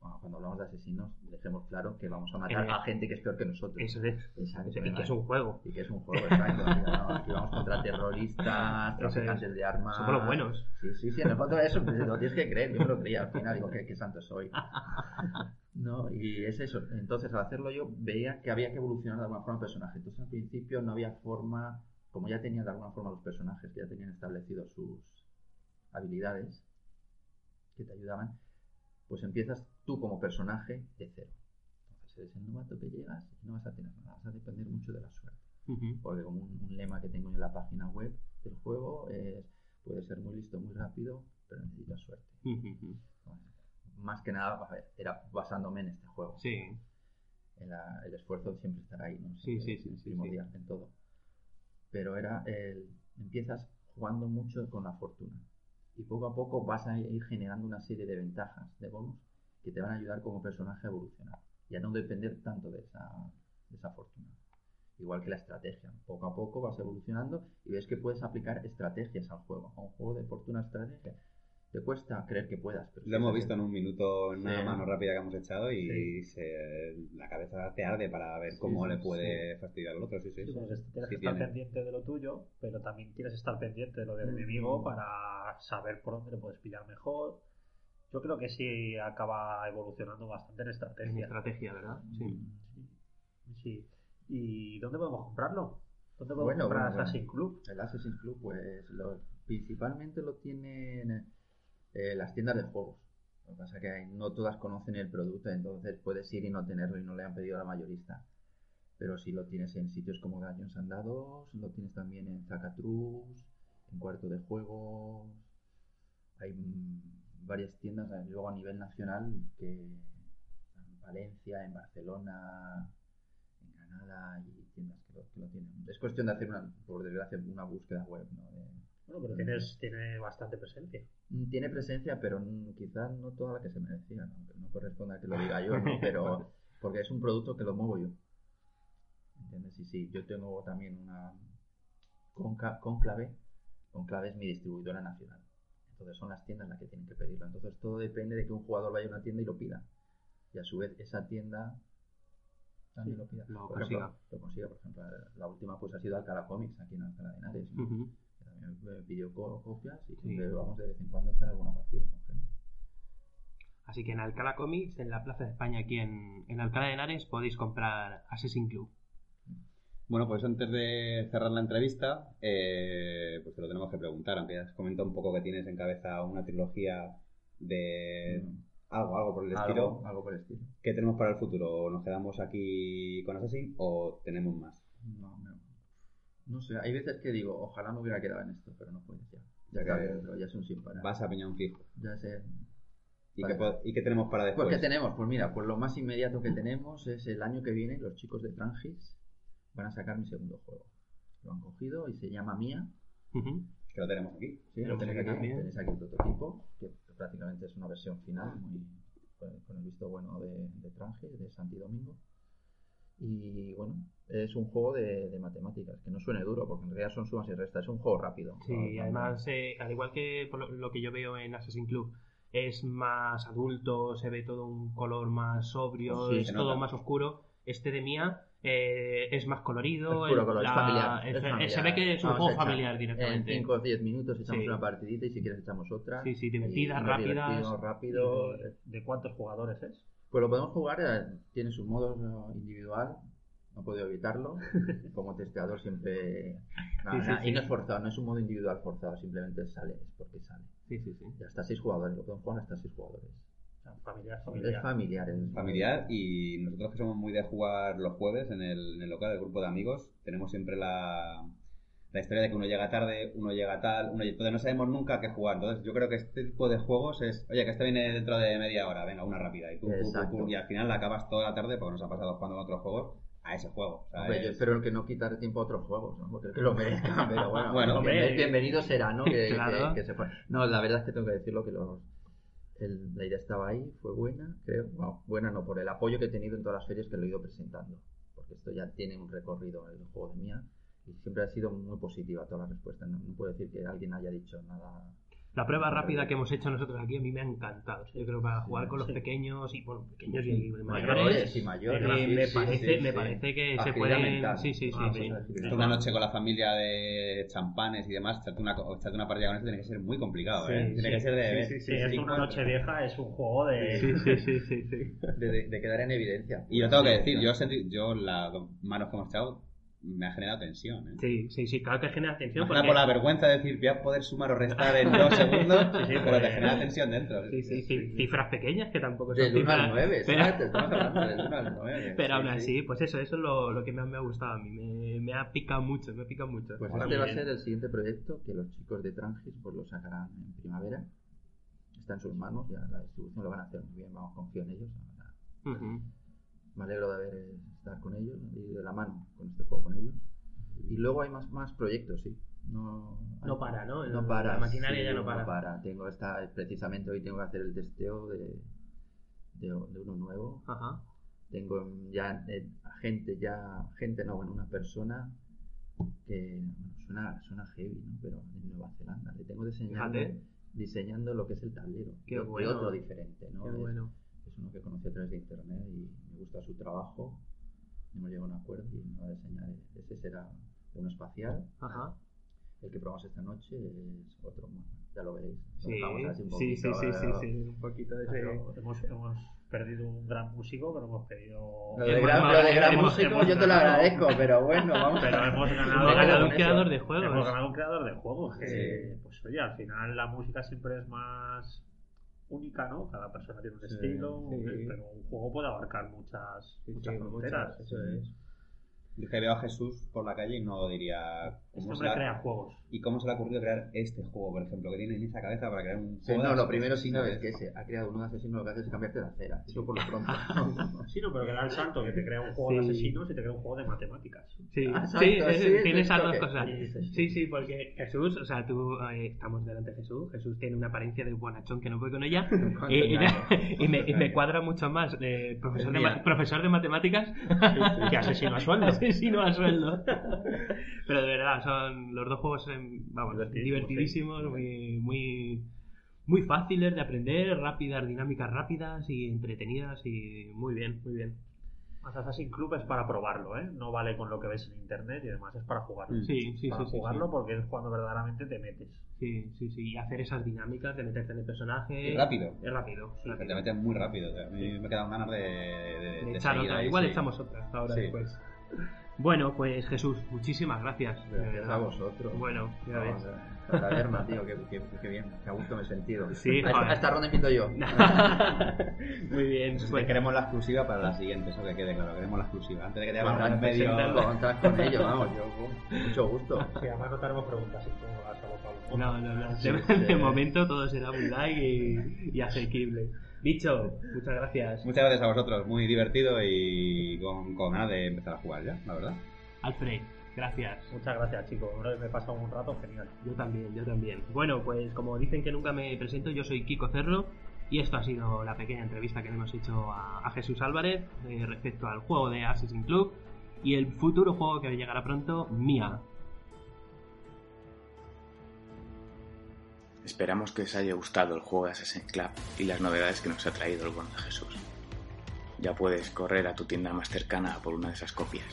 Bueno, cuando hablamos de asesinos, dejemos claro que vamos a matar Eh, a gente que es peor que nosotros. Eso es. Exacto, Y que es un juego. Y que es un juego, exacto. ¿no? Aquí vamos contra terroristas, traficantes de armas. Somos los buenos. Sí, sí, sí, en el fondo eso lo tienes que creer. Yo me lo creía al final, digo, qué, qué santo soy. No, y es eso. Entonces, al hacerlo yo, veía que había que evolucionar de alguna forma el personaje. Entonces, al principio no había forma, como ya tenían de alguna forma los personajes, que ya tenían establecidos sus habilidades que te ayudaban, pues empiezas tú como personaje de cero. Entonces, eres el novato que llegas y no vas a tener nada, vas a depender mucho de la suerte. Porque como un, un lema que tengo en la página web del juego es, puedes ser muy listo, muy rápido, pero necesitas suerte. Más que nada, a ver, era basándome en este juego. Sí. El, el esfuerzo siempre estará ahí, ¿no? Sí, Siempre sí, sí, es sí, primordial en todo. Pero era el, empiezas jugando mucho con la fortuna. Y poco a poco vas a ir generando una serie de ventajas, de bonus, que te van a ayudar como personaje a evolucionar. Y a no depender tanto de esa, de esa fortuna. Igual que la estrategia. Poco a poco vas evolucionando y ves que puedes aplicar estrategias al juego. A un juego de fortuna estrategia. Te cuesta creer que puedas. Pero Lo hemos visto en un minuto, en una Sí. mano rápida que hemos echado y Sí. se- la cabeza te arde para ver Sí, cómo sí, le puede sí. fastidiar al otro. Sí, sí. Sí, pues tienes Sí que estar tiene. pendiente de lo tuyo, pero también quieres estar pendiente de lo del Mm. enemigo para saber por dónde le puedes pillar mejor. Yo creo que sí acaba evolucionando bastante en estrategia. En estrategia, ¿verdad? Sí. Sí. ¿Y dónde podemos comprarlo? ¿Dónde podemos Bueno, comprar bueno, bueno. Assassin's Club? El Assassin's Club, pues lo- principalmente lo tienen eh, las tiendas de juegos. Lo que pasa es que no todas conocen el producto, entonces puedes ir y no tenerlo y no le han pedido a la mayorista. Pero si lo tienes en sitios como Dungeons and Dados, lo tienes también en Zacatrus, en Cuarto de Juegos. Hay varias tiendas, eh, luego a nivel nacional, que en Valencia, en Barcelona, en Granada y tiendas que lo, que lo tienen. Es cuestión de hacer, una, por desgracia, una búsqueda web. ¿no? De- Bueno, pero tienes, tiene bastante presencia. Mm, Tiene presencia, pero quizás no toda la que se merecía, ¿no? aunque no corresponda a que lo diga yo, ¿no? pero porque es un producto que lo muevo yo. ¿Entiendes? Y sí, yo tengo también una Conclave. Conclave es mi distribuidora nacional. Entonces son las tiendas las que tienen que pedirlo. Entonces todo depende de que un jugador vaya a una tienda y lo pida. Y a su vez esa tienda también lo pida. lo por ejemplo, consiga. lo consiga. Por ejemplo, la última pues ha sido Alcalá Comics aquí en Alcalá de Henares. También me pidió co- copias y Sí. vamos de vez en cuando a echar alguna partida con gente. Así que en Alcalá Comics, en la Plaza de España, aquí en, en Alcalá de Henares, podéis comprar Assassin's Club. Bueno, pues antes de cerrar la entrevista, eh, pues te lo tenemos que preguntar, aunque ya has comentado un poco que tienes en cabeza una trilogía de algo, algo por el estilo. Algo, algo por el estilo. ¿Qué tenemos para el futuro? ¿Nos quedamos aquí con Assassin o tenemos más? No, no, no sé, hay veces que digo, ojalá me hubiera quedado en esto, pero no puedes ya. Ya Ya está que- dentro, ya es un sin parar. Vas a piñón fijo. Ya sé. ¿Y, Vale. qué, ¿Y qué tenemos para después? Pues ¿qué tenemos? Pues mira, pues lo más inmediato que tenemos es el año que viene, los chicos de Trangis van a sacar mi segundo juego. Lo han cogido y se llama Mía. Que lo tenemos aquí. Sí, lo tenéis aquí aquí, también. tenéis aquí el prototipo, que prácticamente es una versión final, muy, con, con el visto bueno de, de Trangis, de Santi Domingo. Y bueno, es un juego de, de matemáticas, que no suene duro, porque en realidad son sumas y restas, es un juego rápido. Sí, No- además, eh, al igual que por lo, lo que yo veo en Assassin's Club, es más adulto, se ve todo un color más sobrio, Sí, es todo nota. más oscuro. Este de Mía eh, es más colorido, Es puro el- color, la- es familiar. el- es se- familiar. se ve que es un juego familiar directamente. En 5 o 10 minutos echamos Sí. una partidita y si quieres echamos otra. Sí, sí, rápidas. divertimos rápido. ¿De, de cuántos jugadores es? Pues lo podemos jugar, eh, tiene su modo eh, individual, no puedo evitarlo. Como testeador siempre. No, Sí, sí, nada, sí. Y no es forzado, no es un modo individual forzado, simplemente sale, es porque sale. Sí, sí, sí. Y hasta 6 jugadores, lo podemos jugar hasta 6 jugadores. O sea, familiar, Es familiar. familiar. es- familiar y nosotros que somos muy de jugar los jueves en el, en el local del grupo de amigos, tenemos siempre la, la historia de que uno llega tarde, uno llega tal, uno entonces no sabemos nunca qué jugar. Entonces yo creo que este tipo de juegos es, oye, que este viene dentro de media hora, venga, una rápida. Y, pum, Exacto. pum, y al final la acabas toda la tarde porque nos ha pasado jugando en otros juegos a ese juego. Hombre, yo es- espero que no quitar tiempo a otros juegos, ¿no? Porque que lo merezcan, pero bueno, Bueno, hombre. bienvenido será, ¿no? Que, Claro. que- que se pueda- No, la verdad es que tengo que decirlo que los, el- la idea estaba ahí, fue buena, creo. Bueno, buena no, por el apoyo que he tenido en todas las ferias que lo he ido presentando. Porque esto ya tiene un recorrido el juego de mía. Y siempre ha sido muy positiva toda la respuesta. No, no puedo decir que alguien haya dicho nada. La prueba rápida que hemos hecho nosotros aquí a mí me ha encantado. Yo creo que para jugar con los sí. pequeños y bueno, pequeños y Mayores mayores, y mayores, eh, sí, me sí, parece, sí, me sí. parece que se Agilidad pueden. mental. Sí, sí, sí. Ah, sí. pues, Una noche con la familia de champanes y demás, echarte una, echarte una partida con esto tiene que ser muy complicado, ¿eh? Sí, tiene sí. que ser de... Sí, sí, sí, es una noche vieja, es un juego de... Sí, sí, sí, sí, sí. De, de- de quedar en evidencia. Y yo tengo que decir, yo, sentí, yo las manos que hemos echado me ha generado tensión, ¿eh? Sí, sí, sí, claro que genera tensión. Porque- por la vergüenza de decir, voy a poder sumar o restar en dos segundos, Sí, sí, pero te genera tensión dentro. Sí, sí, ci- cifras pequeñas que tampoco son Del 1 cifras. al 9, pero- exacto, estamos hablando del 1 al 9. Pero aún Sí, así, sí. pues eso, eso es lo, lo que más me ha gustado a mí. Me, me ha picado mucho, me ha picado mucho. Pues este va a ser el siguiente proyecto que los chicos de Trangis pues lo sacarán en primavera. Está en sus manos, ya la distribución lo van a hacer muy bien, vamos, confío en ellos. Ahora, Ujú. Me alegro de haber estar con ellos y de la mano con este juego con ellos. Y luego hay más, más proyectos, sí. No, No para, ¿no? No para. la maquinaria ya no para. Tengo esta, precisamente hoy tengo que hacer el testeo de, de, de uno nuevo. Ajá. Tengo ya eh, gente, ya, gente, no, bueno, una persona que bueno, suena, suena heavy, ¿no? Pero en Nueva Zelanda. Le tengo diseñando, Fíjate. diseñando lo que es el tablero. Qué bueno. otro diferente, ¿no? Qué Es- bueno. es uno que conocí a través de internet y gusta su trabajo. Hemos llegado a un acuerdo y me va a diseñar. Ese será uno espacial. Ajá. El que probamos esta noche es otro más. Ya lo veréis. Sí, así un sí, sí, poquito, sí, sí, eh, sí, un poquito de ese... Pero hemos, hemos perdido un gran músico, pero hemos perdido... Lo de gran, lo de gran músico yo te lo agradezco, pero bueno, vamos. Pero hemos ganado, Hemos ganado un creador de juegos. Hemos ganado un creador de juegos. que, Sí. Pues oye, al final la música siempre es más única, ¿no? Cada persona tiene un Sí, estilo, sí. pero un juego puede abarcar muchas, muchas fronteras. muchas, eso es. Yo que veo a Jesús por la calle y no diría... Este ¿cómo se hombre le ha- crea juegos. ¿Y cómo se le ha ocurrido crear este juego, por ejemplo? que tiene en esa cabeza para crear un Sí, juego? no, de lo primero sí sabes que ese ha creado uno de asesino lo que hace es cambiarte de acera. Eso por lo pronto. Sí, no, pero que da el salto, que te crea un juego de Sí. asesinos y te crea un juego de matemáticas. Sí, Ah, sí, es- tiene esas dos cosas. Sí, sí, porque Jesús, o sea, tú eh, estamos delante de Jesús. Jesús tiene una apariencia de bonachón que no puede con ella. Y, y- engaño. y me, y me cuadra mucho más de profesor, de, profesor de matemáticas Que asesino a sueldo. asesino a sueldo. Pero de verdad, son los dos juegos, vamos, Divertidísimos, muy, muy, muy fáciles de aprender, rápidas, dinámicas rápidas y entretenidas y muy bien, muy bien. Más Assassin's Club es para probarlo, ¿eh? No vale con lo que ves en internet y demás, es para jugarlo. Mm. Sí, sí, para sí, jugarlo sí. porque es cuando verdaderamente te metes. Sí, sí, sí. Y hacer esas dinámicas de meterte en el personaje. Y rápido. Es rápido. Rápido. te metes muy rápido. o sea, a mí me quedan ganas de, de, De de echar otra. ahí, Igual sí. echamos otra ahora Sí. después. Bueno, pues Jesús, muchísimas gracias. Gracias a vosotros. Bueno, ya No, ves. La taberna, tío, qué, qué, qué bien. Qué a gusto me he sentido. Sí, a, esta- a ronda invito yo. Muy bien. Pues pues- queremos la exclusiva para la siguiente, eso que quede claro. Queremos la exclusiva. Antes de que te hagan un medio. contad con ellos, vamos, yo con mucho gusto. Sí, además no tenemos preguntas si tú has abocado. No, no, no. Sí, De, sí. de momento todo será muy y, y asequible. Bicho, muchas gracias. Muchas gracias a vosotros. Muy divertido y con, con ganas de empezar a jugar ya, la verdad. Alfred, gracias. Muchas gracias, chicos. Me he pasado un rato genial. Yo también, yo también. Bueno, pues como dicen que nunca me presento, yo soy Kiko Cerro y esto ha sido la pequeña entrevista que le hemos hecho a, a Jesús Álvarez eh, respecto al juego de Assassin's Club y el futuro juego que llegará pronto, Mia. Esperamos que os haya gustado el juego de Assassin's Club y las novedades que nos ha traído el bueno de Jesús. Ya puedes correr a tu tienda más cercana por una de esas copias.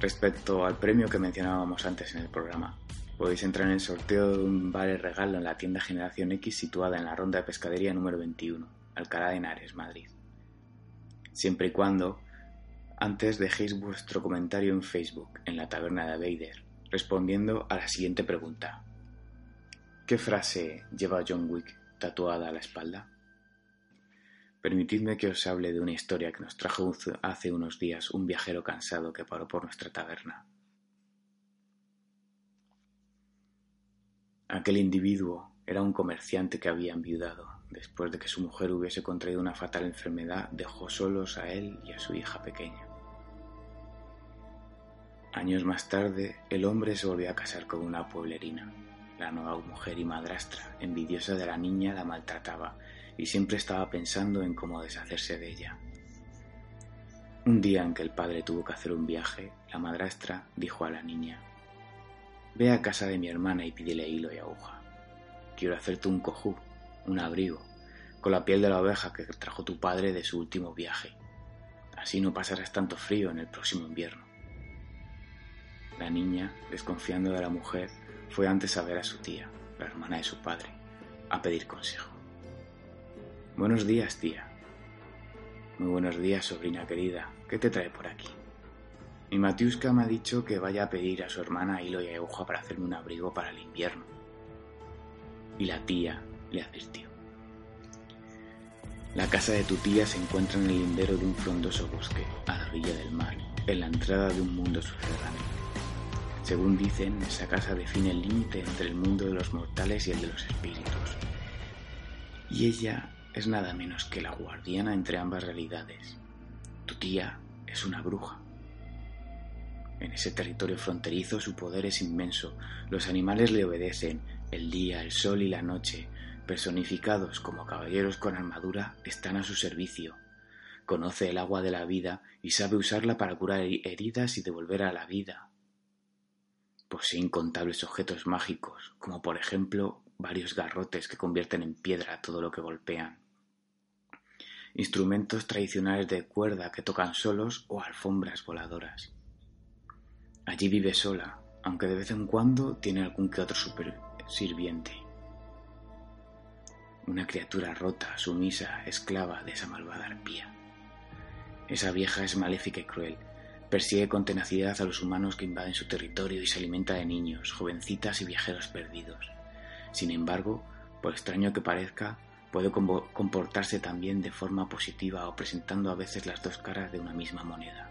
Respecto al premio que mencionábamos antes en el programa, podéis entrar en el sorteo de un vale regalo en la tienda Generación X situada en la ronda de pescadería número 21, Alcalá de Henares, Madrid. Siempre y cuando antes dejéis vuestro comentario en Facebook, en la taberna de Vader, respondiendo a la siguiente pregunta. ¿Qué frase lleva John Wick tatuada a la espalda? Permitidme que os hable de una historia que nos trajo hace unos días un viajero cansado que paró por nuestra taberna. Aquel individuo era un comerciante que había enviudado. Después de que su mujer hubiese contraído una fatal enfermedad, dejó solos a él y a su hija pequeña. Años más tarde, el hombre se volvió a casar con una pueblerina. La nueva mujer y madrastra, envidiosa de la niña, la maltrataba y siempre estaba pensando en cómo deshacerse de ella. Un día en que el padre tuvo que hacer un viaje, la madrastra dijo a la niña, Ve a casa de mi hermana y pídele hilo y aguja. Quiero hacerte un cojú, un abrigo, con la piel de la oveja que trajo tu padre de su último viaje. Así no pasarás tanto frío en el próximo invierno. La niña, desconfiando de la mujer, fue antes a ver a su tía, la hermana de su padre, a pedir consejo. Buenos días, tía. Muy buenos días, sobrina querida. ¿Qué te trae por aquí? Mi Matiuska me ha dicho que vaya a pedir a su hermana hilo y aguja para hacerme un abrigo para el invierno. Y la tía le advirtió. La casa de tu tía se encuentra en el lindero de un frondoso bosque, a la orilla del mar, en la entrada de un mundo subterráneo. Según dicen, esa casa define el límite entre el mundo de los mortales y el de los espíritus. Y ella es nada menos que la guardiana entre ambas realidades. Tu tía es una bruja. En ese territorio fronterizo su poder es inmenso. Los animales le obedecen. El día, el sol y la noche, personificados como caballeros con armadura, están a su servicio. Conoce el agua de la vida y sabe usarla para curar heridas y devolver a la vida. Posee incontables objetos mágicos, como por ejemplo varios garrotes que convierten en piedra todo lo que golpean. Instrumentos tradicionales de cuerda que tocan solos o alfombras voladoras. Allí vive sola, aunque de vez en cuando tiene algún que otro super sirviente. Una criatura rota, sumisa, esclava de esa malvada arpía. Esa vieja es maléfica y cruel, Persigue con tenacidad a los humanos que invaden su territorio y se alimenta de niños, jovencitas y viajeros perdidos. Sin embargo, por extraño que parezca, puede comportarse también de forma positiva o presentando a veces las dos caras de una misma moneda.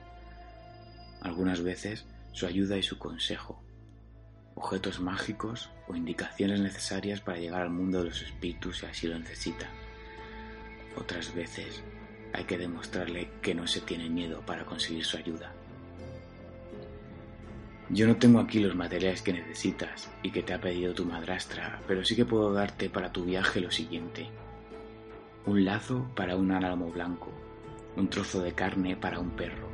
Algunas veces su ayuda y su consejo, objetos mágicos o indicaciones necesarias para llegar al mundo de los espíritus si así lo necesita. Otras veces hay que demostrarle que no se tiene miedo para conseguir su ayuda. Yo no tengo aquí los materiales que necesitas y que te ha pedido tu madrastra, pero sí que puedo darte para tu viaje lo siguiente. Un lazo para un álamo blanco, un trozo de carne para un perro,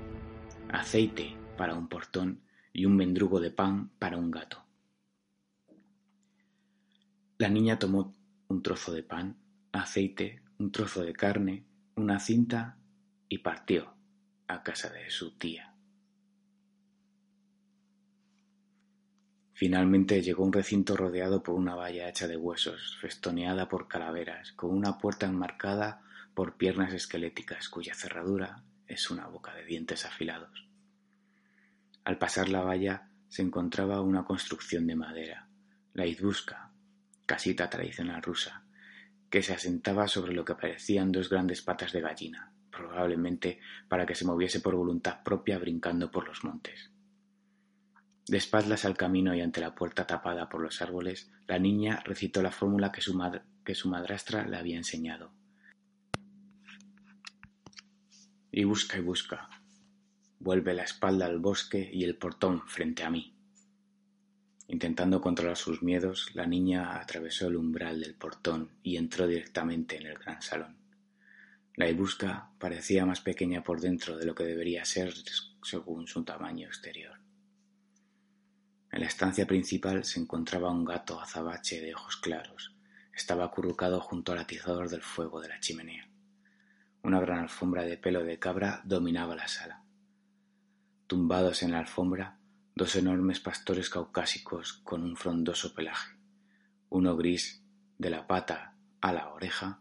aceite para un portón y un mendrugo de pan para un gato. La niña tomó un trozo de pan, aceite, un trozo de carne, una cinta y partió a casa de su tía. Finalmente llegó a un recinto rodeado por una valla hecha de huesos, festoneada por calaveras, con una puerta enmarcada por piernas esqueléticas cuya cerradura es una boca de dientes afilados. Al pasar la valla se encontraba una construcción de madera, la izbuska, casita tradicional rusa, que se asentaba sobre lo que parecían dos grandes patas de gallina, probablemente para que se moviese por voluntad propia brincando por los montes. De espaldas al camino y ante la puerta tapada por los árboles, la niña recitó la fórmula que su, madrastra le había enseñado. Y busca y busca. Vuelve la espalda al bosque y el portón frente a mí. Intentando controlar sus miedos, la niña atravesó el umbral del portón y entró directamente en el gran salón. La Ibusca parecía más pequeña por dentro de lo que debería ser según su tamaño exterior. En la estancia principal se encontraba un gato azabache de ojos claros. Estaba acurrucado junto al atizador del fuego de la chimenea. Una gran alfombra de pelo de cabra dominaba la sala. Tumbados en la alfombra, dos enormes pastores caucásicos con un frondoso pelaje, uno gris de la pata a la oreja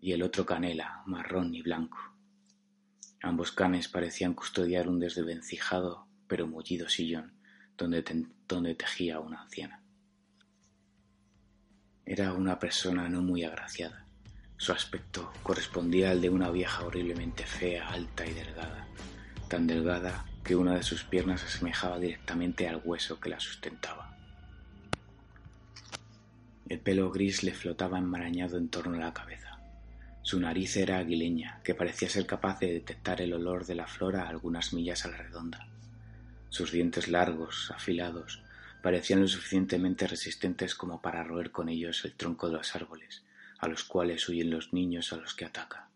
y el otro canela, marrón y blanco. Ambos canes parecían custodiar un desvencijado pero mullido sillón donde, tejía una anciana. Era una persona no muy agraciada. Su aspecto correspondía al de una vieja horriblemente fea, alta y delgada, tan delgada que una de sus piernas asemejaba directamente al hueso que la sustentaba. El pelo gris le flotaba enmarañado en torno a la cabeza. Su nariz era aguileña, que parecía ser capaz de detectar el olor de la flora a algunas millas a la redonda. Sus dientes largos, afilados, parecían lo suficientemente resistentes como para roer con ellos el tronco de los árboles, a los cuales huyen los niños a los que ataca.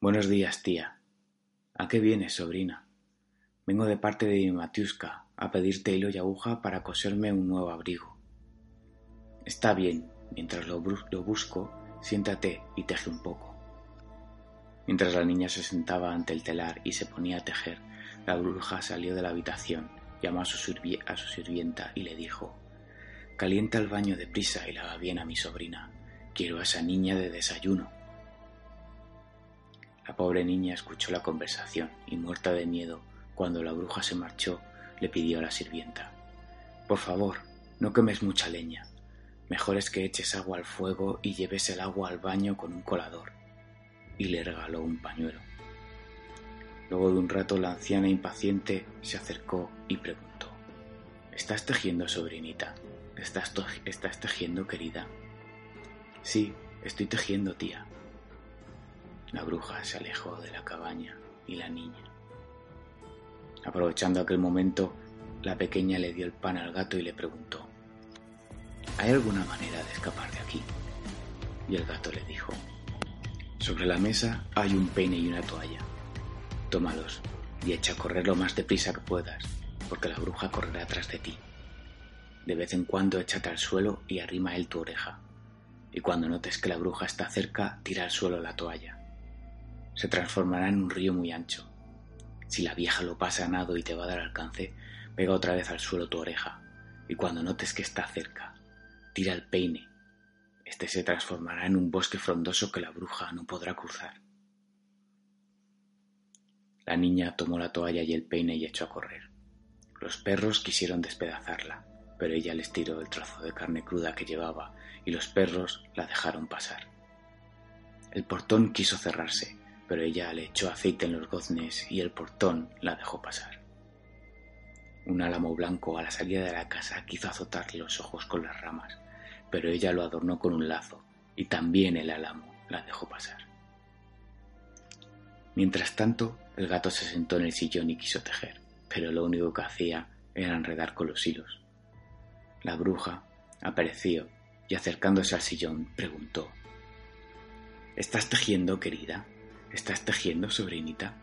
Buenos días, tía. ¿A qué vienes, sobrina? Vengo de parte de Matiuska a pedirte hilo y aguja para coserme un nuevo abrigo. Está bien, mientras lo busco, siéntate y teje un poco. Mientras la niña se sentaba ante el telar y se ponía a tejer, la bruja salió de la habitación, llamó a su, sirvienta y le dijo Calienta el baño deprisa y lava bien a mi sobrina. Quiero a esa niña de desayuno. La pobre niña escuchó la conversación y, muerta de miedo, cuando la bruja se marchó, le pidió a la sirvienta Por favor, no quemes mucha leña. Mejor es que eches agua al fuego y lleves el agua al baño con un colador. Y le regaló un pañuelo. Luego de un rato la anciana impaciente se acercó y preguntó ¿Estás tejiendo, sobrinita? ¿Estás, ¿Estás tejiendo, querida? Sí, estoy tejiendo, tía. La bruja se alejó de la cabaña y la niña. Aprovechando aquel momento, la pequeña le dio el pan al gato y le preguntó, ¿Hay alguna manera de escapar de aquí? Y el gato le dijo, sobre la mesa hay un peine y una toalla. Tómalos y echa a correr lo más deprisa que puedas, porque la bruja correrá atrás de ti. De vez en cuando échate al suelo y arrima él tu oreja. Y cuando notes que la bruja está cerca, tira al suelo la toalla se transformará en un río muy ancho. Si la vieja lo pasa a nado y te va a dar alcance, pega otra vez al suelo tu oreja, y cuando notes que está cerca, tira el peine. Este se transformará en un bosque frondoso que la bruja no podrá cruzar. La niña tomó la toalla y el peine y echó a correr. Los perros quisieron despedazarla, pero ella les tiró el trozo de carne cruda que llevaba y los perros la dejaron pasar. El portón quiso cerrarse, pero ella le echó aceite en los goznes y el portón la dejó pasar. Un álamo blanco a la salida de la casa quiso azotarle los ojos con las ramas, pero ella lo adornó con un lazo y también el álamo la dejó pasar. Mientras tanto, el gato se sentó en el sillón y quiso tejer, pero lo único que hacía era enredar con los hilos. La bruja apareció y acercándose al sillón preguntó ¿Estás tejiendo, querida? ¿Estás tejiendo, sobrinita?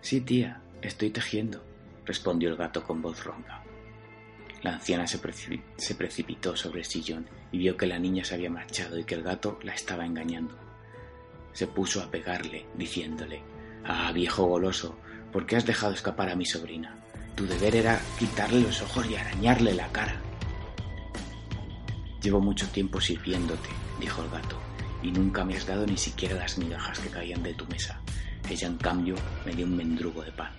Sí, tía, estoy tejiendo, respondió el gato con voz ronca. La anciana se, se, precipitó sobre el sillón y vio que la niña se había marchado y que el gato la estaba engañando. Se puso a pegarle, diciéndole Ah, viejo goloso, ¿por qué has dejado escapar a mi sobrina? Tu deber era quitarle los ojos y arañarle la cara. Llevo mucho tiempo sirviéndote, dijo el gato, y nunca me has dado ni siquiera las migajas que caían de tu mesa. Ella, en cambio, me dio un mendrugo de pan.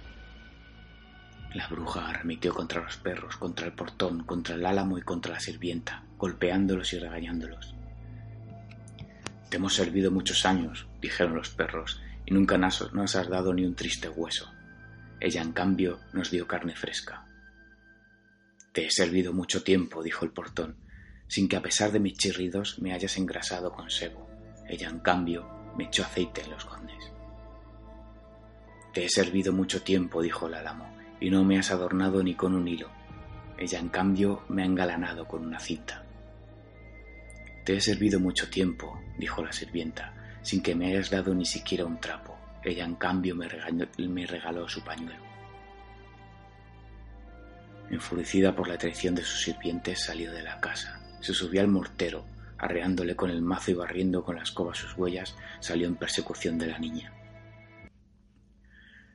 La bruja arremetió contra los perros, contra el portón, contra el álamo y contra la sirvienta, golpeándolos y regañándolos. Te hemos servido muchos años, dijeron los perros, nunca nos has dado ni un triste hueso. Ella, en cambio, nos dio carne fresca. Te he servido mucho tiempo, dijo el portón, sin que a pesar de mis chirridos me hayas engrasado con sebo. Ella, en cambio, me echó aceite en los gondes. Te he servido mucho tiempo, dijo el álamo, y no me has adornado ni con un hilo. Ella, en cambio, me ha engalanado con una cinta. Te he servido mucho tiempo, dijo la sirvienta, sin que me hayas dado ni siquiera un trapo. Ella, en cambio, me regaló, su pañuelo. Enfurecida por la traición de sus sirvientes, salió de la casa, se subió al mortero, arreándole con el mazo y barriendo con la escoba sus huellas, salió en persecución de la niña.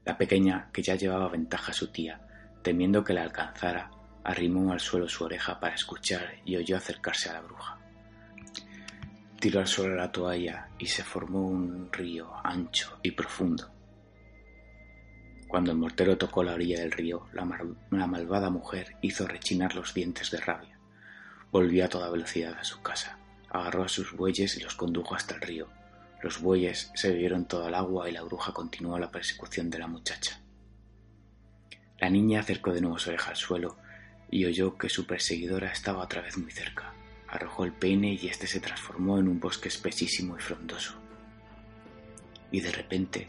La pequeña, que ya llevaba ventaja a su tía, temiendo que la alcanzara, arrimó al suelo su oreja para escuchar y oyó acercarse a la bruja. Tiró al suelo la toalla y se formó un río ancho y profundo. Cuando el mortero tocó la orilla del río, la, la malvada mujer hizo rechinar los dientes de rabia. Volvió a toda velocidad a su casa agarró a sus bueyes y los condujo hasta el río. Los bueyes se bebieron toda el agua y la bruja continuó la persecución de la muchacha. La niña acercó de nuevo su oreja al suelo y oyó que su perseguidora estaba otra vez muy cerca. Arrojó el peine y éste se transformó en un bosque espesísimo y frondoso. Y de repente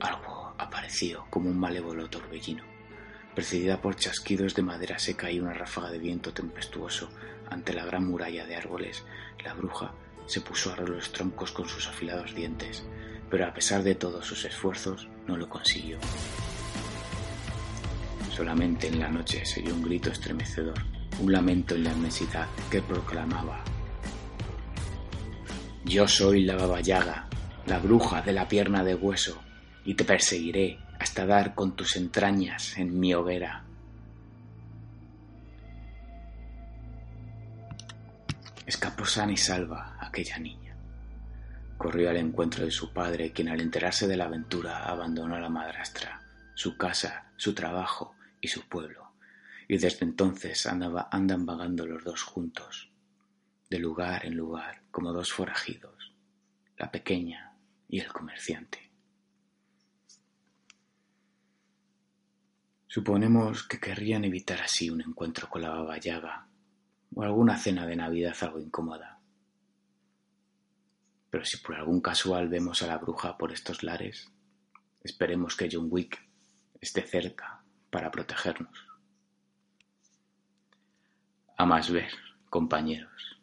algo apareció como un malévolo torbellino. Precedida por chasquidos de madera seca y una ráfaga de viento tempestuoso, ante la gran muralla de árboles, la bruja se puso a los troncos con sus afilados dientes, pero a pesar de todos sus esfuerzos, no lo consiguió. Solamente en la noche se oyó un grito estremecedor, un lamento en la inmensidad que proclamaba Yo soy la Baba Yaga, la bruja de la pierna de hueso, y te perseguiré hasta dar con tus entrañas en mi hoguera. Escapó sana y salva aquella niña. Corrió al encuentro de su padre, quien al enterarse de la aventura abandonó a la madrastra, su casa, su trabajo y su pueblo, y desde entonces andan vagando los dos juntos, de lugar en lugar, como dos forajidos, la pequeña y el comerciante. Suponemos que querrían evitar así un encuentro con la baba Yaga o alguna cena de Navidad algo incómoda. Pero si por algún casual vemos a la bruja por estos lares, esperemos que John Wick esté cerca para protegernos. A más ver, compañeros.